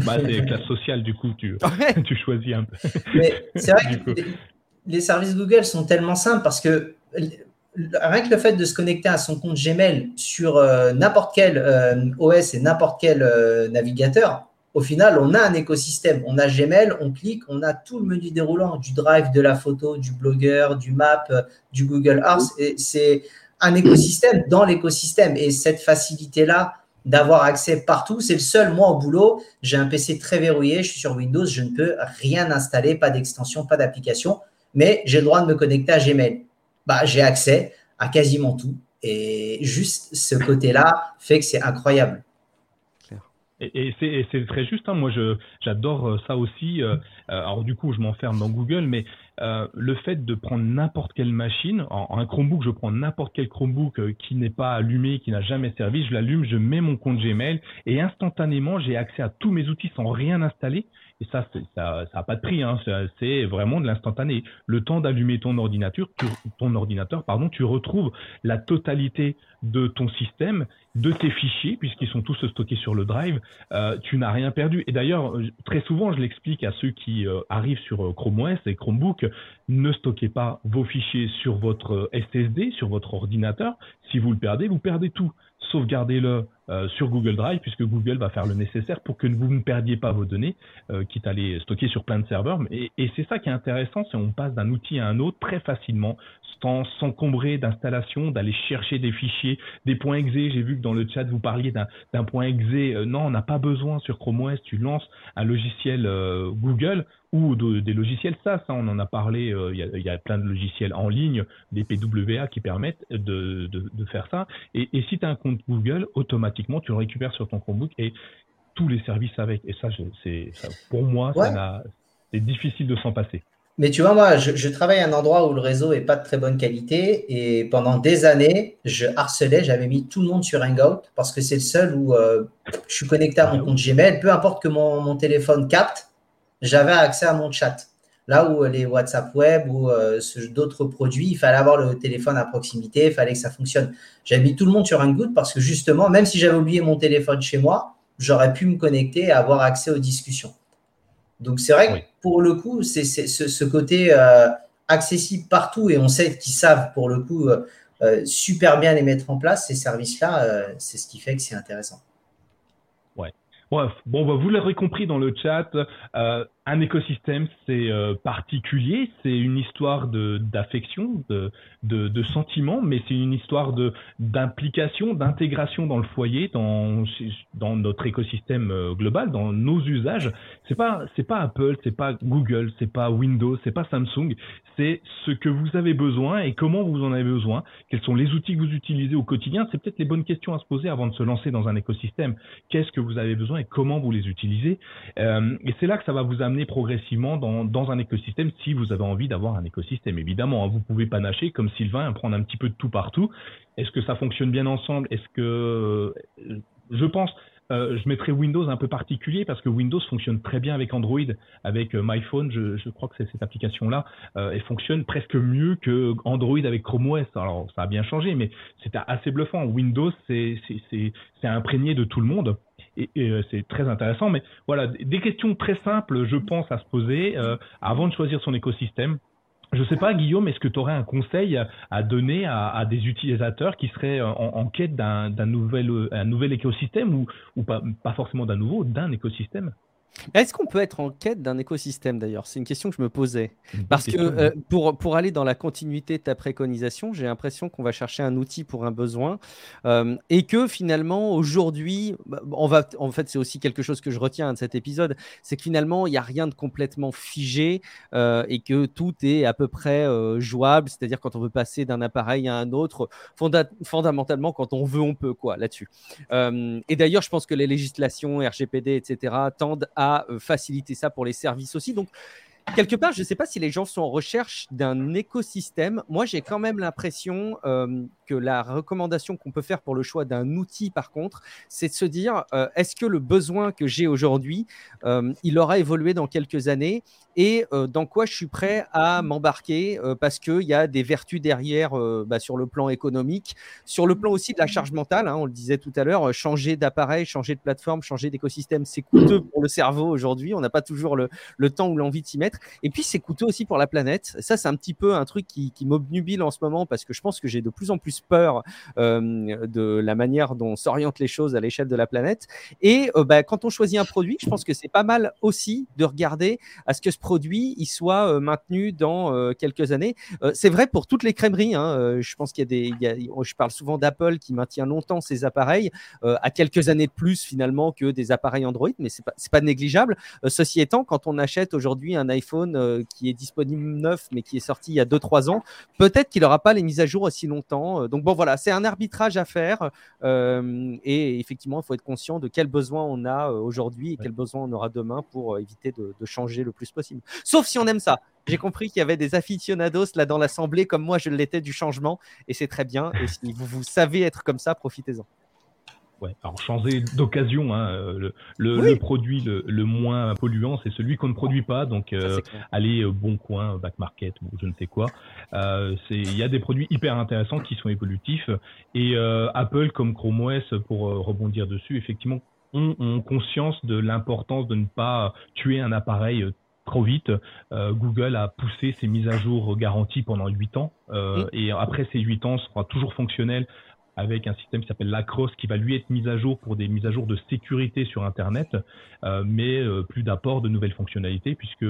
Bah, c'est classe sociale, du coup, tu, tu choisis un peu. Mais c'est vrai que les, services Google sont tellement simples parce que rien que le fait de se connecter à son compte Gmail sur euh, n'importe quel euh, OS et n'importe quel euh, navigateur, au final, on a un écosystème. On a Gmail, on clique, on a tout le menu déroulant du Drive, de la photo, du blogueur, du Map, du Google Earth. Et c'est un écosystème dans l'écosystème. Et cette facilité-là, d'avoir accès partout. C'est le seul, moi, au boulot, j'ai un PC très verrouillé, je suis sur Windows, je ne peux rien installer, pas d'extension, pas d'application, mais j'ai le droit de me connecter à Gmail. Bah, j'ai accès à quasiment tout. Et juste ce côté-là fait que c'est incroyable. Et, c'est très juste, hein. moi j'adore euh, ça aussi. Euh, euh, alors du coup, je m'enferme dans Google, mais le fait de prendre n'importe quelle machine, un Chromebook, je prends n'importe quel Chromebook qui n'est pas allumé, qui n'a jamais servi, je l'allume, je mets mon compte Gmail et instantanément j'ai accès à tous mes outils sans rien installer. Et ça, ça n'a pas de prix, hein. c'est vraiment de l'instantané. Le temps d'allumer ton ordinateur, ton ordinateur, pardon, tu retrouves la totalité de ton système, de tes fichiers, puisqu'ils sont tous stockés sur le drive. Euh, tu n'as rien perdu. Et d'ailleurs, très souvent, je l'explique à ceux qui euh, arrivent sur euh, Chrome OS et Chromebook, ne stockez pas vos fichiers sur votre SSD, sur votre ordinateur. Si vous le perdez, vous perdez tout sauvegardez-le euh, sur Google Drive, puisque Google va faire le nécessaire pour que vous ne perdiez pas vos données, euh, quitte à les stocker sur plein de serveurs. Et, c'est ça qui est intéressant, c'est qu'on passe d'un outil à un autre très facilement, sans s'encombrer d'installation, d'aller chercher des fichiers, des points exe. J'ai vu que dans le chat, vous parliez d'un point exe. Euh, non, on n'a pas besoin sur Chrome OS, tu lances un logiciel Google, ou des logiciels SaaS. Hein, on en a parlé, euh, il y, a plein de logiciels en ligne, des PWA qui permettent de, faire ça. Et, si tu as un compte Google, automatiquement, tu le récupères sur ton Chromebook et tous les services avec. Et ça, c'est pour moi, c'est difficile de s'en passer. Mais tu vois, moi, je, travaille à un endroit où le réseau est pas de très bonne qualité et pendant des années, je harcelais, j'avais mis tout le monde sur Hangout parce que c'est le seul où euh, je suis connecté à mon compte Gmail, peu importe que mon téléphone capte, j'avais accès à mon chat. Là où les WhatsApp web ou euh, d'autres produits, il fallait avoir le téléphone à proximité, il fallait que ça fonctionne. J'avais mis tout le monde sur good parce que justement, même si j'avais oublié mon téléphone chez moi, j'aurais pu me connecter et avoir accès aux discussions. Donc c'est vrai que pour le coup, c'est ce, côté euh, accessible partout et on sait qu'ils savent pour le coup euh, super bien les mettre en place, ces services-là, c'est ce qui fait que c'est intéressant. Ouais. Bon, bah, vous l'aurez compris dans le chat, euh, un écosystème, c'est euh, particulier, c'est une histoire de d'affection, de, de, de sentiment, mais c'est une histoire de d'implication, d'intégration dans le foyer, dans dans notre écosystème euh, global, dans nos usages. C'est pas pas Apple, c'est pas Google, c'est pas Windows, c'est pas Samsung, c'est ce que vous avez besoin et comment vous en avez besoin, quels sont les outils que vous utilisez au quotidien? C'est peut-être les bonnes questions à se poser avant de se lancer dans un écosystème. Qu'est-ce que vous avez besoin et comment vous les utilisez? Euh, Et c'est là que ça va vous amener progressivement dans, un écosystème si vous avez envie d'avoir un écosystème. Évidemment, hein, vous pouvez pas nager comme Sylvain, prendre un petit peu de tout partout. Est-ce que ça fonctionne bien ensemble? Est-ce que je pense euh, je mettrai Windows un peu particulier parce que Windows fonctionne très bien avec Android, avec euh, MyPhone. Je, crois que c'est cette application-là. Euh, elle fonctionne presque mieux que Android avec Chrome OS. Alors ça a bien changé, mais c'était assez bluffant. Windows, c'est imprégné de tout le monde et, euh, c'est très intéressant. Mais voilà, des questions très simples, je pense, à se poser euh, avant de choisir son écosystème. Je ne sais pas, Guillaume, est-ce que tu aurais un conseil à donner à, des utilisateurs qui seraient en, quête d'un nouvel, écosystème ou, ou pas, pas forcément d'un nouveau, d'un écosystème? Est-ce qu'on peut être en quête d'un écosystème d'ailleurs? C'est une question que je me posais. Parce que euh, pour, pour aller dans la continuité de ta préconisation, j'ai l'impression qu'on va chercher un outil pour un besoin euh, et que finalement aujourd'hui, bah, on va, en fait c'est aussi quelque chose que je retiens de cet épisode, c'est que finalement il n'y a rien de complètement figé euh, et que tout est à peu près jouable, c'est-à-dire quand on veut passer d'un appareil à un autre, fondamentalement quand on veut on peut quoi là-dessus. et d'ailleurs je pense que les législations RGPD etc tendent à euh, faciliter ça pour les services aussi. Donc, quelque part, je ne sais pas si les gens sont en recherche d'un écosystème. Moi, j'ai quand même l'impression euh, que la recommandation qu'on peut faire pour le choix d'un outil, par contre, c'est de se dire euh, est-ce que le besoin que j'ai aujourd'hui, euh, il aura évolué dans quelques années et dans quoi je suis prêt à m'embarquer parce qu'il y a des vertus derrière bah, sur le plan économique, sur le plan aussi de la charge mentale. Hein, on le disait tout à l'heure, changer d'appareil, changer de plateforme, changer d'écosystème, c'est coûteux pour le cerveau aujourd'hui. On n'a pas toujours le, le temps ou l'envie de s'y mettre. Et puis, c'est coûteux aussi pour la planète. Ça, c'est un petit peu un truc qui, qui m'obnubile en ce moment parce que je pense que j'ai de plus en plus peur euh, de la manière dont s'orientent les choses à l'échelle de la planète. Et euh, bah, quand on choisit un produit, je pense que c'est pas mal aussi de regarder à ce que ce produit il soit euh, maintenu dans quelques années. c'est vrai pour toutes les crèmeries. Hein. je pense qu'il y a des. je parle souvent d'Apple qui maintient longtemps ses appareils à quelques années de plus finalement que des appareils Android, mais c'est pas, pas négligeable. ceci étant, quand on achète aujourd'hui un iPhone, qui est disponible neuf, mais qui est sorti il y a 2-3 ans, peut-être qu'il n'aura pas les mises à jour aussi longtemps. Donc bon, voilà, c'est un arbitrage à faire. et effectivement, il faut être conscient de quels besoins on a aujourd'hui et quels besoins on aura demain pour éviter de, de changer le plus possible. Sauf si on aime ça. J'ai compris qu'il y avait des aficionados là dans l'assemblée, comme moi je l'étais du changement, et c'est très bien. Et si vous, vous savez être comme ça, profitez-en. Ouais, alors changer d'occasion, hein, le, le, produit le, moins polluant, c'est celui qu'on ne produit pas. Donc, euh, allez euh, bon coin, back market ou je ne sais quoi. Euh, il y a des produits hyper intéressants qui sont évolutifs. Et euh, Apple, comme Chrome OS, pour euh, rebondir dessus, effectivement, ont, ont conscience de l'importance de ne pas tuer un appareil trop vite. Euh, Google a poussé ses mises à jour garanties pendant 8 ans. Euh, et après ces 8 ans, ce sera toujours fonctionnel avec un système qui s'appelle Lacrosse qui va lui être mis à jour pour des mises à jour de sécurité sur Internet, euh, mais plus d'apport de nouvelles fonctionnalités puisque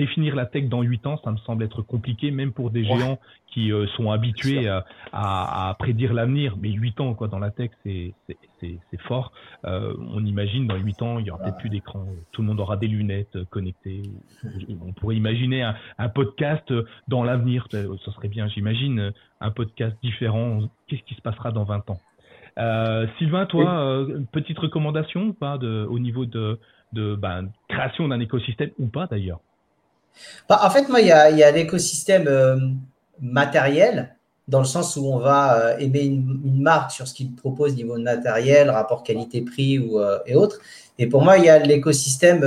définir la tech dans 8 ans, ça me semble être compliqué, même pour des géants qui euh, sont habitués à, à, prédire l'avenir. Mais 8 ans quoi, dans la tech, c'est fort. Euh, on imagine dans 8 ans, il y aura peut-être plus d'écran. Tout le monde aura des lunettes connectées. On pourrait imaginer un, un podcast dans l'avenir. Ça serait bien, j'imagine, un podcast différent. Qu'est-ce qui se passera dans 20 ans? Euh, Sylvain, toi, euh, petite recommandation ou pas de, au niveau de, de ben, création d'un écosystème ou pas d'ailleurs? Bah, en fait, moi, il y a, l'écosystème euh, matériel, dans le sens où on va euh, aimer une, marque sur ce qu'il propose niveau de matériel, rapport qualité-prix ou, euh, et autres. Et pour moi, il y a l'écosystème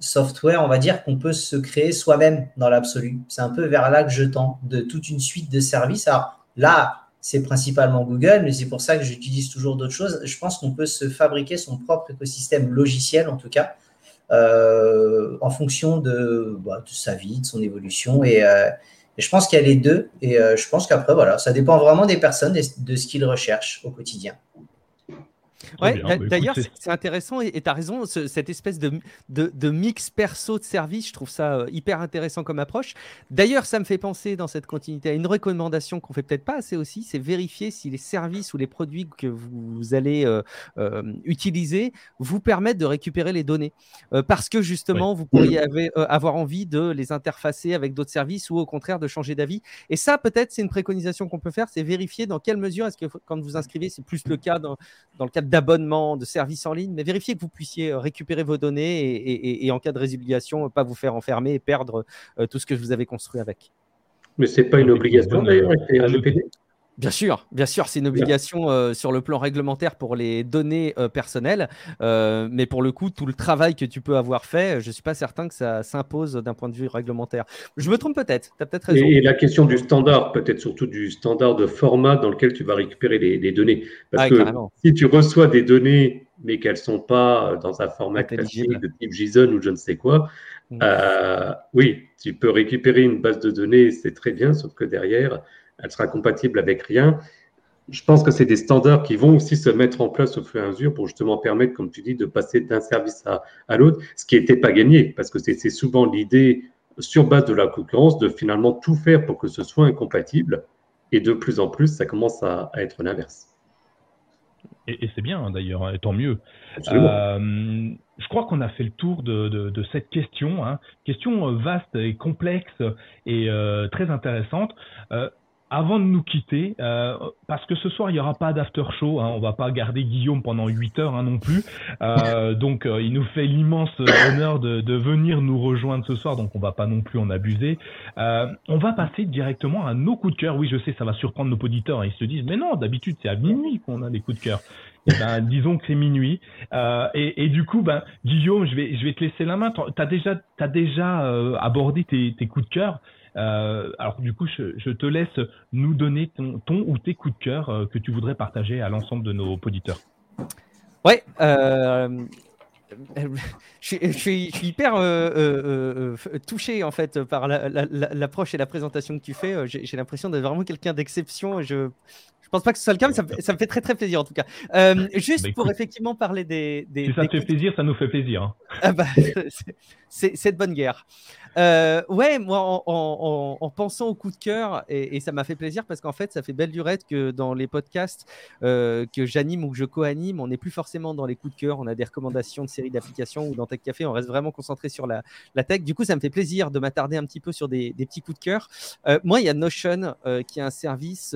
software, on va dire, qu'on peut se créer soi-même dans l'absolu. C'est un peu vers là que je tends, de toute une suite de services. Alors là, c'est principalement Google, mais c'est pour ça que j'utilise toujours d'autres choses. Je pense qu'on peut se fabriquer son propre écosystème logiciel, en tout cas, euh, en fonction bah, de, sa vie, de son évolution. Euh, et, je pense qu'il y a les deux. Et euh, je pense qu'après, voilà, ça dépend vraiment des personnes et de ce qu'ils recherchent au quotidien. Ouais, bah, d'ailleurs, c'est intéressant et tu as raison, cette espèce de, de, mix perso de service, je trouve ça euh, hyper intéressant comme approche. D'ailleurs, ça me fait penser dans cette continuité à une recommandation qu'on fait peut-être pas assez aussi, c'est vérifier si les services ou les produits que vous allez euh, euh, utiliser vous permettent de récupérer les données. parce que justement, vous pourriez avoir envie de les interfacer avec d'autres services ou au contraire de changer d'avis. Et ça, peut-être, c'est une préconisation qu'on peut faire, c'est vérifier dans quelle mesure est-ce que quand vous inscrivez, c'est plus le cas dans, dans le cadre d'abonnement, de services en ligne, mais vérifiez que vous puissiez euh, récupérer vos données et, en cas de résiliation, pas vous faire enfermer et perdre euh, tout ce que vous avez construit avec. Mais ce n'est pas une obligation d'ailleurs, Bien sûr, bien sûr, c'est une obligation euh, sur le plan réglementaire pour les données euh, personnelles, euh, mais pour le coup, tout le travail que tu peux avoir fait, je ne suis pas certain que ça s'impose d'un point de vue réglementaire. Je me trompe peut-être, tu as peut-être raison. Et, la question du standard, peut-être surtout du standard de format dans lequel tu vas récupérer les, données. Parce que si tu reçois des données, mais qu'elles ne sont pas dans un format classique de type JSON ou je ne sais quoi, mm. oui, tu peux récupérer une base de données, c'est très bien, sauf que derrière, elle sera compatible avec rien. Je pense que c'est des standards qui vont aussi se mettre en place au fur et à mesure pour justement permettre, comme tu dis, de passer d'un service à, l'autre, ce qui n'était pas gagné, parce que c'est souvent l'idée, sur base de la concurrence, de finalement tout faire pour que ce soit incompatible. Et de plus en plus, ça commence à, être l'inverse. Et, c'est bien hein, d'ailleurs, et tant mieux. Euh, je crois qu'on a fait le tour de, cette question, hein. question euh, vaste et complexe et euh, très intéressante avant de nous quitter, euh, parce que ce soir il n'y aura pas d'after show, hein, on va pas garder Guillaume pendant 8 heures hein, non plus, euh, donc euh, il nous fait l'immense honneur de, de, venir nous rejoindre ce soir, donc on va pas non plus en abuser. On va passer directement à nos coups de cœur. Oui, je sais, ça va surprendre nos auditeurs, hein, ils se disent mais non, d'habitude c'est à minuit qu'on a des coups de cœur. Eh ben, disons que c'est minuit. Et, et, du coup, ben, Guillaume, je vais, je vais te laisser la main. Tu as déjà, as déjà abordé tes, tes coups de cœur. Euh, alors du coup, je, te laisse nous donner ton, ou tes coups de cœur euh, que tu voudrais partager à l'ensemble de nos auditeurs. Ouais. Euh, je, suis, hyper touché en fait par l'approche et la présentation que tu fais. J'ai l'impression d'être vraiment quelqu'un d'exception. Je, pense pas que ce soit le cas, mais ça me fait, très très plaisir en tout cas. Euh, juste bah, pour effectivement parler des. des si ça te fait plaisir, ça nous fait plaisir. Hein. Ah bah, c'est de bonne guerre. Euh, ouais, moi, en, pensant au coup de cœur, et, ça m'a fait plaisir parce qu'en fait, ça fait belle durette que dans les podcasts euh, que j'anime ou que je co-anime, on n'est plus forcément dans les coups de cœur, on a des recommandations de séries d'applications ou dans Tech Café, on reste vraiment concentré sur la, tech. Du coup, ça me fait plaisir de m'attarder un petit peu sur des, petits coups de cœur. Euh, moi, il y a Notion qui est un service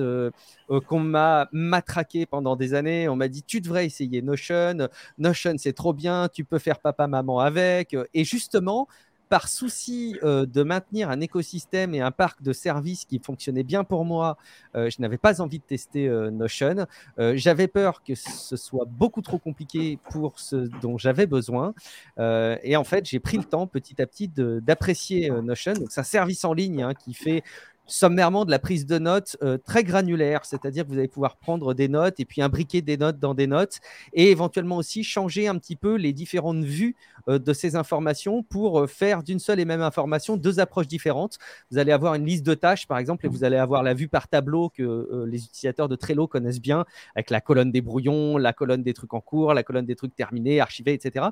qu'on m'a matraqué pendant des années. On m'a dit, tu devrais essayer Notion. Notion, c'est trop bien, tu peux faire papa-maman avec. Et justement, par souci euh, de maintenir un écosystème et un parc de services qui fonctionnait bien pour moi, euh, je n'avais pas envie de tester euh, Notion. j'avais peur que ce soit beaucoup trop compliqué pour ce dont j'avais besoin. et en fait, j'ai pris le temps petit à petit d'apprécier Notion. c'est un service en ligne hein, qui fait sommairement de la prise de notes très granulaire, c'est-à-dire que vous allez pouvoir prendre des notes et puis imbriquer des notes dans des notes et éventuellement aussi changer un petit peu les différentes vues de ces informations pour euh, faire d'une seule et même information deux approches différentes. Vous allez avoir une liste de tâches, par exemple, et vous allez avoir la vue par tableau que les utilisateurs de Trello connaissent bien, avec la colonne des brouillons, la colonne des trucs en cours, la colonne des trucs terminés, archivés, etc.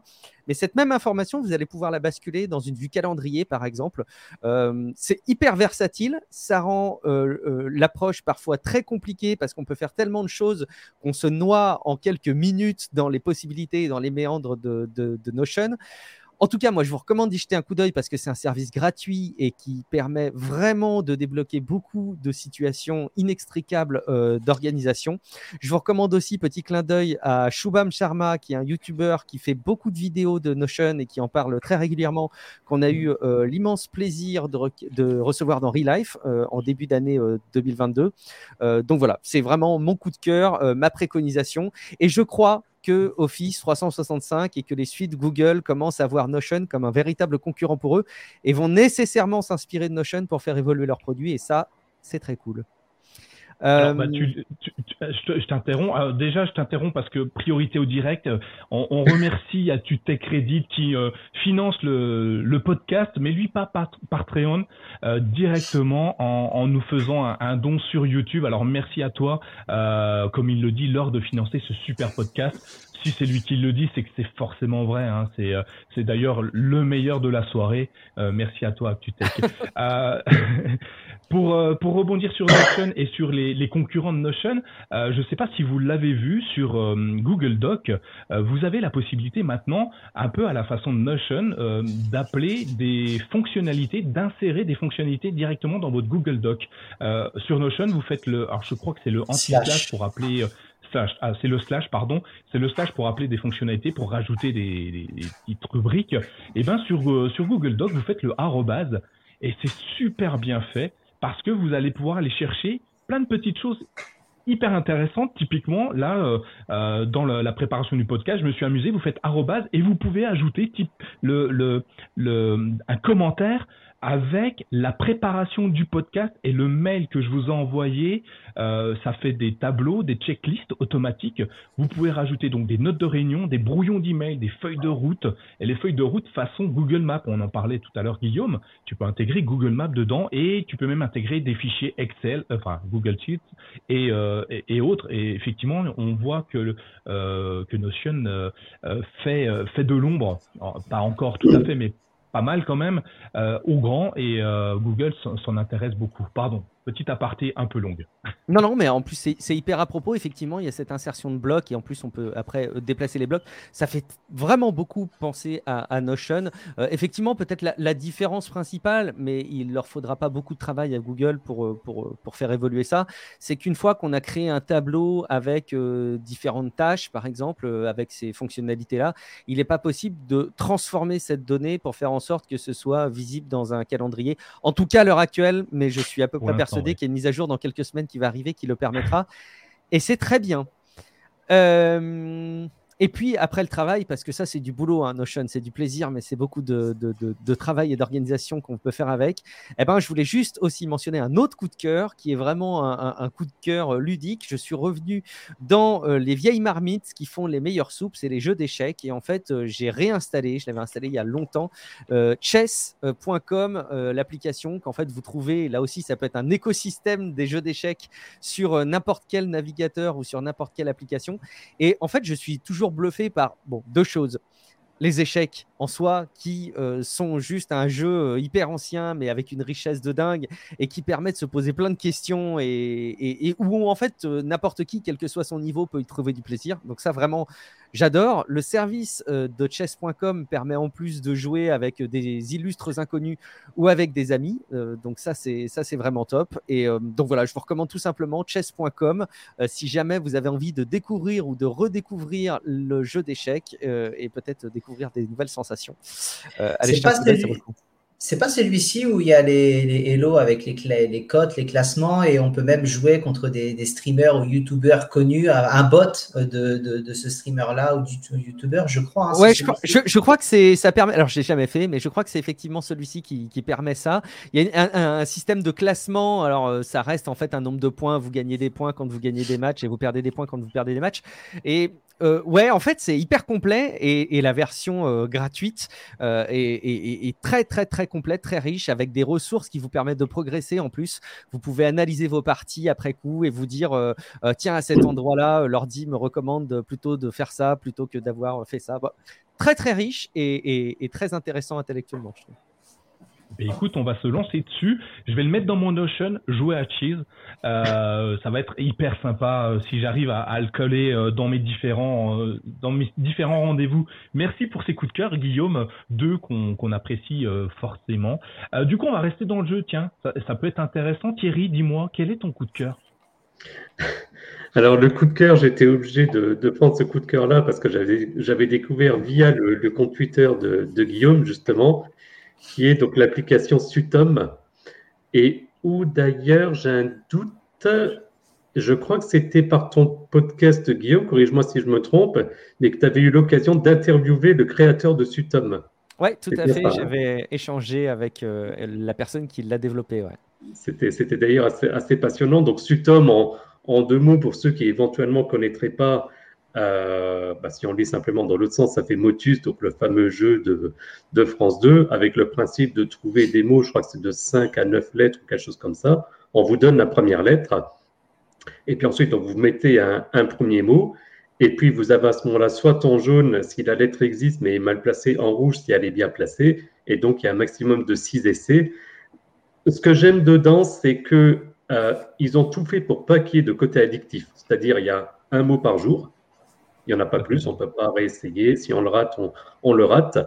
Mais cette même information, vous allez pouvoir la basculer dans une vue calendrier, par exemple. c'est hyper versatile ça rend euh, euh, l'approche parfois très compliquée parce qu'on peut faire tellement de choses qu'on se noie en quelques minutes dans les possibilités et dans les méandres de Notion. En tout cas, moi, je vous recommande d'y jeter un coup d'œil parce que c'est un service gratuit et qui permet vraiment de débloquer beaucoup de situations inextricables euh, d'organisation. Je vous recommande aussi, petit clin d'œil, à Shubham Sharma, qui est un YouTuber qui fait beaucoup de vidéos de Notion et qui en parle très régulièrement, qu'on a eu euh, l'immense plaisir de, recevoir dans Relife euh, en début d'année 2022. donc voilà, c'est vraiment mon coup de cœur, ma préconisation. Et je crois Office 365 et que les suites Google commencent à voir Notion comme un véritable concurrent pour eux et vont nécessairement s'inspirer de Notion pour faire évoluer leurs produits. Et ça, c'est très cool. Alors, bah, tu, je t'interromps. Déjà, je t'interromps parce que priorité au direct. On, on remercie à Tutech Credit qui euh, finance le, le, podcast, mais lui pas par Patreon, euh, directement en, en, nous faisant un, un, don sur YouTube. Alors merci à toi, euh, comme il le dit, lors de financer ce super podcast si c'est lui qui le dit, c'est que c'est forcément vrai. Hein. C'est, euh, c'est d'ailleurs le meilleur de la soirée. Euh, merci à toi, Tutech. euh, pour, euh, pour rebondir sur Notion et sur les, les concurrents de Notion, je ne sais pas si vous l'avez vu sur Google Doc. vous avez la possibilité maintenant, un peu à la façon de Notion, d'appeler des fonctionnalités, d'insérer des fonctionnalités directement dans votre Google Doc. sur Notion, vous faites le, alors je crois que c'est le anti-slash pour appeler ah, c'est le slash, pardon, c'est le slash pour appeler des fonctionnalités, pour rajouter des, petites rubriques. Et eh ben sur euh, sur Google Doc, vous faites le arrobase et c'est super bien fait parce que vous allez pouvoir aller chercher plein de petites choses hyper intéressantes. Typiquement, là, euh, euh, dans la, préparation du podcast, je me suis amusé. Vous faites arrobase et vous pouvez ajouter un commentaire avec la préparation du podcast et le mail que je vous ai envoyé, euh, ça fait des tableaux, des checklists automatiques. Vous pouvez rajouter donc des notes de réunion, des brouillons d'email, des feuilles de route et les feuilles de route façon Google Maps. On en parlait tout à l'heure, Guillaume. Tu peux intégrer Google Maps dedans et tu peux même intégrer des fichiers Excel, enfin Google Sheets et, euh, et, autres. Et effectivement, on voit que, euh, que Notion euh, fait, fait de l'ombre, pas encore tout à fait, mais pas mal quand même euh, au grand et euh, Google s'en intéresse beaucoup. Pardon, Petite aparté un peu longue. Non, non, mais en plus, c'est hyper à propos. Effectivement, il y a cette insertion de blocs et en plus, on peut après euh, déplacer les blocs. Ça fait vraiment beaucoup penser à, Notion. Euh, effectivement, peut-être la, différence principale, mais il leur faudra pas beaucoup de travail à Google pour, euh, pour, pour faire évoluer ça. C'est qu'une fois qu'on a créé un tableau avec différentes tâches, par exemple, avec ces fonctionnalités-là, il n'est pas possible de transformer cette donnée pour faire en sorte que ce soit visible dans un calendrier. En tout cas, à l'heure actuelle, mais je suis à peu près persuadé qu'il y a une mise à jour dans quelques semaines qui va arriver qui le permettra. Et c'est très bien. Euh, et puis après le travail, parce que ça c'est du boulot, hein, Notion, c'est du plaisir, mais c'est beaucoup de, travail et d'organisation qu'on peut faire avec. Eh ben, je voulais juste aussi mentionner un autre coup de cœur qui est vraiment un, coup de cœur euh, ludique. Je suis revenu dans euh, les vieilles marmites qui font les meilleures soupes, c'est les jeux d'échecs. Et en fait, euh, j'ai réinstallé, je l'avais installé il y a longtemps, chess.com, l'application qu'en fait vous trouvez. Là aussi, ça peut être un écosystème des jeux d'échecs sur n'importe quel navigateur ou sur n'importe quelle application. Et en fait, je suis toujours bluffé par deux choses. Les échecs en soi qui euh, sont juste un jeu euh, hyper ancien mais avec une richesse de dingue et qui permet de se poser plein de questions et, où en fait euh, n'importe qui, quel que soit son niveau, peut y trouver du plaisir. Donc ça vraiment, j'adore. Le service de chess.com permet en plus de jouer avec des illustres inconnus ou avec des amis. donc ça c'est ça c'est vraiment top. Et donc voilà, je vous recommande tout simplement chess.com si jamais vous avez envie de découvrir ou de redécouvrir le jeu d'échecs et peut-être découvrir des nouvelles sensations euh, c'est pas celui-ci où il y a les, les Hello avec les, les cotes, les classements, et on peut même jouer contre des, streamers ou youtubeurs connus, un bot de, de, ce streamer-là ou du youtubeur, je crois. Hein, ouais, je crois, que c'est ça permet. Alors, je l'ai jamais fait, mais je crois que c'est effectivement celui-ci qui, qui, permet ça. Il y a un, un, système de classement. Alors, euh, ça reste en fait un nombre de points. Vous gagnez des points quand vous gagnez des matchs et vous perdez des points quand vous perdez des matchs. Et euh, ouais, en fait, c'est hyper complet et, la version euh, gratuite euh, est, très, très, très complète, très riche, avec des ressources qui vous permettent de progresser en plus. Vous pouvez analyser vos parties après coup et vous dire tiens, à cet endroit-là, l'ordi me recommande plutôt de faire ça plutôt que d'avoir fait ça. très, très riche et, et très intéressant intellectuellement, je trouve écoute, on va se lancer dessus. Je vais le mettre dans mon Notion, jouer à Cheese. Euh, ça va être hyper sympa euh, si j'arrive à, le coller euh, dans mes différents dans mes différents rendez-vous. Merci pour ces coups de cœur, Guillaume, deux qu'on apprécie forcément. du coup, on va rester dans le jeu. Tiens, ça, peut être intéressant. Thierry, dis-moi, quel est ton coup de cœur? Alors, le coup de cœur, j'étais obligé de, prendre ce coup de cœur-là parce que j'avais découvert via le, compte Twitter de, de, Guillaume, justement, qui est donc l'application Sutom, et où d'ailleurs j'ai un doute, je crois que c'était par ton podcast Guillaume, corrige-moi si je me trompe, mais que tu avais eu l'occasion d'interviewer le créateur de Sutom. Oui, tout à fait, j'avais échangé avec euh, la personne qui l'a développé. Ouais. C'était d'ailleurs assez, assez, passionnant. Donc Sutom, en, en, deux mots, pour ceux qui éventuellement ne connaîtraient pas, euh, bah, si on lit simplement dans l'autre sens, ça fait Motus, donc le fameux jeu de, France 2, avec le principe de trouver des mots, je crois que c'est de 5 à 9 lettres ou quelque chose comme ça. On vous donne la première lettre, et puis ensuite, donc, vous mettez un, un, premier mot, et puis vous avez à ce moment-là soit en jaune si la lettre existe mais est mal placée, en rouge si elle est bien placée, et donc il y a un maximum de 6 essais. Ce que j'aime dedans, c'est que euh, ils ont tout fait pour pas qu'il y ait de côté addictif, c'est-à-dire il y a un mot par jour, il n'y en a pas plus, on ne peut pas réessayer. Si on le rate, on, le rate.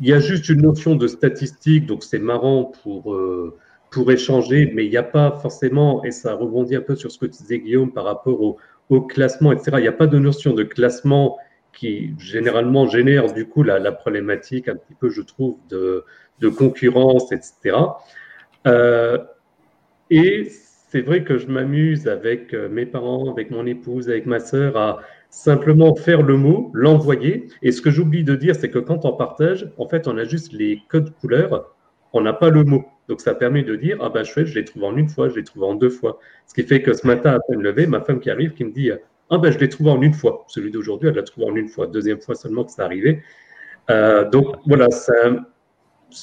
Il y a juste une notion de statistique, donc c'est marrant pour, euh, pour échanger, mais il n'y a pas forcément, et ça rebondit un peu sur ce que tu disais Guillaume par rapport au, au classement, etc. Il n'y a pas de notion de classement qui généralement génère du coup la, problématique un petit peu, je trouve, de, de concurrence, etc. Euh, et c'est vrai que je m'amuse avec euh, mes parents, avec mon épouse, avec ma sœur à simplement faire le mot, l'envoyer. Et ce que j'oublie de dire, c'est que quand on partage, en fait, on a juste les codes couleurs, on n'a pas le mot. Donc ça permet de dire, ah ben chouette, je l'ai trouvé en une fois, je l'ai trouvé en deux fois. Ce qui fait que ce matin, à peine levé, ma femme qui arrive, qui me dit, ah ben je l'ai trouvé en une fois. Celui d'aujourd'hui, elle l'a trouvé en une fois. Deuxième fois seulement que ça arrivait. Euh, donc voilà, c'est un,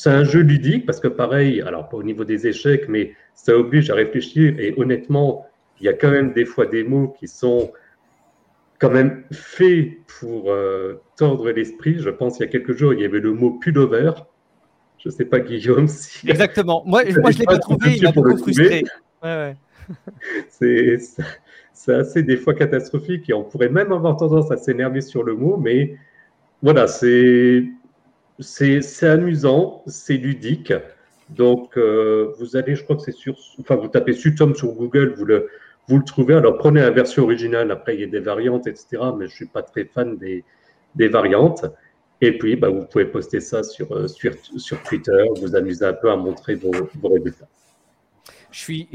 un, jeu ludique parce que pareil, alors pas au niveau des échecs, mais ça oblige à réfléchir. Et honnêtement, il y a quand même des fois des mots qui sont quand même fait pour euh, tordre l'esprit. Je pense qu'il y a quelques jours, il y avait le mot pullover. Je ne sais pas, Guillaume, si. Exactement. Moi, moi je ne l'ai pas trouvé, il m'a beaucoup frustré. Ouais, ouais. c'est assez des fois catastrophique et on pourrait même avoir tendance à s'énerver sur le mot, mais voilà, c'est amusant, c'est ludique. Donc, euh, vous allez, je crois que c'est sur, enfin, vous tapez Sutom sur Google, vous le, vous le trouvez. Alors prenez la version originale, après il y a des variantes, etc. Mais je ne suis pas très fan des, variantes. Et puis, bah, vous pouvez poster ça sur, euh, Twitter, vous amuser un peu à montrer vos résultats. Je suis,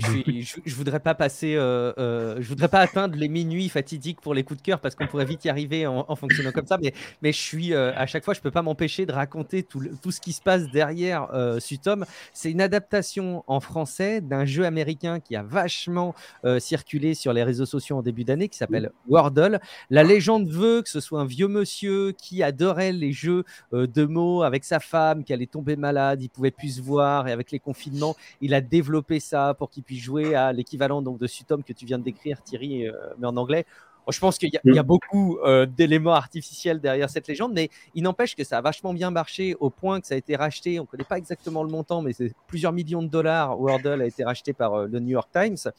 voudrais pas euh, euh, atteindre les minuits fatidiques pour les coups de cœur parce qu'on pourrait vite y arriver en, fonctionnant comme ça. Mais, je suis euh, à chaque fois, je peux pas m'empêcher de raconter tout, ce qui se passe derrière Sutom. C'est une adaptation en français d'un jeu américain qui a vachement circulé sur les réseaux sociaux en début d'année qui s'appelle Wordle. La légende veut que ce soit un vieux monsieur qui adorait les jeux de mots avec sa femme, qui allait tomber malade, il pouvait plus se voir et avec les confinements, il a développé ça pour qu'il puisse jouer à l'équivalent donc de Sutom que tu viens de décrire, Thierry, euh, mais en anglais. je pense qu'il y, a beaucoup euh, d'éléments artificiels derrière cette légende, mais il n'empêche que ça a vachement bien marché au point que ça a été racheté. On ne connaît pas exactement le montant, mais c'est plusieurs millions de dollars. Wordle a été racheté par euh, le New York Times.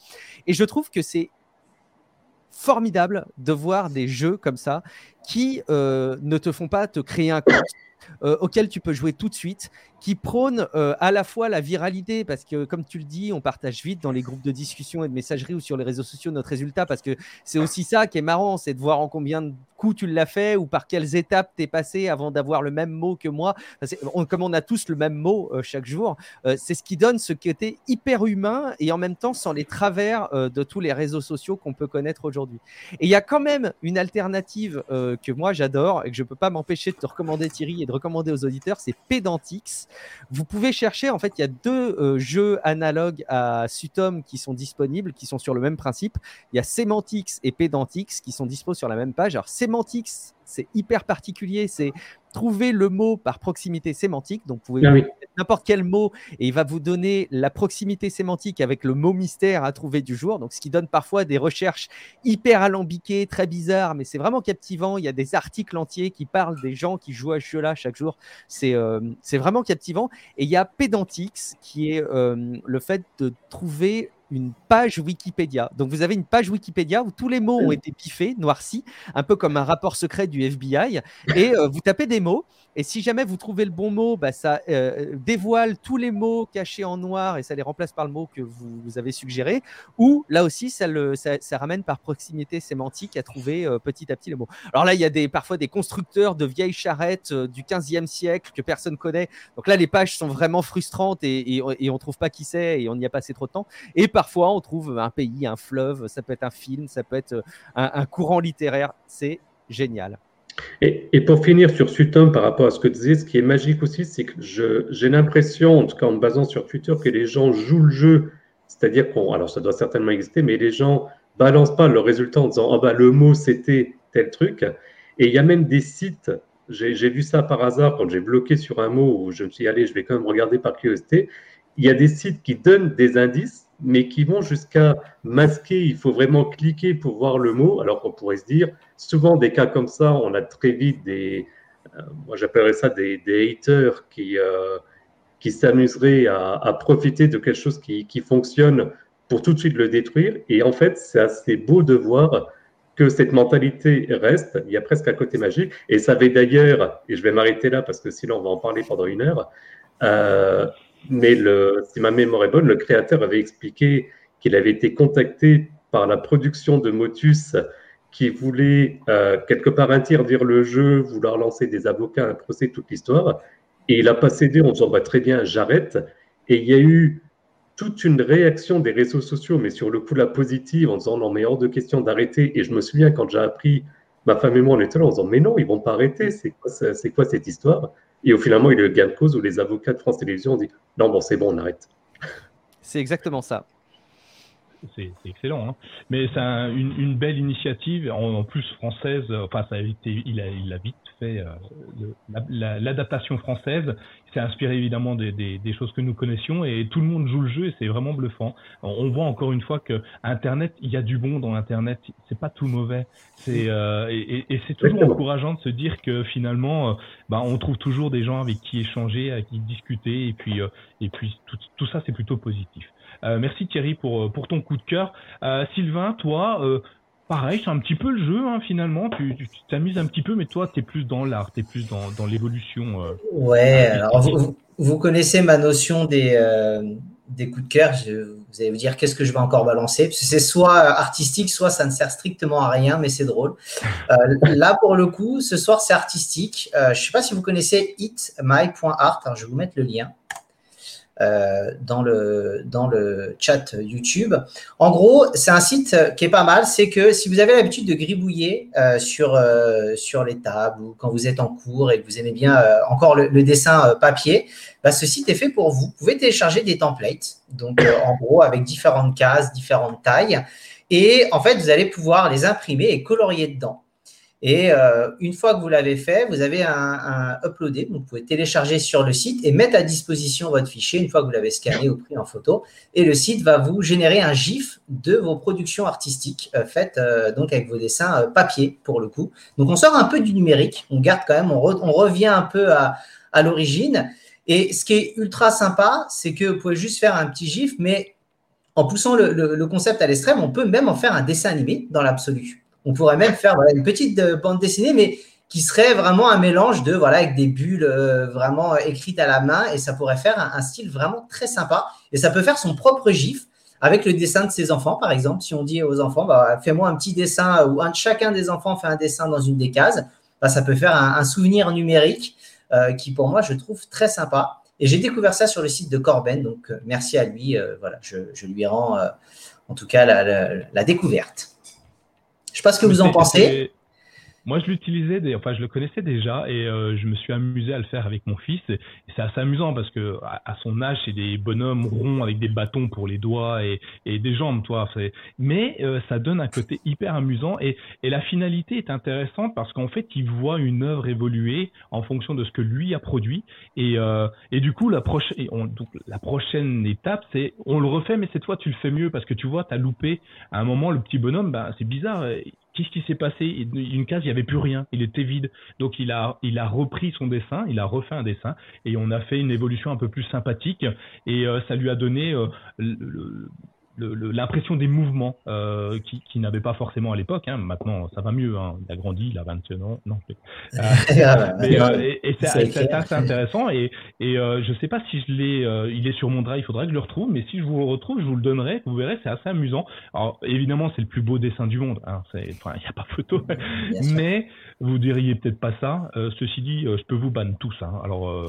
Et je trouve que c'est formidable de voir des jeux comme ça qui ne te font pas te créer un compte, auquel tu peux jouer tout de suite, qui prône euh, à la fois la viralité, parce que comme tu le dis, on partage vite dans les groupes de discussion et de messagerie ou sur les réseaux sociaux notre résultat, parce que c'est aussi ça qui est marrant, c'est de voir en combien de coups tu l'as fait ou par quelles étapes tu es passé avant d'avoir le même mot que moi. comme on a tous le même mot euh, chaque jour, euh, c'est ce qui donne ce côté hyper humain et en même temps sans les travers de tous les réseaux sociaux qu'on peut connaître aujourd'hui. Et il y a quand même une alternative que moi j'adore et que je peux pas m'empêcher de te recommander Thierry et de recommander aux auditeurs, c'est Pedantix. Vous pouvez chercher, en fait, il y a deux euh, jeux analogues à Sutom qui sont disponibles, qui sont sur le même principe. Il y a Semantics et Pedantix qui sont dispo sur la même page. Alors, Semantics, c'est hyper particulier, c'est trouver le mot par proximité sémantique. Donc, vous pouvez ah n'importe quel mot et il va vous donner la proximité sémantique avec le mot mystère à trouver du jour. Donc, ce qui donne parfois des recherches hyper alambiquées, très bizarres, mais c'est vraiment captivant. Il y a des articles entiers qui parlent des gens qui jouent à ce jeu-là chaque jour. C'est euh, vraiment captivant. Et il y a Pedantix qui est euh, le fait de trouver une page Wikipédia. Donc vous avez une page Wikipédia où tous les mots ont été piffés, noircis, un peu comme un rapport secret du FBI, et euh, vous tapez des mots et si jamais vous trouvez le bon mot, bah, ça euh, dévoile tous les mots cachés en noir et ça les remplace par le mot que vous, avez suggéré. Ou là aussi, ça, le, ça, ramène par proximité sémantique à trouver euh, petit à petit les mots. Alors là, il y a des, parfois des constructeurs de vieilles charrettes euh, du 15e siècle que personne connaît. Donc là, les pages sont vraiment frustrantes et, et, on ne trouve pas qui c'est et on y a passé trop de temps. Et parfois, on trouve un pays, un fleuve, ça peut être un film, ça peut être un courant littéraire. C'est génial. Et, pour finir sur Sutom par rapport à ce que tu disais, ce qui est magique aussi, c'est que j'ai l'impression, en tout cas en me basant sur Twitter, que les gens jouent le jeu. C'est-à-dire qu'on, alors ça doit certainement exister, mais les gens balancent pas le résultat en disant, ah bah le mot c'était tel truc. Et il y a même des sites, j'ai vu ça par hasard quand j'ai bloqué sur un mot où je me suis dit, allez, je vais quand même regarder par curiosité. Il y a des sites qui donnent des indices, mais qui vont jusqu'à masquer, il faut vraiment cliquer pour voir le mot, alors qu'on pourrait se dire, souvent des cas comme ça, on a très vite des, euh, moi j'appellerais ça des, haters qui, euh, qui s'amuseraient à, profiter de quelque chose qui, qui, fonctionne pour tout de suite le détruire. Et en fait, c'est assez beau de voir que cette mentalité reste. Il y a presque un côté magique. Et ça avait d'ailleurs, et je vais m'arrêter là parce que sinon on va en parler pendant une heure, euh, mais si ma mémoire est bonne, le créateur avait expliqué qu'il avait été contacté par la production de Motus qui voulait euh, quelque part interdire le jeu, vouloir lancer des avocats, un procès, toute l'histoire. Et il a pas cédé en disant très bien, j'arrête. Et il y a eu toute une réaction des réseaux sociaux, mais sur le coup la positive, en disant non, mais hors de question d'arrêter. Et je me souviens quand j'ai appris, ma femme et moi, on était là en disant mais non, ils vont pas arrêter, c'est quoi cette histoire? Et au finalement, il y a eu le gain de cause où les avocats de France Télévisions ont dit non, bon, c'est bon, on arrête. C'est exactement ça c'est excellent. Hein. Mais c'est une, belle initiative, en, plus française. Enfin, ça a été, il a, il a vite fait euh, l'adaptation française. C'est inspiré évidemment des, des, choses que nous connaissions et tout le monde joue le jeu et c'est vraiment bluffant. On voit encore une fois que Internet, il y a du bon dans Internet. C'est pas tout mauvais. C'est euh, et, et c'est toujours encourageant de se dire que finalement, euh, bah, on trouve toujours des gens avec qui échanger, avec qui discuter et puis et puis tout, tout ça c'est plutôt positif. Euh, merci Thierry pour, euh, pour ton coup de cœur. Euh, Sylvain, toi, pareil, c'est un petit peu le jeu hein, finalement. Tu t'amuses un petit peu, mais toi, tu es plus dans l'art, tu es plus dans, dans l'évolution. ouais, alors vous, vous, connaissez ma notion des, des coups de cœur. vous allez vous dire qu'est-ce que je vais encore balancer? C'est soit artistique, soit ça ne sert strictement à rien, mais c'est drôle. là, pour le coup, ce soir, c'est artistique. je ne sais pas si vous connaissez hitmy.art. je vais vous mettre le lien. Euh, dans, le, dans le chat YouTube. En gros, c'est un site qui est pas mal. C'est que si vous avez l'habitude de gribouiller euh, sur, euh, sur les tables ou quand vous êtes en cours et que vous aimez bien encore le, dessin papier, bah, ce site est fait pour vous. Vous pouvez télécharger des templates, donc en gros avec différentes cases, différentes tailles. Et en fait, vous allez pouvoir les imprimer et colorier dedans. Et euh, une fois que vous l'avez fait, vous avez un, uploadé, vous pouvez télécharger sur le site et mettre à disposition votre fichier une fois que vous l'avez scanné ou pris en photo. Et le site va vous générer un GIF de vos productions artistiques euh, faites euh, donc avec vos dessins papier pour le coup. Donc on sort un peu du numérique, on garde quand même, on, revient un peu à, l'origine. Et ce qui est ultra sympa, c'est que vous pouvez juste faire un petit GIF, mais en poussant le concept à l'extrême, on peut même en faire un dessin animé dans l'absolu. On pourrait même faire une petite euh, bande dessinée, mais qui serait vraiment un mélange de voilà avec des bulles euh, vraiment écrites à la main et ça pourrait faire un, style vraiment très sympa. Et ça peut faire son propre gif avec le dessin de ses enfants par exemple. Si on dit aux enfants bah, fais-moi un petit dessin ou un, chacun des enfants fait un dessin dans une des cases bah, ça peut faire un, souvenir numérique euh, qui pour moi je trouve très sympa. Et j'ai découvert ça sur le site de Corben donc merci à lui voilà je, lui rends en tout cas la découverte je ne sais pas ce que vous en pensez. Moi, je l'utilisais, enfin, je le connaissais déjà et euh, je me suis amusé à le faire avec mon fils. C'est assez amusant parce que à, son âge, c'est des bonhommes ronds avec des bâtons pour les doigts et, et des jambes, toi. Mais euh, ça donne un côté hyper amusant et, et la finalité est intéressante parce qu'en fait, il voit une œuvre évoluer en fonction de ce que lui a produit. Et, euh, et du coup, la, prochaine, la prochaine étape, c'est on le refait, mais cette fois, tu le fais mieux parce que tu vois, tu as loupé à un moment le petit bonhomme. Ben, c'est bizarre qu'est-ce qui s'est passé? Une case, il n'y avait plus rien, il était vide. Donc il a, repris son dessin, il a refait un dessin, et on a fait une évolution un peu plus sympathique, et euh, ça lui a donné euh, le, l'impression des mouvements euh, qui, qui n'avait pas forcément à l'époque. Hein. Maintenant, ça va mieux. Hein. Il a grandi, il a 21 ans. Non, euh, euh, et, c'est assez intéressant. Et, et euh, je ne sais pas si je l'ai. il est sur mon drive. Il faudrait que je le retrouve. Mais si je vous le retrouve, je vous le donnerai. Vous verrez, c'est assez amusant. Alors, évidemment, c'est le plus beau dessin du monde. Hein. Il n'y a pas photo. mais vous diriez peut-être pas ça. ceci dit, je peux vous ban tous. Hein. Alors,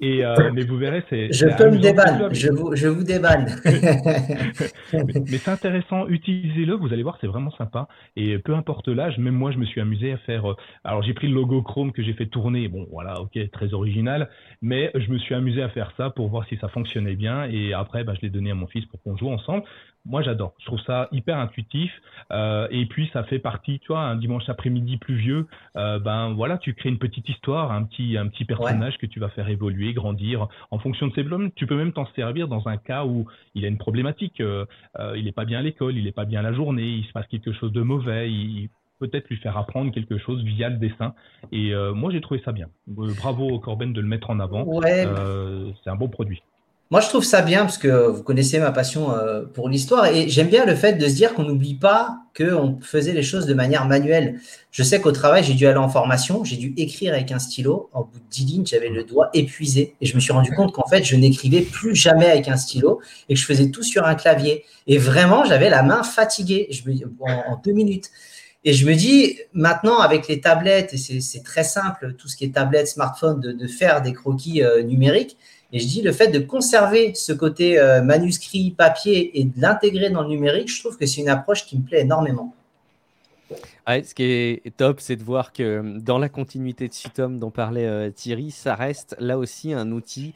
et mais vous verrez, c'est. Je peux me débanne. Je vous, je vous débanne. mais, c'est intéressant, utilisez-le, vous allez voir, c'est vraiment sympa. Et peu importe l'âge, même moi, je me suis amusé à faire. Euh, alors, j'ai pris le logo Chrome que j'ai fait tourner. Bon, voilà, ok, très original. Mais je me suis amusé à faire ça pour voir si ça fonctionnait bien. Et après, bah, je l'ai donné à mon fils pour qu'on joue ensemble moi j'adore. Je trouve ça hyper intuitif. Euh, et puis ça fait partie, tu vois, un dimanche après-midi pluvieux, euh, ben voilà, tu crées une petite histoire, un petit, un petit personnage que tu vas faire évoluer, grandir en fonction de ses problèmes. Tu peux même t'en servir dans un cas où il a une problématique. Euh, il n'est pas bien à l'école, il n'est pas bien la journée, il se passe quelque chose de mauvais. Il, peut-être lui faire apprendre quelque chose via le dessin. Et moi, j'ai trouvé ça bien. bravo Corben de le mettre en avant. c'est un bon produit. Moi, je trouve ça bien parce que vous connaissez ma passion euh, pour l'histoire et j'aime bien le fait de se dire qu'on n'oublie pas qu'on faisait les choses de manière manuelle. Je sais qu'au travail, j'ai dû aller en formation, j'ai dû écrire avec un stylo. En bout de 10 lignes, j'avais le doigt épuisé et je me suis rendu compte qu'en fait, je n'écrivais plus jamais avec un stylo et que je faisais tout sur un clavier. Et vraiment, j'avais la main fatiguée je me, en, deux minutes. Et je me dis, maintenant, avec les tablettes, et c'est très simple, tout ce qui est tablette, smartphone, de, de faire des croquis euh, numériques, et je dis le fait de conserver ce côté euh, manuscrit, papier et de l'intégrer dans le numérique, je trouve que c'est une approche qui me plaît énormément. ce qui est top, c'est de voir que euh, dans la continuité de Sutom dont parlait euh, Thierry, ça reste là aussi un outil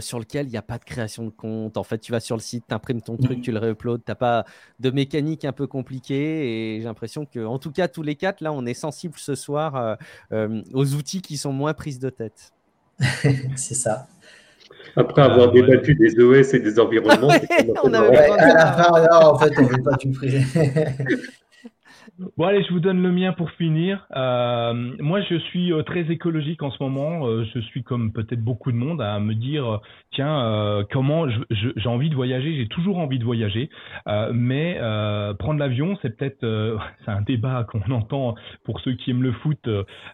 sur lequel il n'y a pas de création de compte. En fait, tu vas sur le site, tu imprimes ton truc, mm. tu le réuploades, tu n'as pas de mécanique un peu compliquée. Et j'ai l'impression que, en tout cas, tous les quatre, là, on est sensible ce soir aux outils qui sont moins prises de tête. c'est ça. Après avoir ah, débattu des OS et des environnements, on avait à la fin, en fait, on ne veut pas tout friser. Bon allez, je vous donne le mien pour finir. Euh, moi, je suis euh, très écologique en ce moment. Euh, je suis comme peut-être beaucoup de monde à me dire, tiens, comment j'ai envie de voyager. J'ai toujours envie de voyager, mais prendre l'avion, c'est peut-être, c'est un débat qu'on entend pour ceux qui aiment le foot.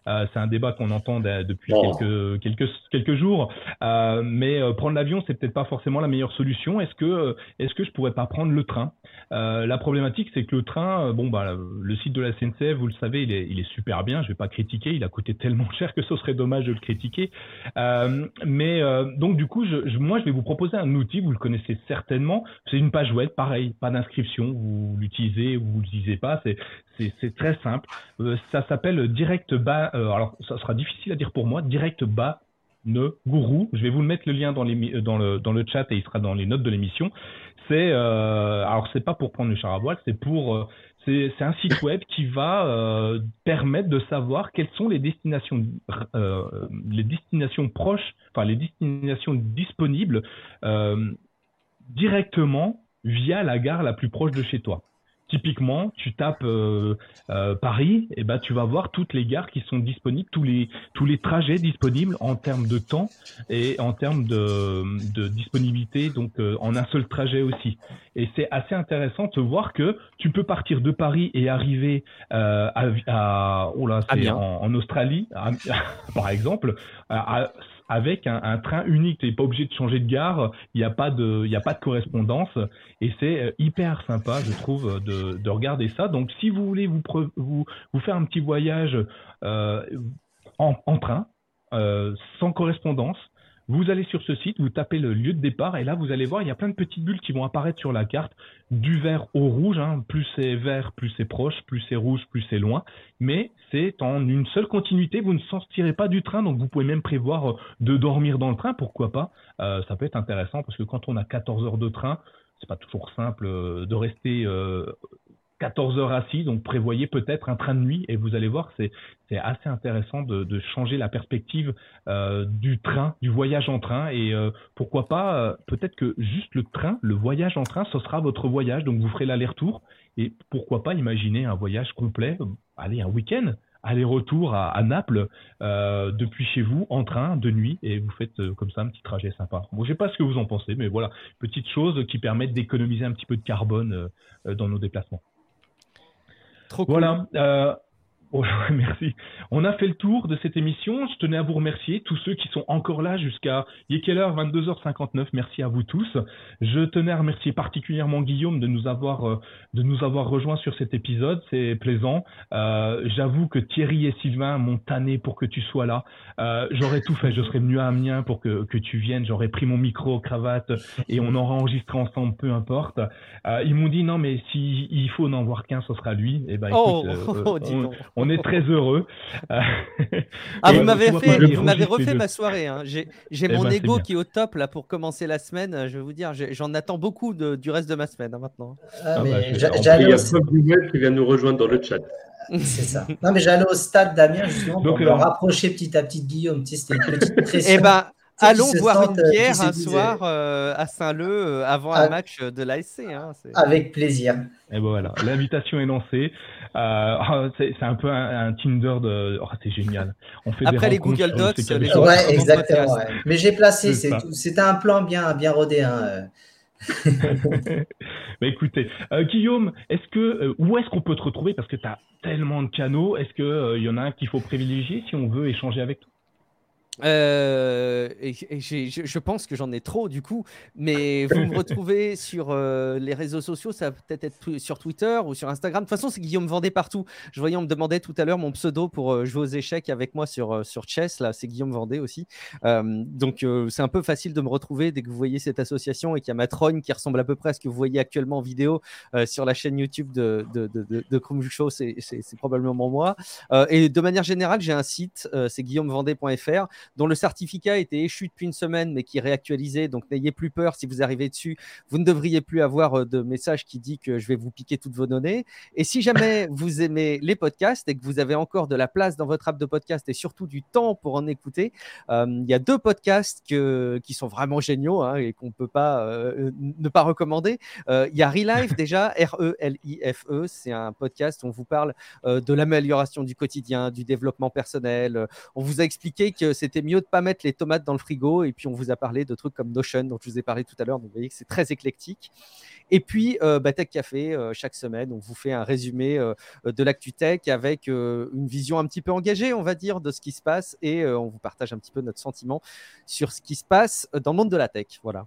c'est un débat qu'on entend depuis quelques quelques quelques jours. mais prendre l'avion, c'est peut-être pas forcément la meilleure solution. Est-ce que est-ce que je pourrais pas prendre le train? La problématique, c'est que le train, bon bah le site de la SNCF, vous le savez, il est, super bien. Je vais pas critiquer. Il a coûté tellement cher que ce serait dommage de le critiquer. Euh, mais euh, donc du coup, moi, je vais vous proposer un outil. Vous le connaissez certainement. C'est une page web, pareil, pas d'inscription. Vous l'utilisez ou vous l'utilisez pas. C'est très simple. Euh, ça s'appelle Direct Bas. alors, ça sera difficile à dire pour moi. Direct Bas ne gourou. Je vais vous mettre le lien dans, le, chat et il sera dans les notes de l'émission. C'est euh, alors c'est pas pour prendre le char à voile, c'est pour c'est un site web qui va euh, permettre de savoir quelles sont les destinations euh, les destinations proches, enfin les destinations disponibles directement via la gare la plus proche de chez toi. Typiquement, tu tapes euh, euh, Paris, et ben tu vas voir toutes les gares qui sont disponibles, tous les tous les trajets disponibles en termes de temps et en termes de, de disponibilité, donc euh, en un seul trajet aussi. Et c'est assez intéressant de voir que tu peux partir de Paris et arriver à, à oh là, c'est en, en, Australie, par exemple, à, avec un, train unique. Tu n'es pas obligé de changer de gare, il n'y a, pas de, a pas de correspondance. Et c'est euh, hyper sympa, je trouve, de, de, regarder ça. Donc, si vous voulez vous, vous, vous faire un petit voyage euh, en, en, train, euh, sans correspondance, vous allez sur ce site, vous tapez le lieu de départ et là vous allez voir, il y a plein de petites bulles qui vont apparaître sur la carte, du vert au rouge. Hein. Plus c'est vert, plus c'est proche, plus c'est rouge, plus c'est loin. Mais c'est en une seule continuité, vous ne sortirez pas du train, donc vous pouvez même prévoir euh, de dormir dans le train, pourquoi pas. Euh, ça peut être intéressant parce que quand on a 14 heures de train, c'est pas toujours simple euh, de rester 14 heures assis, donc prévoyez peut-être un train de nuit et vous allez voir, c'est c'est assez intéressant de, de, changer la perspective euh, du train, du voyage en train et euh, pourquoi pas euh, peut-être que juste le train, le voyage en train, ce sera votre voyage, donc vous ferez l'aller-retour et pourquoi pas imaginer un voyage complet, allez un week-end, aller-retour à, à, Naples depuis chez vous en train de nuit et vous faites comme ça un petit trajet sympa. Bon, je sais pas ce que vous en pensez, mais voilà, petite chose qui permettent d'économiser un petit peu de carbone dans nos déplacements. Trop Voilà. Euh, Oh, merci. On a fait le tour de cette émission. Je tenais à vous remercier, tous ceux qui sont encore là jusqu'à, il est quelle heure? 22h59. Merci à vous tous. Je tenais à remercier particulièrement Guillaume de nous avoir, euh, de nous avoir rejoint sur cet épisode. C'est plaisant. Euh, J'avoue que Thierry et Sylvain m'ont tanné pour que tu sois là. Euh, J'aurais tout fait. Je serais venu à Amiens pour que, que tu viennes. J'aurais pris mon micro, cravate et on aurait enregistré ensemble, peu importe. Euh, ils m'ont dit non, mais s'il il faut n'en voir qu'un, ce sera lui. Et eh ben, oh, oh, on, on est très heureux. ah, vous m'avez fait, vous m'avez refait ma soirée. Hein. J'ai eh mon ben, ego qui est au top là pour commencer la semaine. Je vais vous dire, j'en attends beaucoup de, du reste de ma semaine hein, maintenant. Ah, ah bah, il y a qui vient nous rejoindre dans le chat. C'est ça. Non, mais j'allais au stade d'Amiens justement pour me rapprocher petit à petit de Guillaume. C'était une petite pression. Eh ben, Allons boire une bière un soir euh, à Saint-Leu euh, avant un ah. match de l'ASC. Hein, Avec plaisir. Et ben voilà, l'invitation est lancée. Euh, oh, c'est un peu un, Tinder de. Oh, c'est génial. On fait Après les Google Docs, les ouais, exactement. Mais j'ai placé, c'était un plan bien, bien rodé. Hein. bah écoutez, Guillaume, est-ce que où est-ce qu'on peut te retrouver? Parce que tu as tellement de canaux Est-ce qu'il y en a un qu'il faut privilégier si on veut échanger avec toi? Euh, et, je, pense que j'en ai trop du coup, mais vous me retrouvez sur euh, les réseaux sociaux, ça va peut-être être sur Twitter ou sur Instagram. De toute façon, c'est Guillaume Vendée partout. Je voyais, on me demandait tout à l'heure mon pseudo pour euh, jouer aux échecs avec moi sur, sur Chess. Là, c'est Guillaume Vendée aussi. donc, c'est un peu facile de me retrouver dès que vous voyez cette association et qu'il y a ma trogne qui ressemble à peu près à ce que vous voyez actuellement en vidéo sur la chaîne YouTube de, de, de, de, Show. C'est probablement moi. et de manière générale, j'ai un site, c'est guillaumevendée.fr dont le certificat a été échu depuis une semaine, mais qui est réactualisé. Donc n'ayez plus peur si vous arrivez dessus. Vous ne devriez plus avoir euh, de message qui dit que je vais vous piquer toutes vos données. Et si jamais vous aimez les podcasts et que vous avez encore de la place dans votre app de podcast et surtout du temps pour en écouter, euh, il y a deux podcasts que, qui sont vraiment géniaux hein, et qu'on ne peut pas euh, ne pas recommander. Il y a Relife déjà, R-E-L-I-F-E. -E, C'est un podcast où on vous parle de l'amélioration du quotidien, du développement personnel. On vous a expliqué que c'était mieux de pas mettre les tomates dans le frigo. Et puis, on vous a parlé de trucs comme Notion, dont je vous ai parlé tout à l'heure. Donc, vous voyez que c'est très éclectique. Et puis, euh, bah, Tech Café, euh, chaque semaine, on vous fait un résumé euh, de l'actu tech avec une vision un petit peu engagée, on va dire, de ce qui se passe. Et on vous partage un petit peu notre sentiment sur ce qui se passe dans le monde de la tech. Voilà.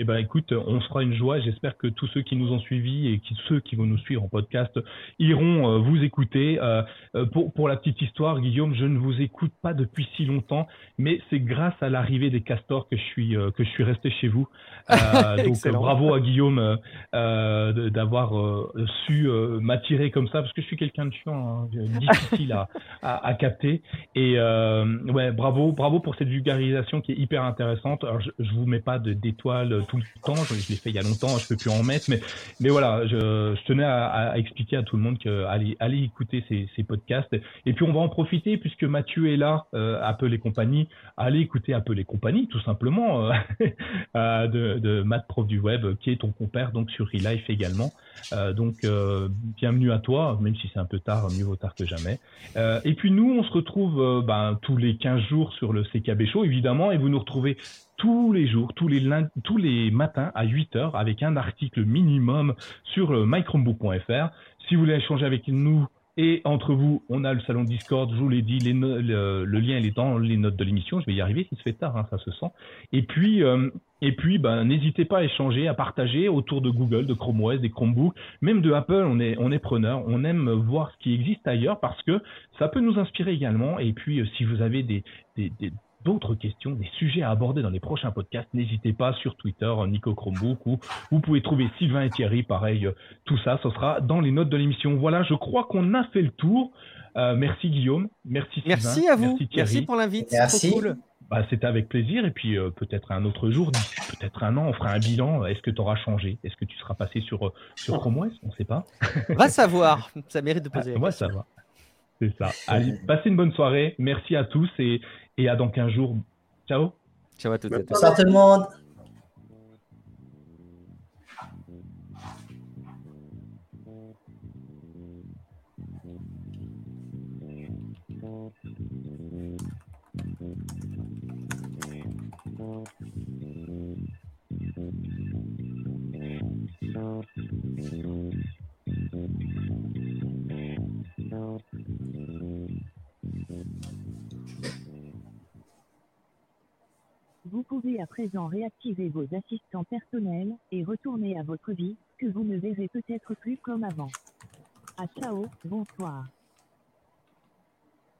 Eh ben écoute, on sera une joie. J'espère que tous ceux qui nous ont suivis et qui, ceux qui vont nous suivre en podcast iront vous écouter. pour, pour la petite histoire, Guillaume, je ne vous écoute pas depuis si longtemps, mais c'est grâce à l'arrivée des castors que je suis que je suis resté chez vous. donc bravo à Guillaume d'avoir su m'attirer comme ça parce que je suis quelqu'un de chiant, hein, difficile à, à, à, capter. Et ouais, bravo, bravo pour cette vulgarisation qui est hyper intéressante. Alors, je, je vous mets pas d'étoiles tout le temps, je, l'ai fait il y a longtemps, je peux plus en mettre, mais, mais voilà, je, je tenais à, expliquer à tout le monde que allez, écouter ces, podcasts. Et puis on va en profiter puisque Mathieu est là, euh, Apple et compagnie. Allez écouter Apple et compagnie, tout simplement, euh, euh, de, de Matt Prof du Web, qui est ton compère donc sur Relife également. Euh, donc euh, bienvenue à toi, même si c'est un peu tard, mieux vaut tard que jamais. Euh, et puis nous, on se retrouve ben, tous les 15 jours sur le CKB Show, évidemment, et vous nous retrouvez tous les jours, tous les, tous les matins à 8 heures avec un article minimum sur mychromebook.fr. Si vous voulez échanger avec nous, et entre vous, on a le salon Discord, je vous l'ai dit, le, lien est dans les notes de l'émission. Je vais y arriver, il se fait tard, hein, ça se sent. Et puis, euh, ben, n'hésitez pas à échanger, à partager autour de Google, de Chrome OS, des Chromebooks, même de Apple. On est, on preneur. On aime voir ce qui existe ailleurs parce que ça peut nous inspirer également. Et puis, euh, si vous avez des d'autres questions, des sujets à aborder dans les prochains podcasts, n'hésitez pas sur Twitter, Nico Chromebook, ou vous pouvez trouver Sylvain et Thierry, pareil, euh, tout ça, ce sera dans les notes de l'émission. Voilà, je crois qu'on a fait le tour. Euh, merci Guillaume, merci Sylvain, merci à vous, merci, pour l'invite, c'est cool. Bah, C'était avec plaisir et puis euh, peut-être un autre jour, peut-être un an, on fera un bilan. Est-ce que tu auras changé? Est-ce que tu seras passé sur, sur Chrome OS On ne sait pas. Va savoir, ça mérite de poser. Ah, moi, ça va. C'est ça. Allez, passez une bonne soirée. Merci à tous et, et à dans 15 jours. Ciao. Ciao à toutes et à tous. Tout le monde. Vous pouvez à présent réactiver vos assistants personnels et retourner à votre vie, que vous ne verrez peut-être plus comme avant. À ciao, bonsoir.